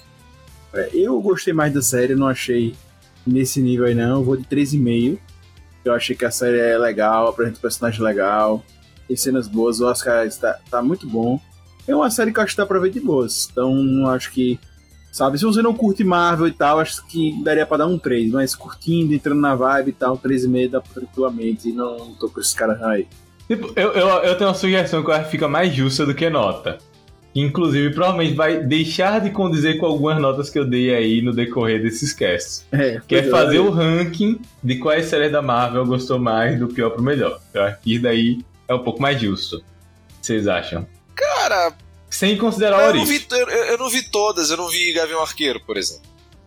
É, eu gostei mais da série, não achei nesse nível aí não. Eu vou de 3,5. Eu achei que a série é legal, apresenta um personagem legal, tem cenas boas, o Oscar está tá muito bom. É uma série que eu acho que dá pra ver de boas. Então, acho que, sabe, se você não curte Marvel e tal, acho que daria pra dar um 3, mas curtindo, entrando na vibe e tal, 3,5 dá tranquilamente. E não tô com esses caras aí. Tipo, eu, eu, eu tenho uma sugestão que eu acho que fica mais justa do que nota. Inclusive, provavelmente vai deixar de condizer com algumas notas que eu dei aí no decorrer desses casts. É, Que é pois fazer o ranking de quais séries da Marvel gostou mais do pior pro melhor. Eu acho que isso daí é um pouco mais justo. O que vocês acham? Cara, Sem considerar a eu não, origem. vi, eu, eu não vi todas, eu não vi Gavião Arqueiro, por exemplo.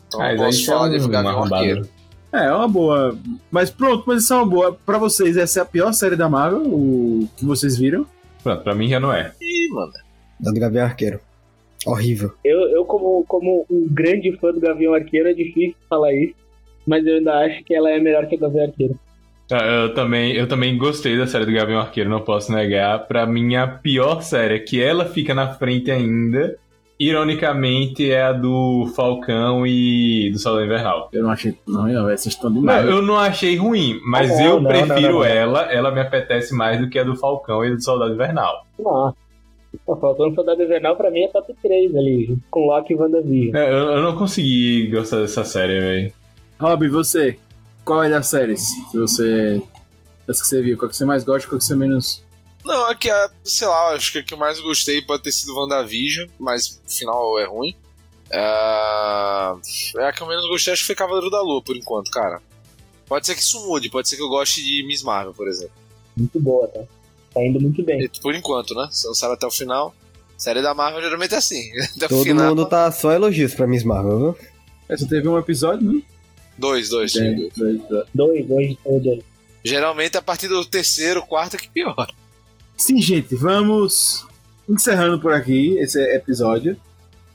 Então Ah, aí posso já é falar de um Gavião. Arqueiro. É, é uma boa. Mas pronto, mas isso é uma boa. Pra vocês, essa é a pior série da Marvel, o que vocês viram? Pronto, pra mim já não é. Ih, mano. Da do Gavião Arqueiro. Horrível. Eu, eu como, como um grande fã do Gavião Arqueiro, é difícil falar isso. Mas eu ainda acho que ela é melhor que o Gavião Arqueiro. Ah, Eu também, eu também gostei da série do Gavião Arqueiro, não posso negar. Pra mim, a pior série, é que ela fica na frente ainda, ironicamente, é a do Falcão e do Soldado Invernal. Eu não achei. Não, não vocês estão Não, demais. eu não achei ruim, mas Ah, não, eu não, prefiro não, não, não. ela, ela me apetece mais do que a do Falcão e do Soldado Invernal. Nossa. Pô, Falcando Soldado Invernal pra mim é top 3 ali, com Loki e WandaVision. É, Eu, eu não consegui gostar dessa série, velho. Rob, e você? Qual é das séries? Se você. Das que você viu, qual que você mais gosta, qual que você menos. Não, aqui, a- sei lá, acho que a que eu mais gostei pode ter sido WandaVision, mas o final é ruim. É, é a que eu menos gostei, acho que foi Cavaleiro da Lua, por enquanto, cara. Pode ser que isso mude, pode ser que eu goste de Miss Marvel, por exemplo. Muito boa, tá? Tá indo muito bem. E, Por enquanto, né? Se lançaram até o final. Série da Marvel geralmente é assim. (laughs) Até o Todo final. mundo tá só elogios pra Miss Marvel, viu? É, só teve um episódio, né? Dois, dois, É, dois. dois, dois. Dois, dois. Geralmente a partir do terceiro, quarto é que piora. Sim, gente, vamos encerrando por aqui esse episódio.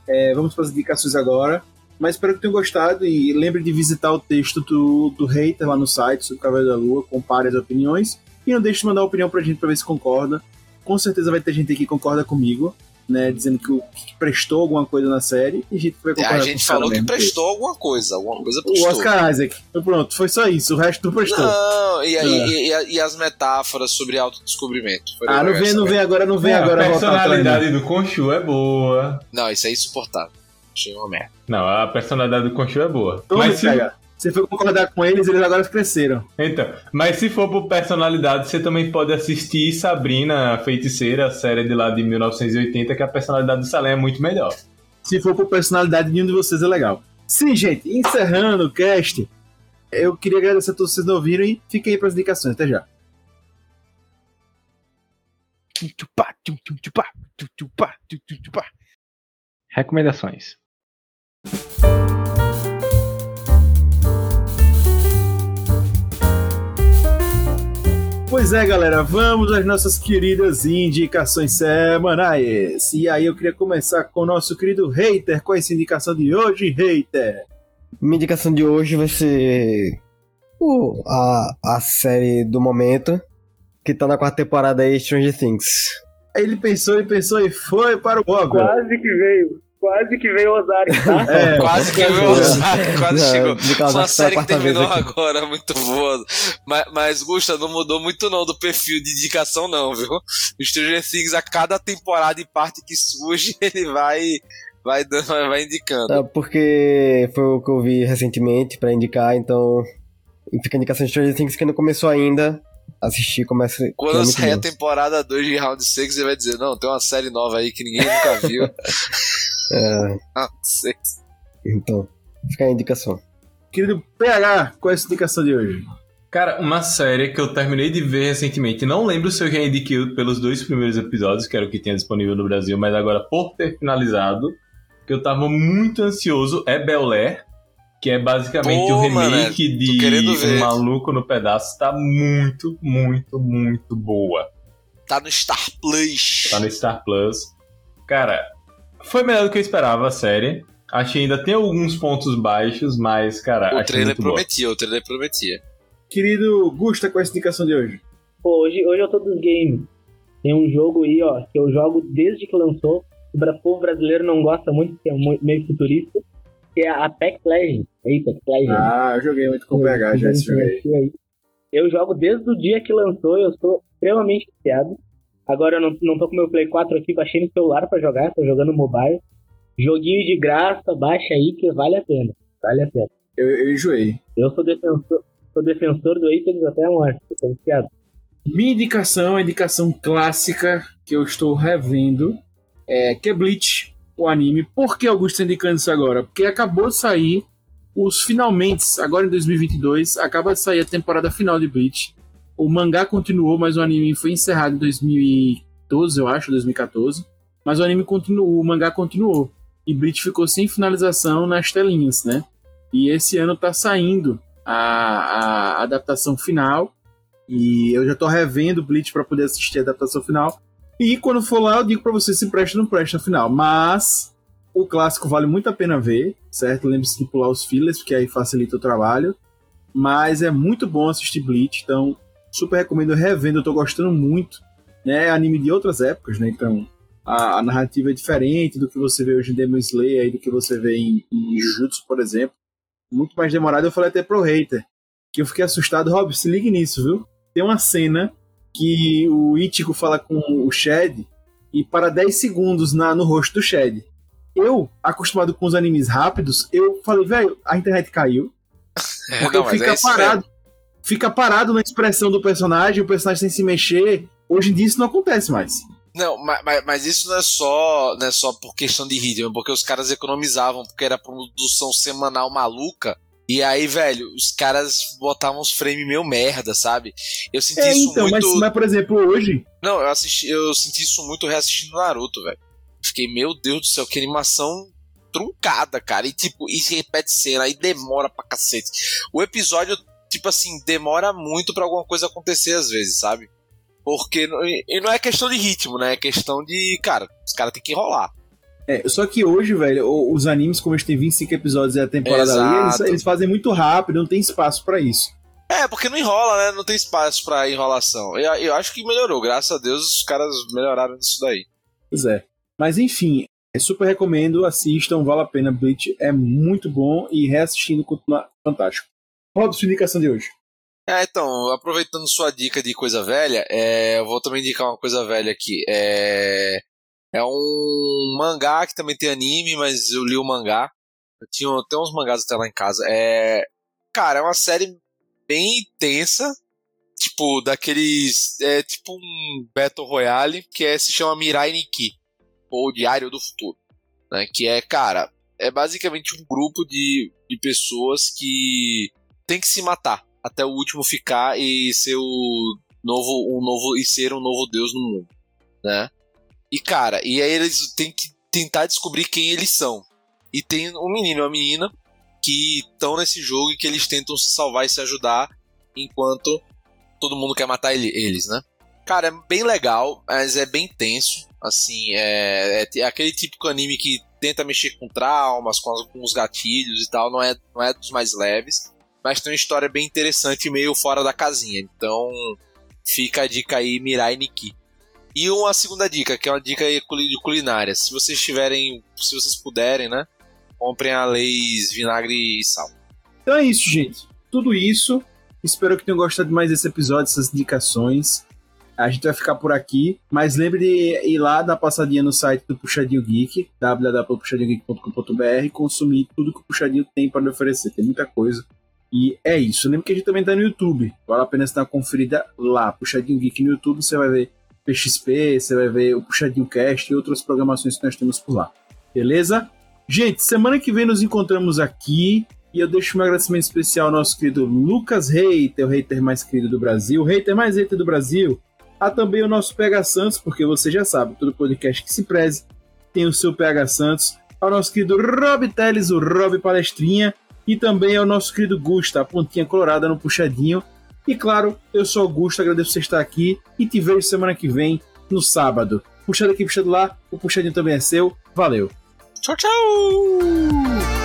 É, vamos para as indicações agora. Mas espero que tenham gostado e lembre de visitar o texto do, do hater lá no site sobre o Cavaleiro da Lua, compare as opiniões. E não deixe de mandar opinião pra gente pra ver se concorda. Com certeza vai ter gente aqui que concorda comigo, né? Dizendo que, o, que prestou alguma coisa na série. E gente que vai concordar A gente falou que prestou alguma coisa, alguma coisa prestou. O Oscar Isaac. Então pronto, foi só isso. O resto não prestou. Não, e, aí, É. e, e- as metáforas sobre autodescobrimento? Foi Ah, não vem, não vem agora, não vem É, agora a personalidade do Conchu é boa. Não, isso é insuportável. Achei uma merda. Não, a personalidade do Conchu é boa. mas se. Você foi concordar com eles, eles agora cresceram. então, mas se for por personalidade, você também pode assistir Sabrina a Feiticeira, a série de lá de 1980, que a personalidade do Salem é muito melhor. Se for por personalidade, nenhum de vocês é legal. Sim, gente, encerrando o cast, eu queria agradecer a todos vocês que ouviram e fiquem aí para as indicações. Até já. Recomendações. Pois é, galera, vamos às nossas queridas indicações semanais. E aí eu queria começar com o nosso querido hater. Qual é essa indicação de hoje, hater? Minha indicação de hoje vai ser o- a, a série do momento, que tá na quarta temporada aí, Stranger Things. Aí ele pensou e pensou e foi para o óbvio. Quase que veio. Quase que veio o Ozark, tá? (laughs) É, Quase que veio. Ozark, quase Não, chegou. causa Uma série que terminou agora, muito boa. Mas, mas Gusta, não mudou muito não do perfil de indicação não, viu? O Stranger Things, a cada temporada e parte que surge, (laughs) ele vai, vai, dando, vai indicando. Tá, porque foi o que eu vi recentemente pra indicar, então fica a indicação de Stranger Things que não começou ainda. Assistir, começa. é Quando muito sair a temporada 2 de Round 6, ele vai dizer, não, tem uma série nova aí que ninguém nunca viu. (laughs) É, Round 6. então, fica a indicação. Querido PH, qual é essa indicação de hoje? Cara, uma série que eu terminei de ver recentemente, não lembro se eu já indiquei pelos dois primeiros episódios, que era o que tinha disponível no Brasil, mas agora por ter finalizado, que eu tava muito ansioso, é Bel Air, que é basicamente Pô, o remake de. Um Maluco no Pedaço, tá muito, muito, muito boa. Tá no Star Plus. Tá no Star Plus. Cara, foi melhor do que eu esperava a série. Achei ainda tem alguns pontos baixos, mas, cara, O trailer muito boa. prometia, o trailer prometia. Querido Gusta, qual é essa indicação de hoje? Pô, hoje, hoje eu tô dos games. Tem um jogo aí, ó, que eu jogo desde que lançou. O povo brasileiro não gosta muito, que é meio futurista. Que é a Apex Legends. Apex Legends. Ah, eu joguei muito com o PH já esse jogo aí. aí. Eu jogo desde o dia que lançou, eu sou extremamente viciado. Agora eu não, não tô com meu Play 4 aqui, baixei no celular pra jogar, tô jogando mobile. Joguinho de graça, baixa aí que vale a pena. Vale a pena. Eu, eu enjoei. Eu sou defensor, sou defensor do Apex até a morte, tô viciado. Minha indicação uma indicação clássica que eu estou revendo, é, que é Bleach, o anime. Por que Augusto está indicando isso agora? Porque acabou de sair os finalmente, agora em 2022, acaba de sair a temporada final de Bleach. O mangá continuou, mas o anime foi encerrado em 2012, eu acho, 2014. Mas o anime continuou, o mangá continuou. E Bleach ficou sem finalização nas telinhas, né? E esse ano tá saindo a, a adaptação final. E eu já tô revendo Bleach para poder assistir a adaptação final. E quando for lá, eu digo pra você se presta ou não presta no final. Mas o clássico vale muito a pena ver, certo? Lembre-se de pular os fillers, porque aí facilita o trabalho. Mas é muito bom assistir Bleach, então super recomendo revendo, eu tô gostando muito. Né? É anime de outras épocas, né? Então a, a narrativa é diferente do que você vê hoje em Demon Slayer e do que você vê em, em Jujutsu, por exemplo. Muito mais demorado, eu falei até pro hater. Que eu fiquei assustado, Rob, se ligue nisso, viu? Tem uma cena que o Ichigo fala com o Shed e para 10 segundos na, no rosto do Shed. Eu, acostumado com os animes rápidos, eu falei, velho, a internet caiu. Porque Não, mas fica é parado. Fica parado na expressão do personagem, o personagem sem se mexer. Hoje em dia isso não acontece mais. Não, ma- ma- mas, isso não é só não é só por questão de ritmo, é porque os caras economizavam, porque era produção semanal maluca. E aí, velho, os caras botavam os frames meio merda, sabe? Eu senti É, isso então, muito. mas, mas, por exemplo, hoje, Não, eu assisti, eu senti isso muito reassistindo Naruto, velho. Fiquei, meu Deus do céu, que animação truncada, cara. E tipo, e se repete cena, aí demora pra cacete. O episódio tipo assim, demora muito pra alguma coisa acontecer às vezes, sabe? Porque não- e não é questão de ritmo, né? É questão de, cara, os caras têm que enrolar. É, só que hoje, velho, os animes, como eles têm 25 episódios e a temporada ali, eles, Exato. eles fazem muito rápido, não tem espaço pra isso. É, porque não enrola, né? Não tem espaço pra enrolação. Eu, eu acho que melhorou, graças a Deus os caras melhoraram isso daí. Pois é. Mas enfim, é super recomendo, assistam, vale a pena. Bleach é muito bom e reassistindo continua fantástico. Roda sua indicação de hoje. É, então, aproveitando sua dica de coisa velha, é, eu vou também indicar uma coisa velha aqui. É, é um mangá que também tem anime, mas eu li o mangá. Eu tinha tem uns mangás até lá em casa. É, cara, é uma série bem intensa, tipo daqueles, é tipo um Battle Royale que é, se chama Mirai Nikki ou Diário do Futuro, né? Que é, cara, é basicamente um grupo de, de pessoas que tem que se matar até o último ficar e ser o novo, um novo e ser um novo deus no mundo, né? E cara, e aí eles têm que tentar descobrir quem eles são. E tem um menino e uma menina que estão nesse jogo e que eles tentam se salvar e se ajudar enquanto todo mundo quer matar ele- eles, né? Cara, é bem legal, mas é bem tenso. Assim, é, é aquele típico anime que tenta mexer com traumas, com, com os gatilhos e tal. Não é, não é dos mais leves mas tem uma história bem interessante, meio fora da casinha. Então, fica a dica aí, Mirai Nikki. E uma segunda dica, que é uma dica de culinária. Se vocês tiverem, se vocês puderem, né, comprem a Leis vinagre e sal. Então é isso, gente. Tudo isso. Espero que tenham gostado mais desse episódio, dessas indicações. A gente vai ficar por aqui, mas lembre de ir lá dar passadinha no site do Puxadinho Geek, www.puxadinhogeek.com.br, consumir tudo que o Puxadinho tem para lhe oferecer. Tem muita coisa. E é isso. Lembre que a gente também tá no YouTube. Vale a pena você dar uma conferida lá. Puxadinho Geek no YouTube, você vai ver PXP, você vai ver o Puxadinho Cast e outras programações que nós temos por lá. Beleza? Gente, semana que vem nos encontramos aqui. E eu deixo um agradecimento especial ao nosso querido Lucas Reiter, o hater mais querido do Brasil, o hater mais hater do Brasil. Há também o nosso PH Santos, porque você já sabe, todo podcast que se preze tem o seu PH Santos. Ao nosso querido Rob Teles, o Rob Palestrinha. E também ao nosso querido Gusta, a pontinha colorada no puxadinho. E claro, eu sou Augusto, agradeço você estar aqui e te vejo semana que vem, no sábado. Puxado aqui, puxado lá, o puxadinho também é seu. Valeu! Tchau, tchau!